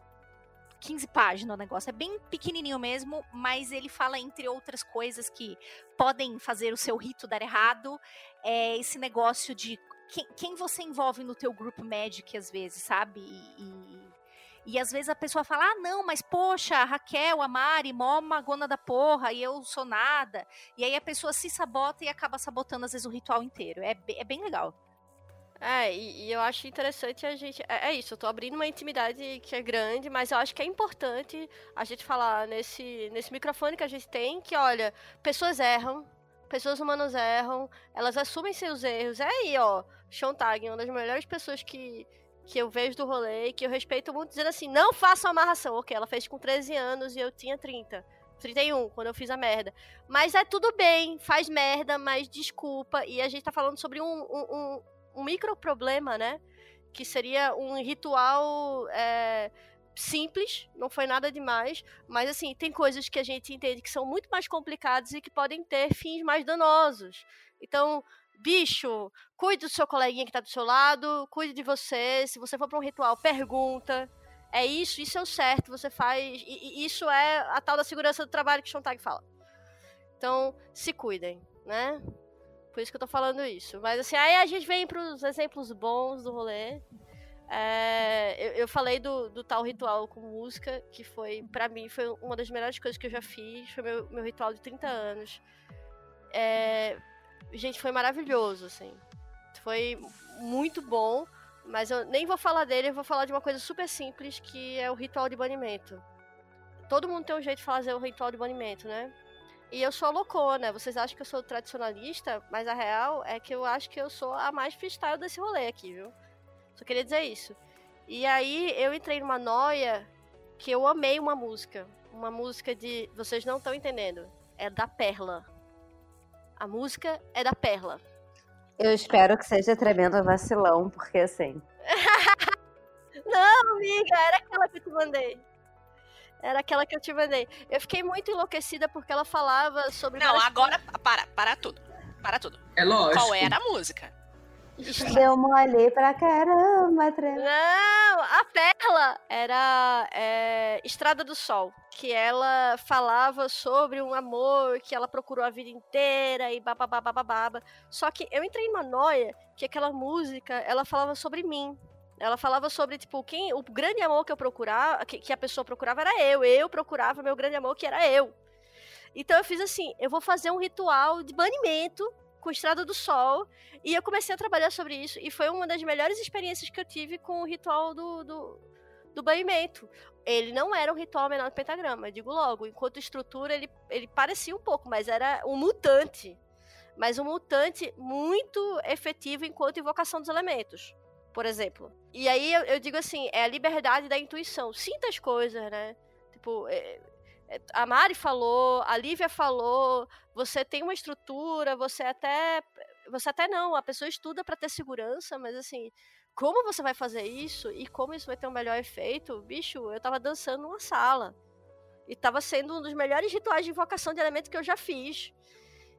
15 páginas o negócio. É bem pequenininho mesmo, mas ele fala, entre outras coisas, que podem fazer o seu rito dar errado. É esse negócio de quem, quem, você envolve no teu grupo Magic, às vezes, sabe? E, e, e, às vezes a pessoa fala, ah, não, mas poxa, a Raquel, a Mari, mó magona da porra, e eu sou nada. E aí a pessoa se sabota e acaba sabotando, às vezes, o ritual inteiro. É, é bem legal. É, e, e, eu acho interessante a gente. É, é, isso, eu tô abrindo uma intimidade que é grande, mas eu acho que é importante a gente falar nesse, nesse microfone que a gente tem que, olha, pessoas erram, pessoas humanas erram, elas assumem seus erros. É aí, ó, Sean Tag, uma das melhores pessoas que, que eu vejo do rolê, que eu respeito muito, dizendo assim, não façam amarração. Ok, ela fez com 13 anos e eu tinha 30. 31, quando eu fiz a merda. Mas é tudo bem, faz merda, mas desculpa. E a gente tá falando sobre um, um, um, um micro problema, né? Que seria um ritual é, simples, não foi nada demais, mas assim, tem coisas que a gente entende que são muito mais complicadas e que podem ter fins mais danosos. Então, bicho, cuide do seu coleguinha que tá do seu lado, cuide de você, se você for para um ritual, pergunta. É isso, isso é o certo, você faz. E, e isso é a tal da segurança do trabalho que Schontag fala. Então, se cuidem, né? Por isso que eu tô falando isso. Mas assim, aí a gente vem pros exemplos bons do rolê. É, eu, eu, falei do, do, tal ritual com música, que foi, para mim, foi uma das melhores coisas que eu já fiz. Foi meu, meu ritual de 30 anos. É, gente, foi maravilhoso, assim. Foi muito bom, mas eu nem vou falar dele, eu vou falar de uma coisa super simples, que é o ritual de banimento. Todo mundo tem um jeito de fazer o ritual de banimento, né? E eu sou loucona. Vocês acham que eu sou tradicionalista, mas a real é que eu acho que eu sou a mais freestyle desse rolê aqui, viu? Só queria dizer isso. E aí eu entrei numa noia que eu amei uma música. Uma música de. Vocês não estão entendendo. É da Perla. A música é da Perla. Eu espero que seja tremendo vacilão, porque assim. não, amiga, era aquela que eu te mandei. Era aquela que eu te mandei. Eu fiquei muito enlouquecida porque ela falava sobre. Não, agora. Para, para tudo. Para tudo. É lógico. Qual era a música? Deu mole pra caramba, tremendo. Não, a Perla era é, Estrada do Sol, que ela falava sobre um amor que ela procurou a vida inteira e babababababa. Só que eu entrei numa noia que aquela música, ela falava sobre mim. Ela falava sobre, tipo, quem, o grande amor que eu procurava, que, que a pessoa procurava era eu. Eu procurava meu grande amor, que era eu. Então eu fiz assim, eu vou fazer um ritual de banimento com Estrada do Sol. E eu comecei a trabalhar sobre isso. E foi uma das melhores experiências que eu tive com o ritual do, do, do banimento. Ele não era um ritual menor do pentagrama, digo logo. Enquanto estrutura, ele, ele parecia um pouco, mas era um mutante. Mas um mutante muito efetivo enquanto invocação dos elementos por exemplo. E aí eu, eu, digo assim, é a liberdade da intuição. Sinta as coisas, né? Tipo, é, é, a Mari falou, a Lívia falou, você tem uma estrutura, você até. Você até não, a pessoa estuda para ter segurança, mas assim, como você vai fazer isso e como isso vai ter um melhor efeito? Bicho, eu tava dançando numa sala. E tava sendo um dos melhores rituais de invocação de elemento que eu já fiz.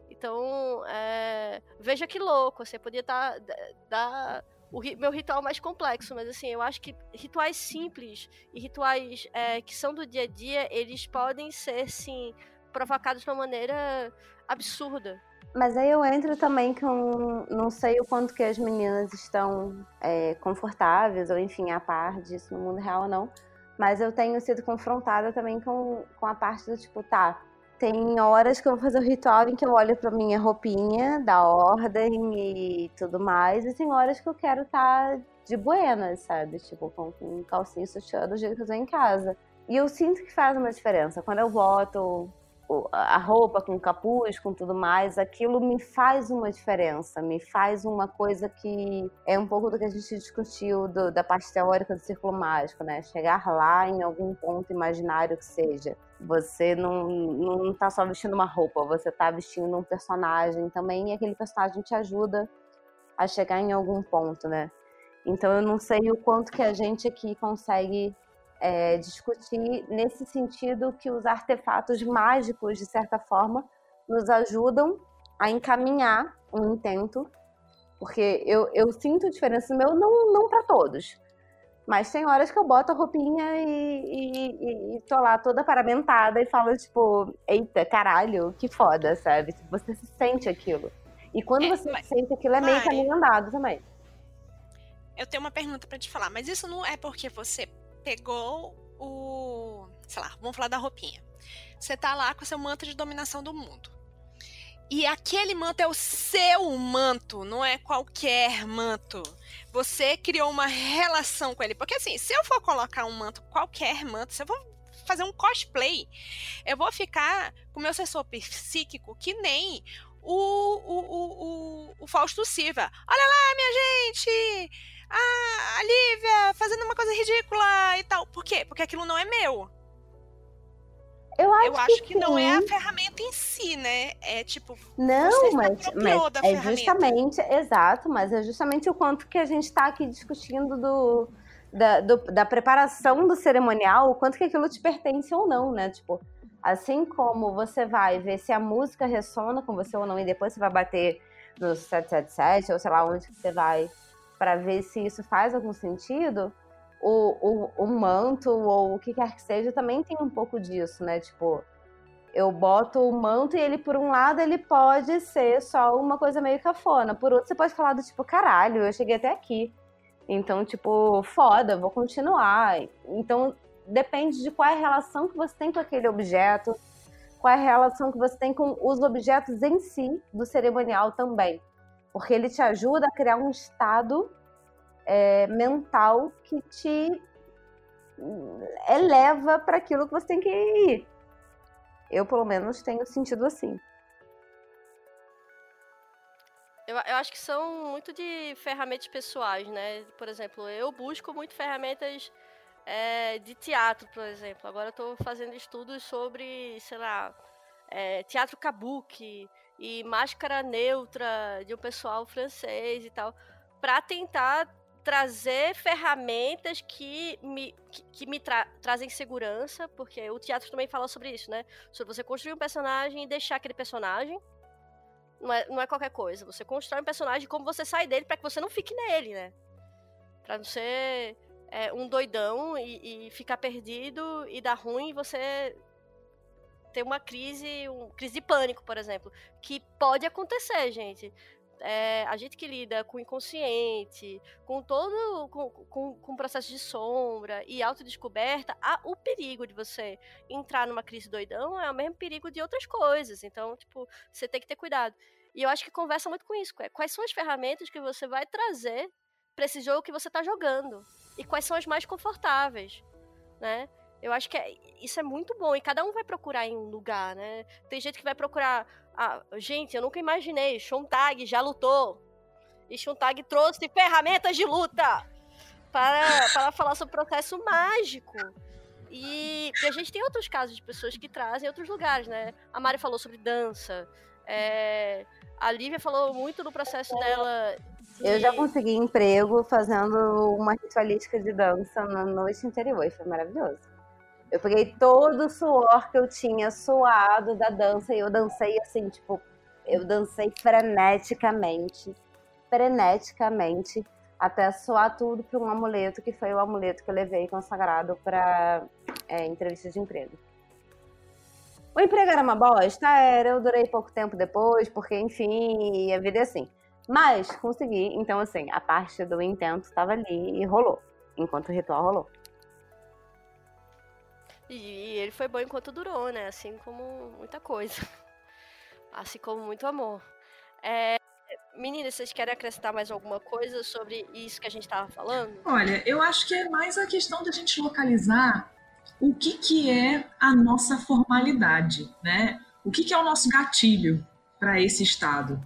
Então, é, veja que louco, você podia estar. Tá, o meu ritual mais complexo, mas assim, eu acho que rituais simples e rituais é, que são do dia a dia, eles podem ser, sim, provocados de uma maneira absurda. Mas aí eu entro também com. Não sei o quanto que as meninas estão é, confortáveis, ou enfim, a par disso no mundo real ou não. Mas eu tenho sido confrontada também com, com a parte do tipo, tá, tem horas que eu vou fazer o ritual em que eu olho pra minha roupinha da ordem e tudo mais, e tem horas que eu quero estar tá de buenas, sabe? Tipo, com, com calcinha e sutiã do jeito que eu tô em casa. E eu sinto que faz uma diferença. Quando eu boto a roupa com capuz, com tudo mais, aquilo me faz uma diferença, me faz uma coisa que é um pouco do que a gente discutiu do, da parte teórica do círculo mágico, né? Chegar lá em algum ponto imaginário que seja. Você não, não tá só vestindo uma roupa, você tá vestindo um personagem também, e aquele personagem te ajuda a chegar em algum ponto, né? Então eu não sei o quanto que a gente aqui consegue é, discutir nesse sentido que os artefatos mágicos, de certa forma, nos ajudam a encaminhar um intento, porque eu, eu sinto diferença no meu, não, não para todos, mas tem horas que eu boto a roupinha e, e, e, tô lá toda paramentada e falo, tipo, eita, caralho, que foda, sabe? Você se sente aquilo. E quando é, você mas, sente aquilo, é meio caminho andado também. Eu tenho uma pergunta para te falar, mas isso não é porque você pegou o. Sei lá, vamos falar da roupinha. Você tá lá com seu manto de dominação do mundo. E aquele manto é o seu manto, não é qualquer manto. Você criou uma relação com ele. Porque assim, se eu for colocar um manto, qualquer manto, se eu for fazer um cosplay, eu vou ficar com meu sensor psíquico que nem o, o, o, o, o Fausto Silva. Olha lá, minha gente! Ah, a Lívia fazendo uma coisa ridícula e tal. Por quê? Porque aquilo não é meu. Eu acho, eu acho que, que não é a ferramenta em si, né? É tipo. Não, mas, mas é justamente, exato, mas é justamente o quanto que a gente está aqui discutindo do da, do, da preparação do cerimonial, o quanto que aquilo te pertence ou não, né? Tipo, assim como você vai ver se a música ressona com você ou não, e depois você vai bater no 777, ou sei lá onde você vai para ver se isso faz algum sentido, o, o, o, manto ou o que quer que seja também tem um pouco disso, né? Tipo, eu boto o manto e ele, por um lado, ele pode ser só uma coisa meio cafona. Por outro, você pode falar do tipo, caralho, eu cheguei até aqui. Então, tipo, foda, vou continuar. Então, depende de qual é a relação que você tem com aquele objeto, qual é a relação que você tem com os objetos em si do cerimonial também porque ele te ajuda a criar um estado é, mental que te eleva para aquilo que você tem que ir. Eu, pelo menos, tenho sentido assim. Eu, eu, acho que são muito de ferramentas pessoais, né? Por exemplo, eu busco muito ferramentas é, de teatro, por exemplo. Agora tô fazendo estudos sobre, sei lá, é, teatro kabuki e máscara neutra de um pessoal francês e tal, para tentar trazer ferramentas que me, que, que me tra trazem segurança, porque o teatro também fala sobre isso, né? Sobre você construir um personagem e deixar aquele personagem. Não é, não é qualquer coisa. Você constrói um personagem como você sai dele para que você não fique nele, né? Pra não ser é, um doidão e, e, ficar perdido e dar ruim e você ter uma crise, um crise de pânico, por exemplo. Que pode acontecer, gente é, a gente que lida com o inconsciente, com todo com, com, com processo de sombra e autodescoberta, há o perigo de você entrar numa crise doidão é o mesmo perigo de outras coisas. Então, tipo, você tem que ter cuidado. E eu acho que conversa muito com isso. É, quais são as ferramentas que você vai trazer para esse jogo que você está jogando? E quais são as mais confortáveis, né? Eu acho que é, isso é muito bom. E cada um vai procurar em um lugar, né? Tem gente que vai procurar ah, gente, eu nunca imaginei. Shontag já lutou. E Shontag trouxe ferramentas de luta para, para falar sobre o processo mágico. E, e, a gente tem outros casos de pessoas que trazem outros lugares, né? A Mari falou sobre dança. É, a Lívia falou muito do processo dela. De... Eu já consegui emprego fazendo uma ritualística de dança na noite interior. E foi maravilhoso. Eu peguei todo o suor que eu tinha suado da dança e eu dancei assim, tipo, eu dancei freneticamente, freneticamente, até suar tudo para um amuleto, que foi o amuleto que eu levei consagrado para é, entrevista de emprego. O emprego era uma bosta? Era, eu durei pouco tempo depois, porque, enfim, a vida é assim. Mas consegui, então, assim, a parte do intento estava ali e rolou, enquanto o ritual rolou. E ele foi bom enquanto durou, né? Assim como muita coisa. Assim como muito amor. É, Meninas, vocês querem acrescentar mais alguma coisa sobre isso que a gente estava falando? Olha, eu acho que é mais a questão da gente localizar o que, que é a nossa formalidade, né? O que, que é o nosso gatilho para esse estado?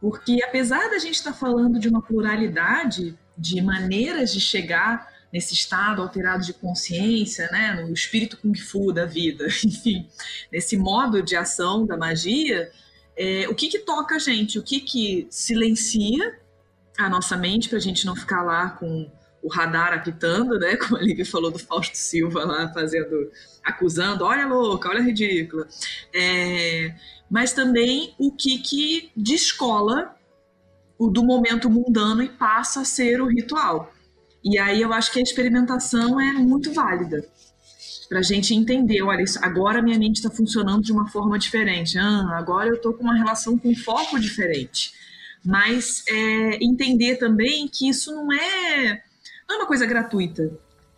Porque apesar da gente estar tá falando de uma pluralidade de maneiras de chegar nesse estado alterado de consciência, né, no espírito kung fu da vida, enfim, nesse modo de ação da magia, é, o que que toca a gente, o que que silencia a nossa mente para a gente não ficar lá com o radar apitando, né, como a Lívia falou do Fausto Silva lá fazendo, acusando, olha louca, olha ridícula, é, mas também o que que descola o do momento mundano e passa a ser o ritual. E aí eu acho que a experimentação é muito válida para a gente entender, olha, isso, agora minha mente está funcionando de uma forma diferente, ah, agora eu estou com uma relação com foco diferente. Mas é, entender também que isso não é, não é uma coisa gratuita.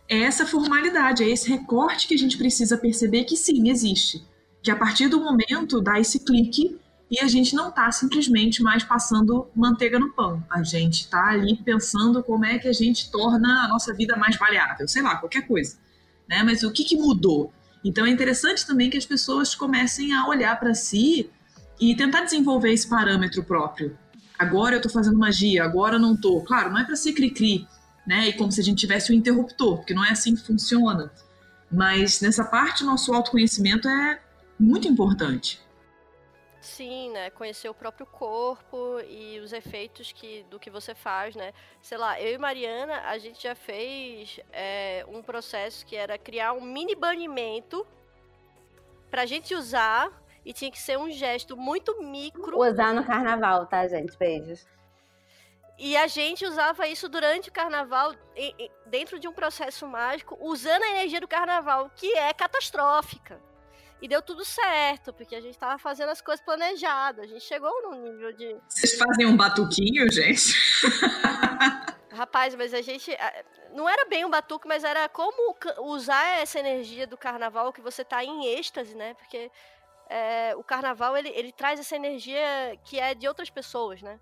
É essa formalidade, é esse recorte que a gente precisa perceber que sim, existe. Que a partir do momento dá esse clique e a gente não está simplesmente mais passando manteiga no pão. A gente está ali pensando como é que a gente torna a nossa vida mais variável, sei lá, qualquer coisa. Né? Mas o que, que mudou? Então é interessante também que as pessoas comecem a olhar para si e tentar desenvolver esse parâmetro próprio. Agora eu estou fazendo magia, agora eu não estou. Claro, não é para ser cri-cri, né? E como se a gente tivesse um interruptor, porque não é assim que funciona. Mas nessa parte, nosso autoconhecimento é muito importante. Sim, né? Conhecer o próprio corpo e os efeitos que, do que você faz, né? Sei lá, eu e Mariana, a gente já fez é, um processo que era criar um mini banimento pra gente usar e tinha que ser um gesto muito micro. Usar no carnaval, tá, gente? Beijos. E a gente usava isso durante o carnaval, dentro de um processo mágico, usando a energia do carnaval, que é catastrófica. E deu tudo certo, porque a gente tava fazendo as coisas planejadas. A gente chegou num nível de. Vocês fazem um batuquinho, gente? Rapaz, mas a gente. Não era bem um batuque, mas era como usar essa energia do carnaval que você tá em êxtase, né? Porque é, o carnaval ele, ele traz essa energia que é de outras pessoas, né?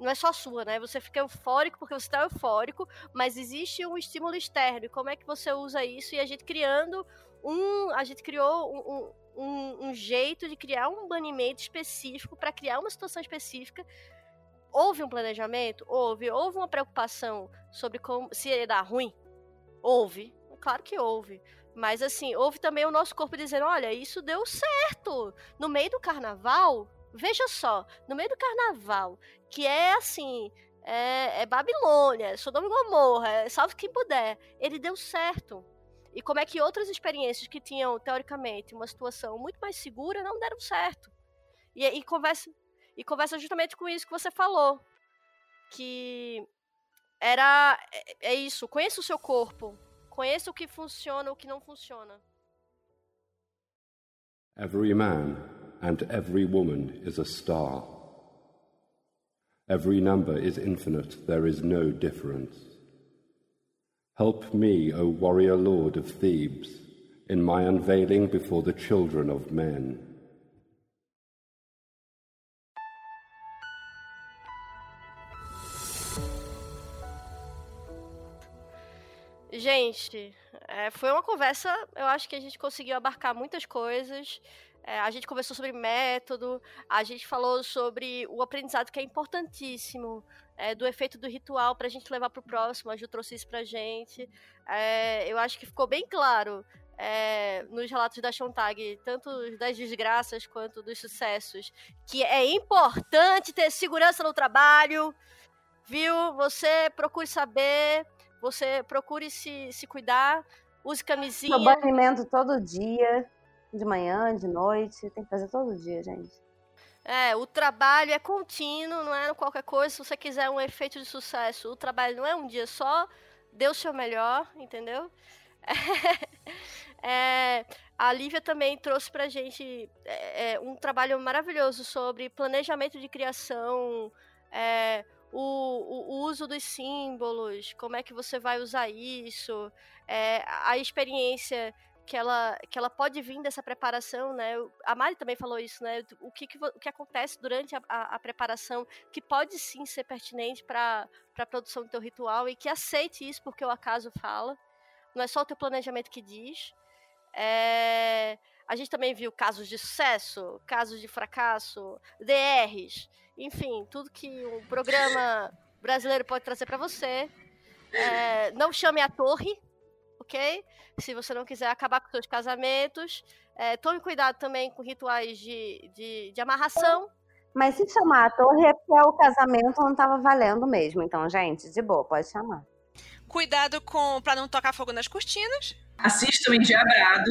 Não é só sua, né? Você fica eufórico porque você está eufórico, mas existe um estímulo externo. E como é que você usa isso? E a gente criando um, a gente criou um, um, um jeito de criar um banimento específico para criar uma situação específica. Houve um planejamento? Houve. Houve uma preocupação sobre como se ia dar ruim? Houve. Claro que houve. Mas assim, houve também o nosso corpo dizendo: olha, isso deu certo. No meio do carnaval, veja só, no meio do carnaval, que é assim, é, é Babilônia, é Sodoma e Gomorra, é salve quem puder. Ele deu certo. E como é que outras experiências que tinham, teoricamente, uma situação muito mais segura não deram certo. E, e, conversa, e conversa justamente com isso que você falou. Que era. É, é isso, conheça o seu corpo. Conheça o que funciona, o que não funciona. Every man and every woman is a star. Every number is infinite, there is no difference. Help me, O warrior lord of Thebes, in my unveiling before the children of men. Gente, é, foi uma conversa, eu acho que a gente conseguiu abarcar muitas coisas. É, a gente conversou sobre método, a gente falou sobre o aprendizado que é importantíssimo, é, do efeito do ritual para a gente levar para o próximo. A Ju trouxe isso para a gente. É, eu acho que ficou bem claro é, nos relatos da Shontag, tanto das desgraças quanto dos sucessos, que é importante ter segurança no trabalho, viu? Você procure saber, você procure se, se cuidar, use camisinha. Toma banimento todo dia de manhã, de noite, tem que fazer todo dia, gente. É, o trabalho é contínuo, não é qualquer coisa. Se você quiser um efeito de sucesso, o trabalho não é um dia só. Dê o seu melhor, entendeu? É, a Lívia também trouxe pra gente é, é, um trabalho maravilhoso sobre planejamento de criação, é, o, o, uso dos símbolos, como é que você vai usar isso, é, a experiência que ela, que ela pode vir dessa preparação, né? A Mari também falou isso, né? O que, que, o que acontece durante a, a, a preparação que pode sim ser pertinente para a produção do teu ritual e que aceite isso porque o acaso fala. Não é só o teu planejamento que diz. É, a gente também viu casos de sucesso, casos de fracasso, DRs, enfim, tudo que um programa brasileiro pode trazer para você. É, não chame a torre, ok? Se você não quiser acabar com seus casamentos. É, tome cuidado também com rituais de, de, de amarração. Mas se chamar a torre é porque o casamento não estava valendo mesmo. Então, gente, de boa, pode chamar. Cuidado com para não tocar fogo nas cortinas. Assista o Endiabrado.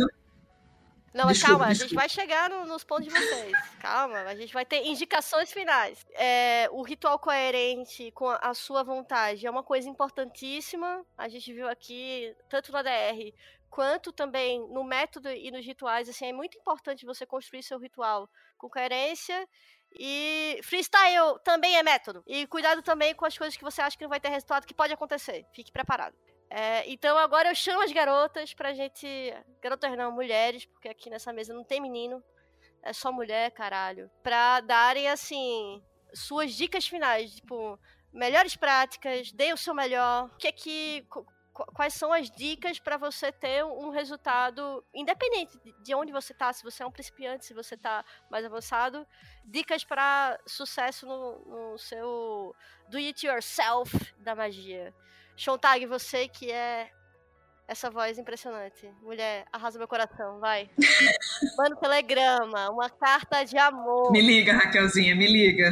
Não, mas calma, a gente vai chegar no, nos pontos de vocês. Calma, a gente vai ter indicações finais. É, o ritual coerente com a, a, sua vontade é uma coisa importantíssima. A gente viu aqui, tanto na DR quanto também no método e nos rituais. Assim, é muito importante você construir seu ritual com coerência. E freestyle também é método. E cuidado também com as coisas que você acha que não vai ter resultado, que pode acontecer. Fique preparado. É, então agora eu chamo as garotas pra gente. Garotas não, mulheres, porque aqui nessa mesa não tem menino. É só mulher, caralho. Pra darem, assim, suas dicas finais. Tipo, melhores práticas, dê o seu melhor. O que é que. Quais são as dicas para você ter um resultado independente de onde você tá, se você é um principiante, se você tá mais avançado, dicas para sucesso no, no seu do it yourself da magia. Shontag, você que é essa voz impressionante. Mulher, arrasa meu coração, vai. Manda um telegrama, uma carta de amor. Me liga, Raquelzinha, me liga.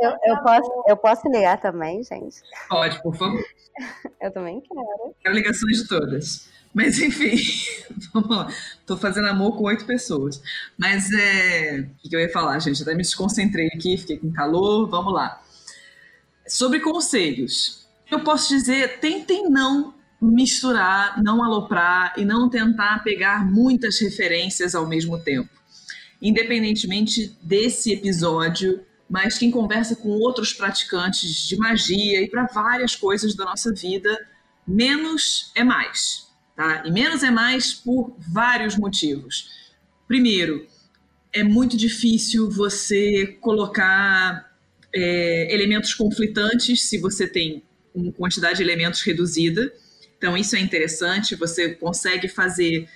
Eu, eu, posso, eu posso ligar também, gente? Pode, por favor. Eu também quero. Quero ligações de todas. Mas enfim, vamos lá. Tô fazendo amor com oito pessoas. Mas é. O que eu ia falar, gente? Até me desconcentrei aqui, fiquei com calor. Vamos lá. Sobre conselhos eu posso dizer, tentem não misturar, não aloprar e não tentar pegar muitas referências ao mesmo tempo. Independentemente desse episódio, mas quem conversa com outros praticantes de magia e para várias coisas da nossa vida, menos é mais, tá? E menos é mais por vários motivos. Primeiro, é muito difícil você colocar é, elementos conflitantes se você tem com quantidade de elementos reduzida. Então, isso é interessante. Você consegue fazer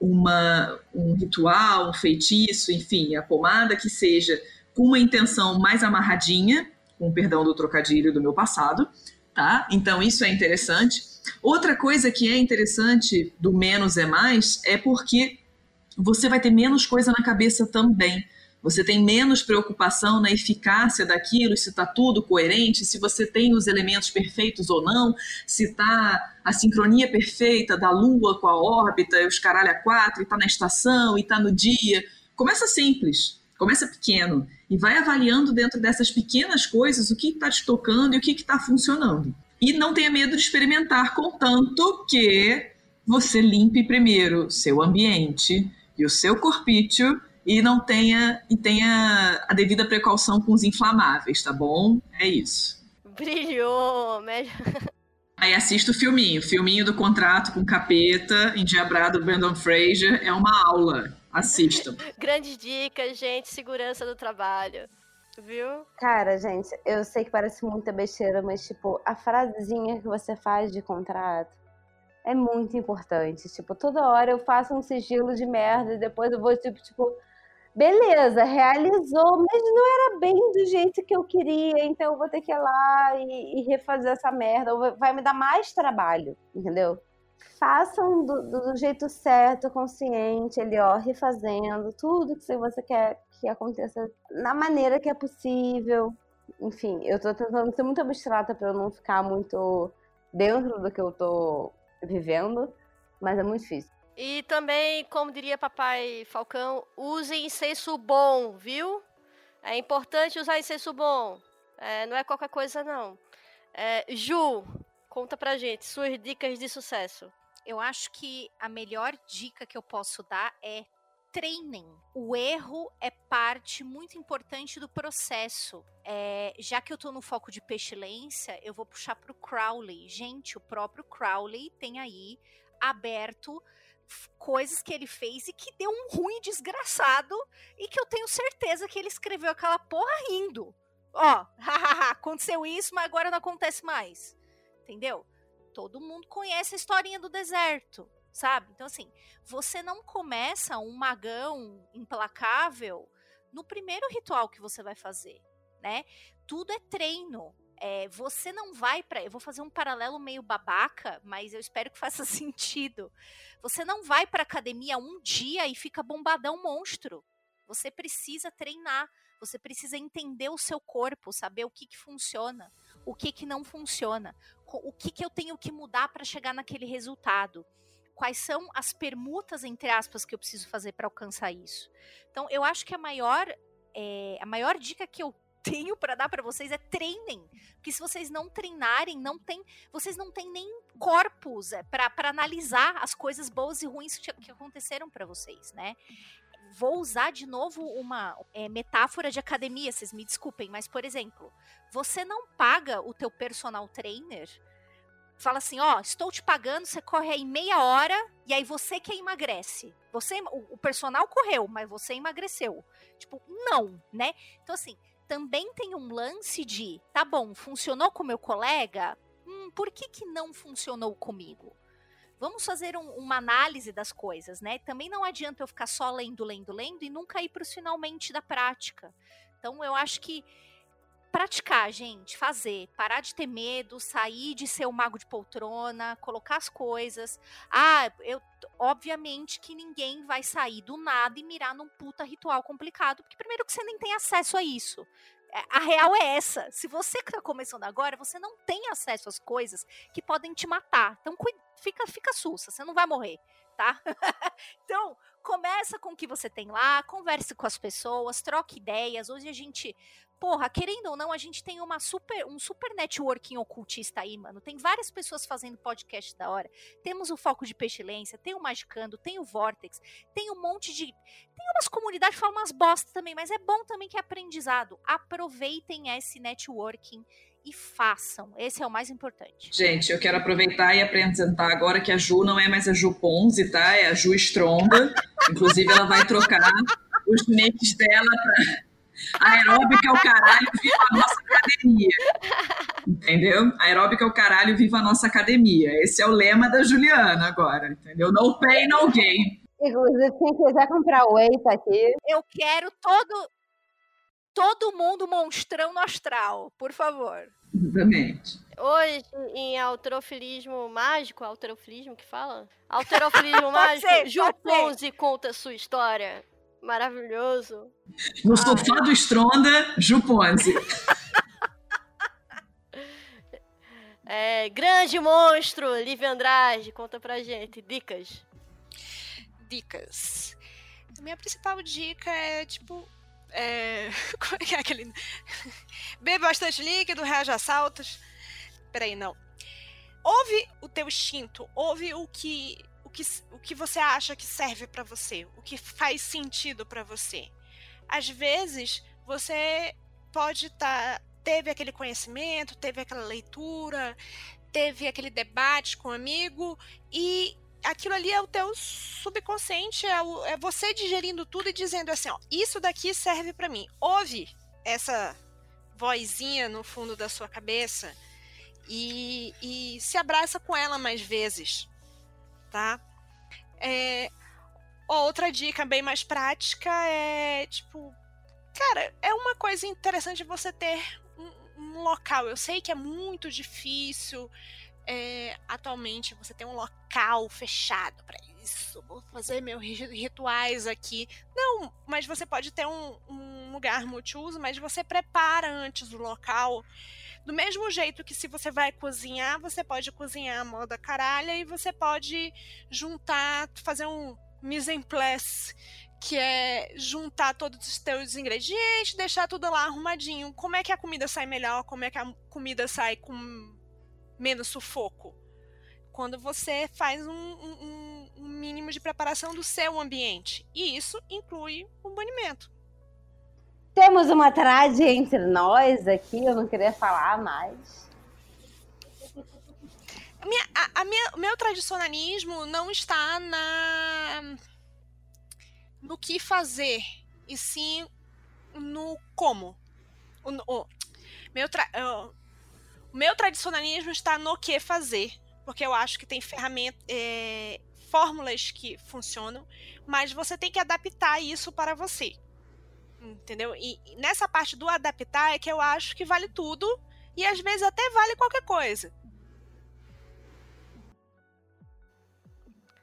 uma, um ritual, um feitiço, enfim, a pomada que seja com uma intenção mais amarradinha, com perdão do trocadilho do meu passado, tá? Então isso é interessante. Outra coisa que é interessante do menos é mais é porque você vai ter menos coisa na cabeça também. Você tem menos preocupação na eficácia daquilo, se está tudo coerente, se você tem os elementos perfeitos ou não, se está a sincronia perfeita da Lua com a órbita, os caralho a quatro, e está na estação, e está no dia. Começa simples, começa pequeno, e vai avaliando dentro dessas pequenas coisas o que está te tocando e o que está funcionando. E não tenha medo de experimentar, contanto que você limpe primeiro seu ambiente e o seu corpício e não tenha e tenha a devida precaução com os inflamáveis, tá bom? É isso. Brilhou, melhor. Aí assista o filminho, filminho do contrato com capeta, endiabrado Brandon Fraser, é uma aula. Assistam. Grandes dicas, gente, segurança do trabalho. Viu? Cara, gente, eu sei que parece muita besteira, mas, tipo, a frasezinha que você faz de contrato é muito importante. Tipo, toda hora eu faço um sigilo de merda e depois eu vou, tipo, tipo, beleza, realizou, mas não era bem do jeito que eu queria, então eu vou ter que ir lá e, e refazer essa merda, vai me dar mais trabalho, entendeu? Façam do, do, jeito certo, consciente, ali, ó, refazendo tudo que você quer que aconteça na maneira que é possível. Enfim, eu tô tentando ser muito abstrata para eu não ficar muito dentro do que eu tô vivendo, mas é muito difícil. E também, como diria papai Falcão, use incenso bom, viu? É importante usar incenso bom. É, não é qualquer coisa, não. É, Ju, conta pra gente suas dicas de sucesso. Eu acho que a melhor dica que eu posso dar é treinem. O erro é parte muito importante do processo. É, já que eu tô no foco de pestilência, eu vou puxar pro Crowley. Gente, o próprio Crowley tem aí aberto coisas que ele fez e que deu um ruim desgraçado e que eu tenho certeza que ele escreveu aquela porra rindo. Ó, aconteceu isso, mas agora não acontece mais. Entendeu? Todo mundo conhece a historinha do deserto, sabe? Então, assim, você não começa um magão implacável no primeiro ritual que você vai fazer, né? Tudo é treino. É, você não vai para. Eu vou fazer um paralelo meio babaca, mas eu espero que faça sentido. Você não vai para academia um dia e fica bombadão monstro. Você precisa treinar. Você precisa entender o seu corpo, saber o que, que funciona, o que, que não funciona, o que, que eu tenho que mudar para chegar naquele resultado. Quais são as permutas, entre aspas, que eu preciso fazer para alcançar isso? Então, eu acho que a maior, é, a maior dica que eu tenho para dar para vocês é treinem. Porque se vocês não treinarem, não tem, vocês não têm nem corpos é, para analisar as coisas boas e ruins que, que aconteceram para vocês, né? Vou usar de novo uma é, metáfora de academia, vocês me desculpem, mas por exemplo, você não paga o teu personal trainer fala assim, ó, estou te pagando, você corre aí meia hora e aí você que emagrece. Você, o, o personal correu, mas você emagreceu. Tipo, não, né? Então assim, também tem um lance de, tá bom, funcionou com meu colega? Hum, por que, que não funcionou comigo? Vamos fazer um, uma análise das coisas, né? Também não adianta eu ficar só lendo, lendo, lendo e nunca ir para os finalmente da prática. Então, eu acho que praticar, gente, fazer, parar de ter medo, sair de ser o mago de poltrona, colocar as coisas. Ah, eu obviamente que ninguém vai sair do nada e mirar num puta ritual complicado, porque primeiro que você nem tem acesso a isso. É, a real é essa. Se você que tá começando agora, você não tem acesso às coisas que podem te matar. Então fica fica sussa, você não vai morrer, tá? então, começa com o que você tem lá, converse com as pessoas, troque ideias. Hoje a gente porra, querendo ou não, a gente tem uma super, um super networking ocultista aí, mano. Tem várias pessoas fazendo podcast da hora. Temos o Foco de Pestilência, tem o Magicando, tem o Vortex, tem um monte de. Tem umas comunidades que falam umas bosta também, mas é bom também que é aprendizado. Aproveitem esse networking e façam. Esse é o mais importante. Gente, eu quero aproveitar e apresentar agora que a Ju não é mais a Ju Ponzi, tá? É a Ju Stronda. Inclusive, ela vai trocar os nicks dela Aeróbica é o caralho, viva a nossa academia. Entendeu? Aeróbica é o caralho, viva a nossa academia. Esse é o lema da Juliana agora, entendeu? No pain, no gain. Inclusive, quem quiser comprar whey tá aqui. Eu quero todo todo mundo monstrão no astral, por favor. Exatamente. Hoje, em alterofilismo mágico, alterofilismo que fala? Alterofilismo Pode mágico, ser, Ju pode ser. Ponzi conta sua história. Maravilhoso. No sofá do Stronda, Ju Ponzi. É, grande monstro, Lívia Andrade, conta pra gente. Dicas. Dicas. A minha principal dica é, tipo. É... Como é que é aquele. Bebe bastante líquido, reage a saltos. Peraí, não. Ouve o teu instinto, ouve o que, o que, o que você acha que serve pra você, o que faz sentido pra você. Às vezes, você pode estar. teve aquele conhecimento, teve aquela leitura, teve aquele debate com um amigo e aquilo ali é o teu subconsciente, é, o- é você digerindo tudo e dizendo assim, ó, isso daqui serve pra mim. Ouve essa vozinha no fundo da sua cabeça e, e se abraça com ela mais vezes, tá? É, outra dica bem mais prática é tipo, cara, é uma coisa interessante você ter um, um local. Eu sei que é muito difícil é, atualmente você tem um local fechado para isso. Vou fazer meus ri- rituais aqui. Não, mas você pode ter um, um lugar multiuso, mas você prepara antes o local. Do mesmo jeito que se você vai cozinhar, você pode cozinhar a moda caralha e você pode juntar, fazer um mise en place, que é juntar todos os teus ingredientes, deixar tudo lá arrumadinho. Como é que a comida sai melhor? Como é que a comida sai com menos sufoco? Quando você faz um, um- um- mínimo de preparação do seu ambiente. E isso inclui o banimento. Temos uma trade entre nós aqui, eu não queria falar mais. Minha, a, a minha- meu tradicionalismo não está na no que fazer, e sim no como. O, o- meu, tra- o meu tradicionalismo está no que fazer, porque eu acho que tem ferramentas, fórmulas que funcionam, mas você tem que adaptar isso para você. Entendeu? E nessa parte do adaptar é que eu acho que vale tudo, e às vezes até vale qualquer coisa.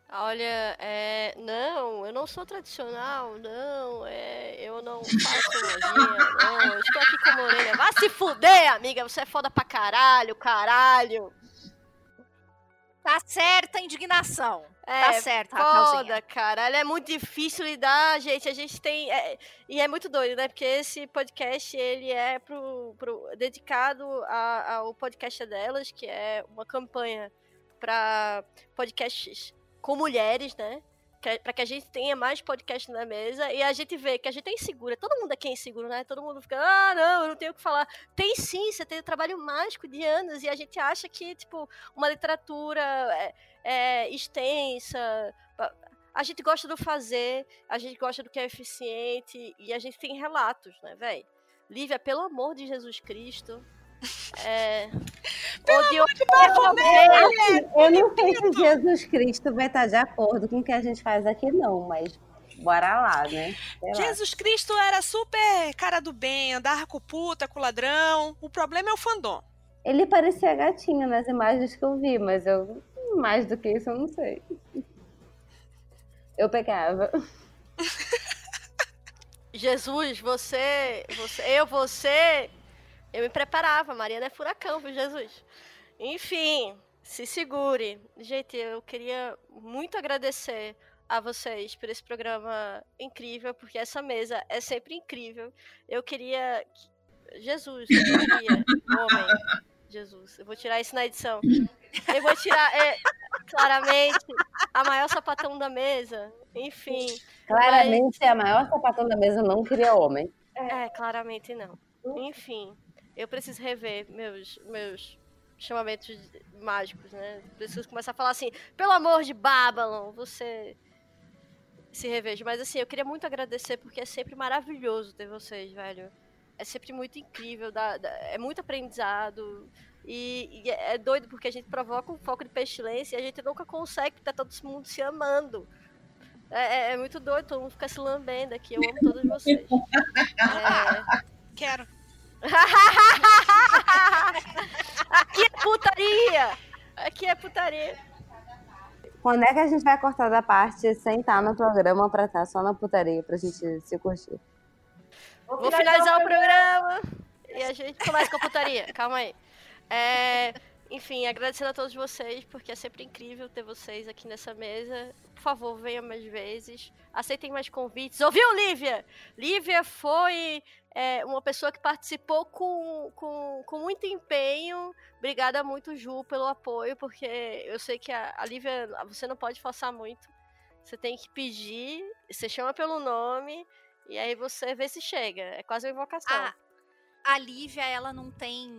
Olha, é, não, eu não sou tradicional, não, é, eu não faço magia, não, eu estou aqui com a orelha. Vá se fuder, amiga, você é foda pra caralho, caralho. Tá certa a indignação. É, tá certo, Raquelzinha. Foda, caralho, é muito difícil lidar, gente, a gente tem, é, e é muito doido, né, porque esse podcast, ele é pro, pro- dedicado a- ao podcast delas, que é uma campanha pra podcasts com mulheres, né? Pra que a gente tenha mais podcasts na mesa e a gente vê que a gente é insegura. Todo mundo aqui é inseguro, né? Todo mundo fica, ah, não, eu não tenho o que falar. Tem sim, você tem o trabalho mágico de anos e a gente acha que, tipo, uma literatura é, é, extensa. A gente gosta do fazer, a gente gosta do que é eficiente e a gente tem relatos, né, velho? Lívia, pelo amor de Jesus Cristo. É. Pelo amor de Eu não sei se Jesus Cristo vai estar de acordo com o que a gente faz aqui, não, mas bora lá, né? Sei lá. Jesus Cristo era super cara do bem, andava com puta, com ladrão. O problema é o fandom. Ele parecia gatinho nas imagens que eu vi, mas eu mais do que isso eu não sei. Eu pegava. Jesus, você, você, eu, você, eu me preparava. Mariana é furacão, viu, Jesus? Enfim, se segure. Gente, eu queria muito agradecer a vocês por esse programa incrível, porque essa mesa é sempre incrível. Eu queria. que- Jesus, eu queria. Homem. Jesus, eu vou tirar isso na edição. Eu vou tirar, é, claramente, a maior sapatão da mesa. Enfim. Claramente, a maior sapatão da mesa não queria homem. É, claramente não. Enfim, eu preciso rever meus, meus chamamentos mágicos, né? Preciso começar a falar assim, pelo amor de Babylon, você se reveja. Mas assim, eu queria muito agradecer porque é sempre maravilhoso ter vocês, velho. É sempre muito incrível, dá- dá- é muito aprendizado. E, e é é doido porque a gente provoca um foco de pestilência e a gente nunca consegue estar todo mundo se amando. É, é- é muito doido, todo mundo fica se lambendo aqui. Eu amo todos vocês. É, Quero. Aqui é putaria! Aqui é putaria. Quando é que a gente vai cortar da parte sem estar no programa pra estar só na putaria, pra gente se curtir? Vou finalizar o programa e a gente começa com a putaria. Calma aí. É, enfim, agradecendo a todos vocês, porque é sempre incrível ter vocês aqui nessa mesa. Por favor, venham mais vezes. Aceitem mais convites. Ouviu, Lívia? Lívia foi é, uma pessoa que participou com, com, com muito empenho. Obrigada muito, Ju, pelo apoio, porque eu sei que a, a Lívia, você não pode forçar muito. Você tem que pedir, você chama pelo nome, e aí você vê se chega. É quase uma invocação. A, a Lívia, ela não tem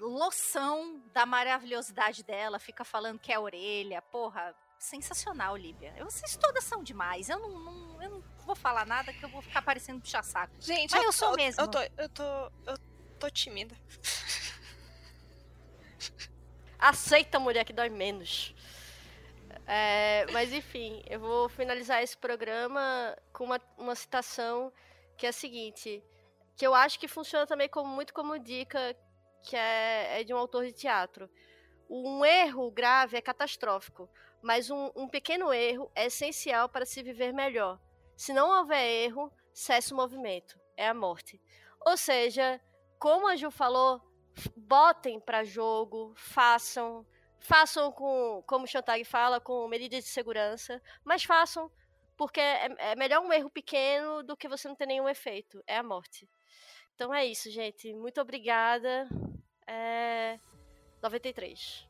loção da maravilhosidade dela, fica falando que é a orelha. Porra, sensacional, Lívia. Vocês todas são demais. Eu não, não- eu não vou falar nada que eu vou ficar parecendo puxa-saco. Gente, Mas eu sou tô, mesmo. Eu tô, eu tô, eu tô tímida. Aceita mulher que dói menos. É, mas enfim, eu vou finalizar esse programa com uma, uma citação que é a seguinte, que eu acho que funciona também como, muito como dica, que é, é de um autor de teatro. Um erro grave é catastrófico, mas um, um pequeno erro é essencial para se viver melhor. Se não houver erro, cessa o movimento, é a morte. Ou seja, como a Ju falou, botem para jogo, façam, façam com, como o Chantag fala, com medidas de segurança, mas façam porque é, é melhor um erro pequeno do que você não ter nenhum efeito, é a morte. Então é isso, gente. Muito obrigada. É 93.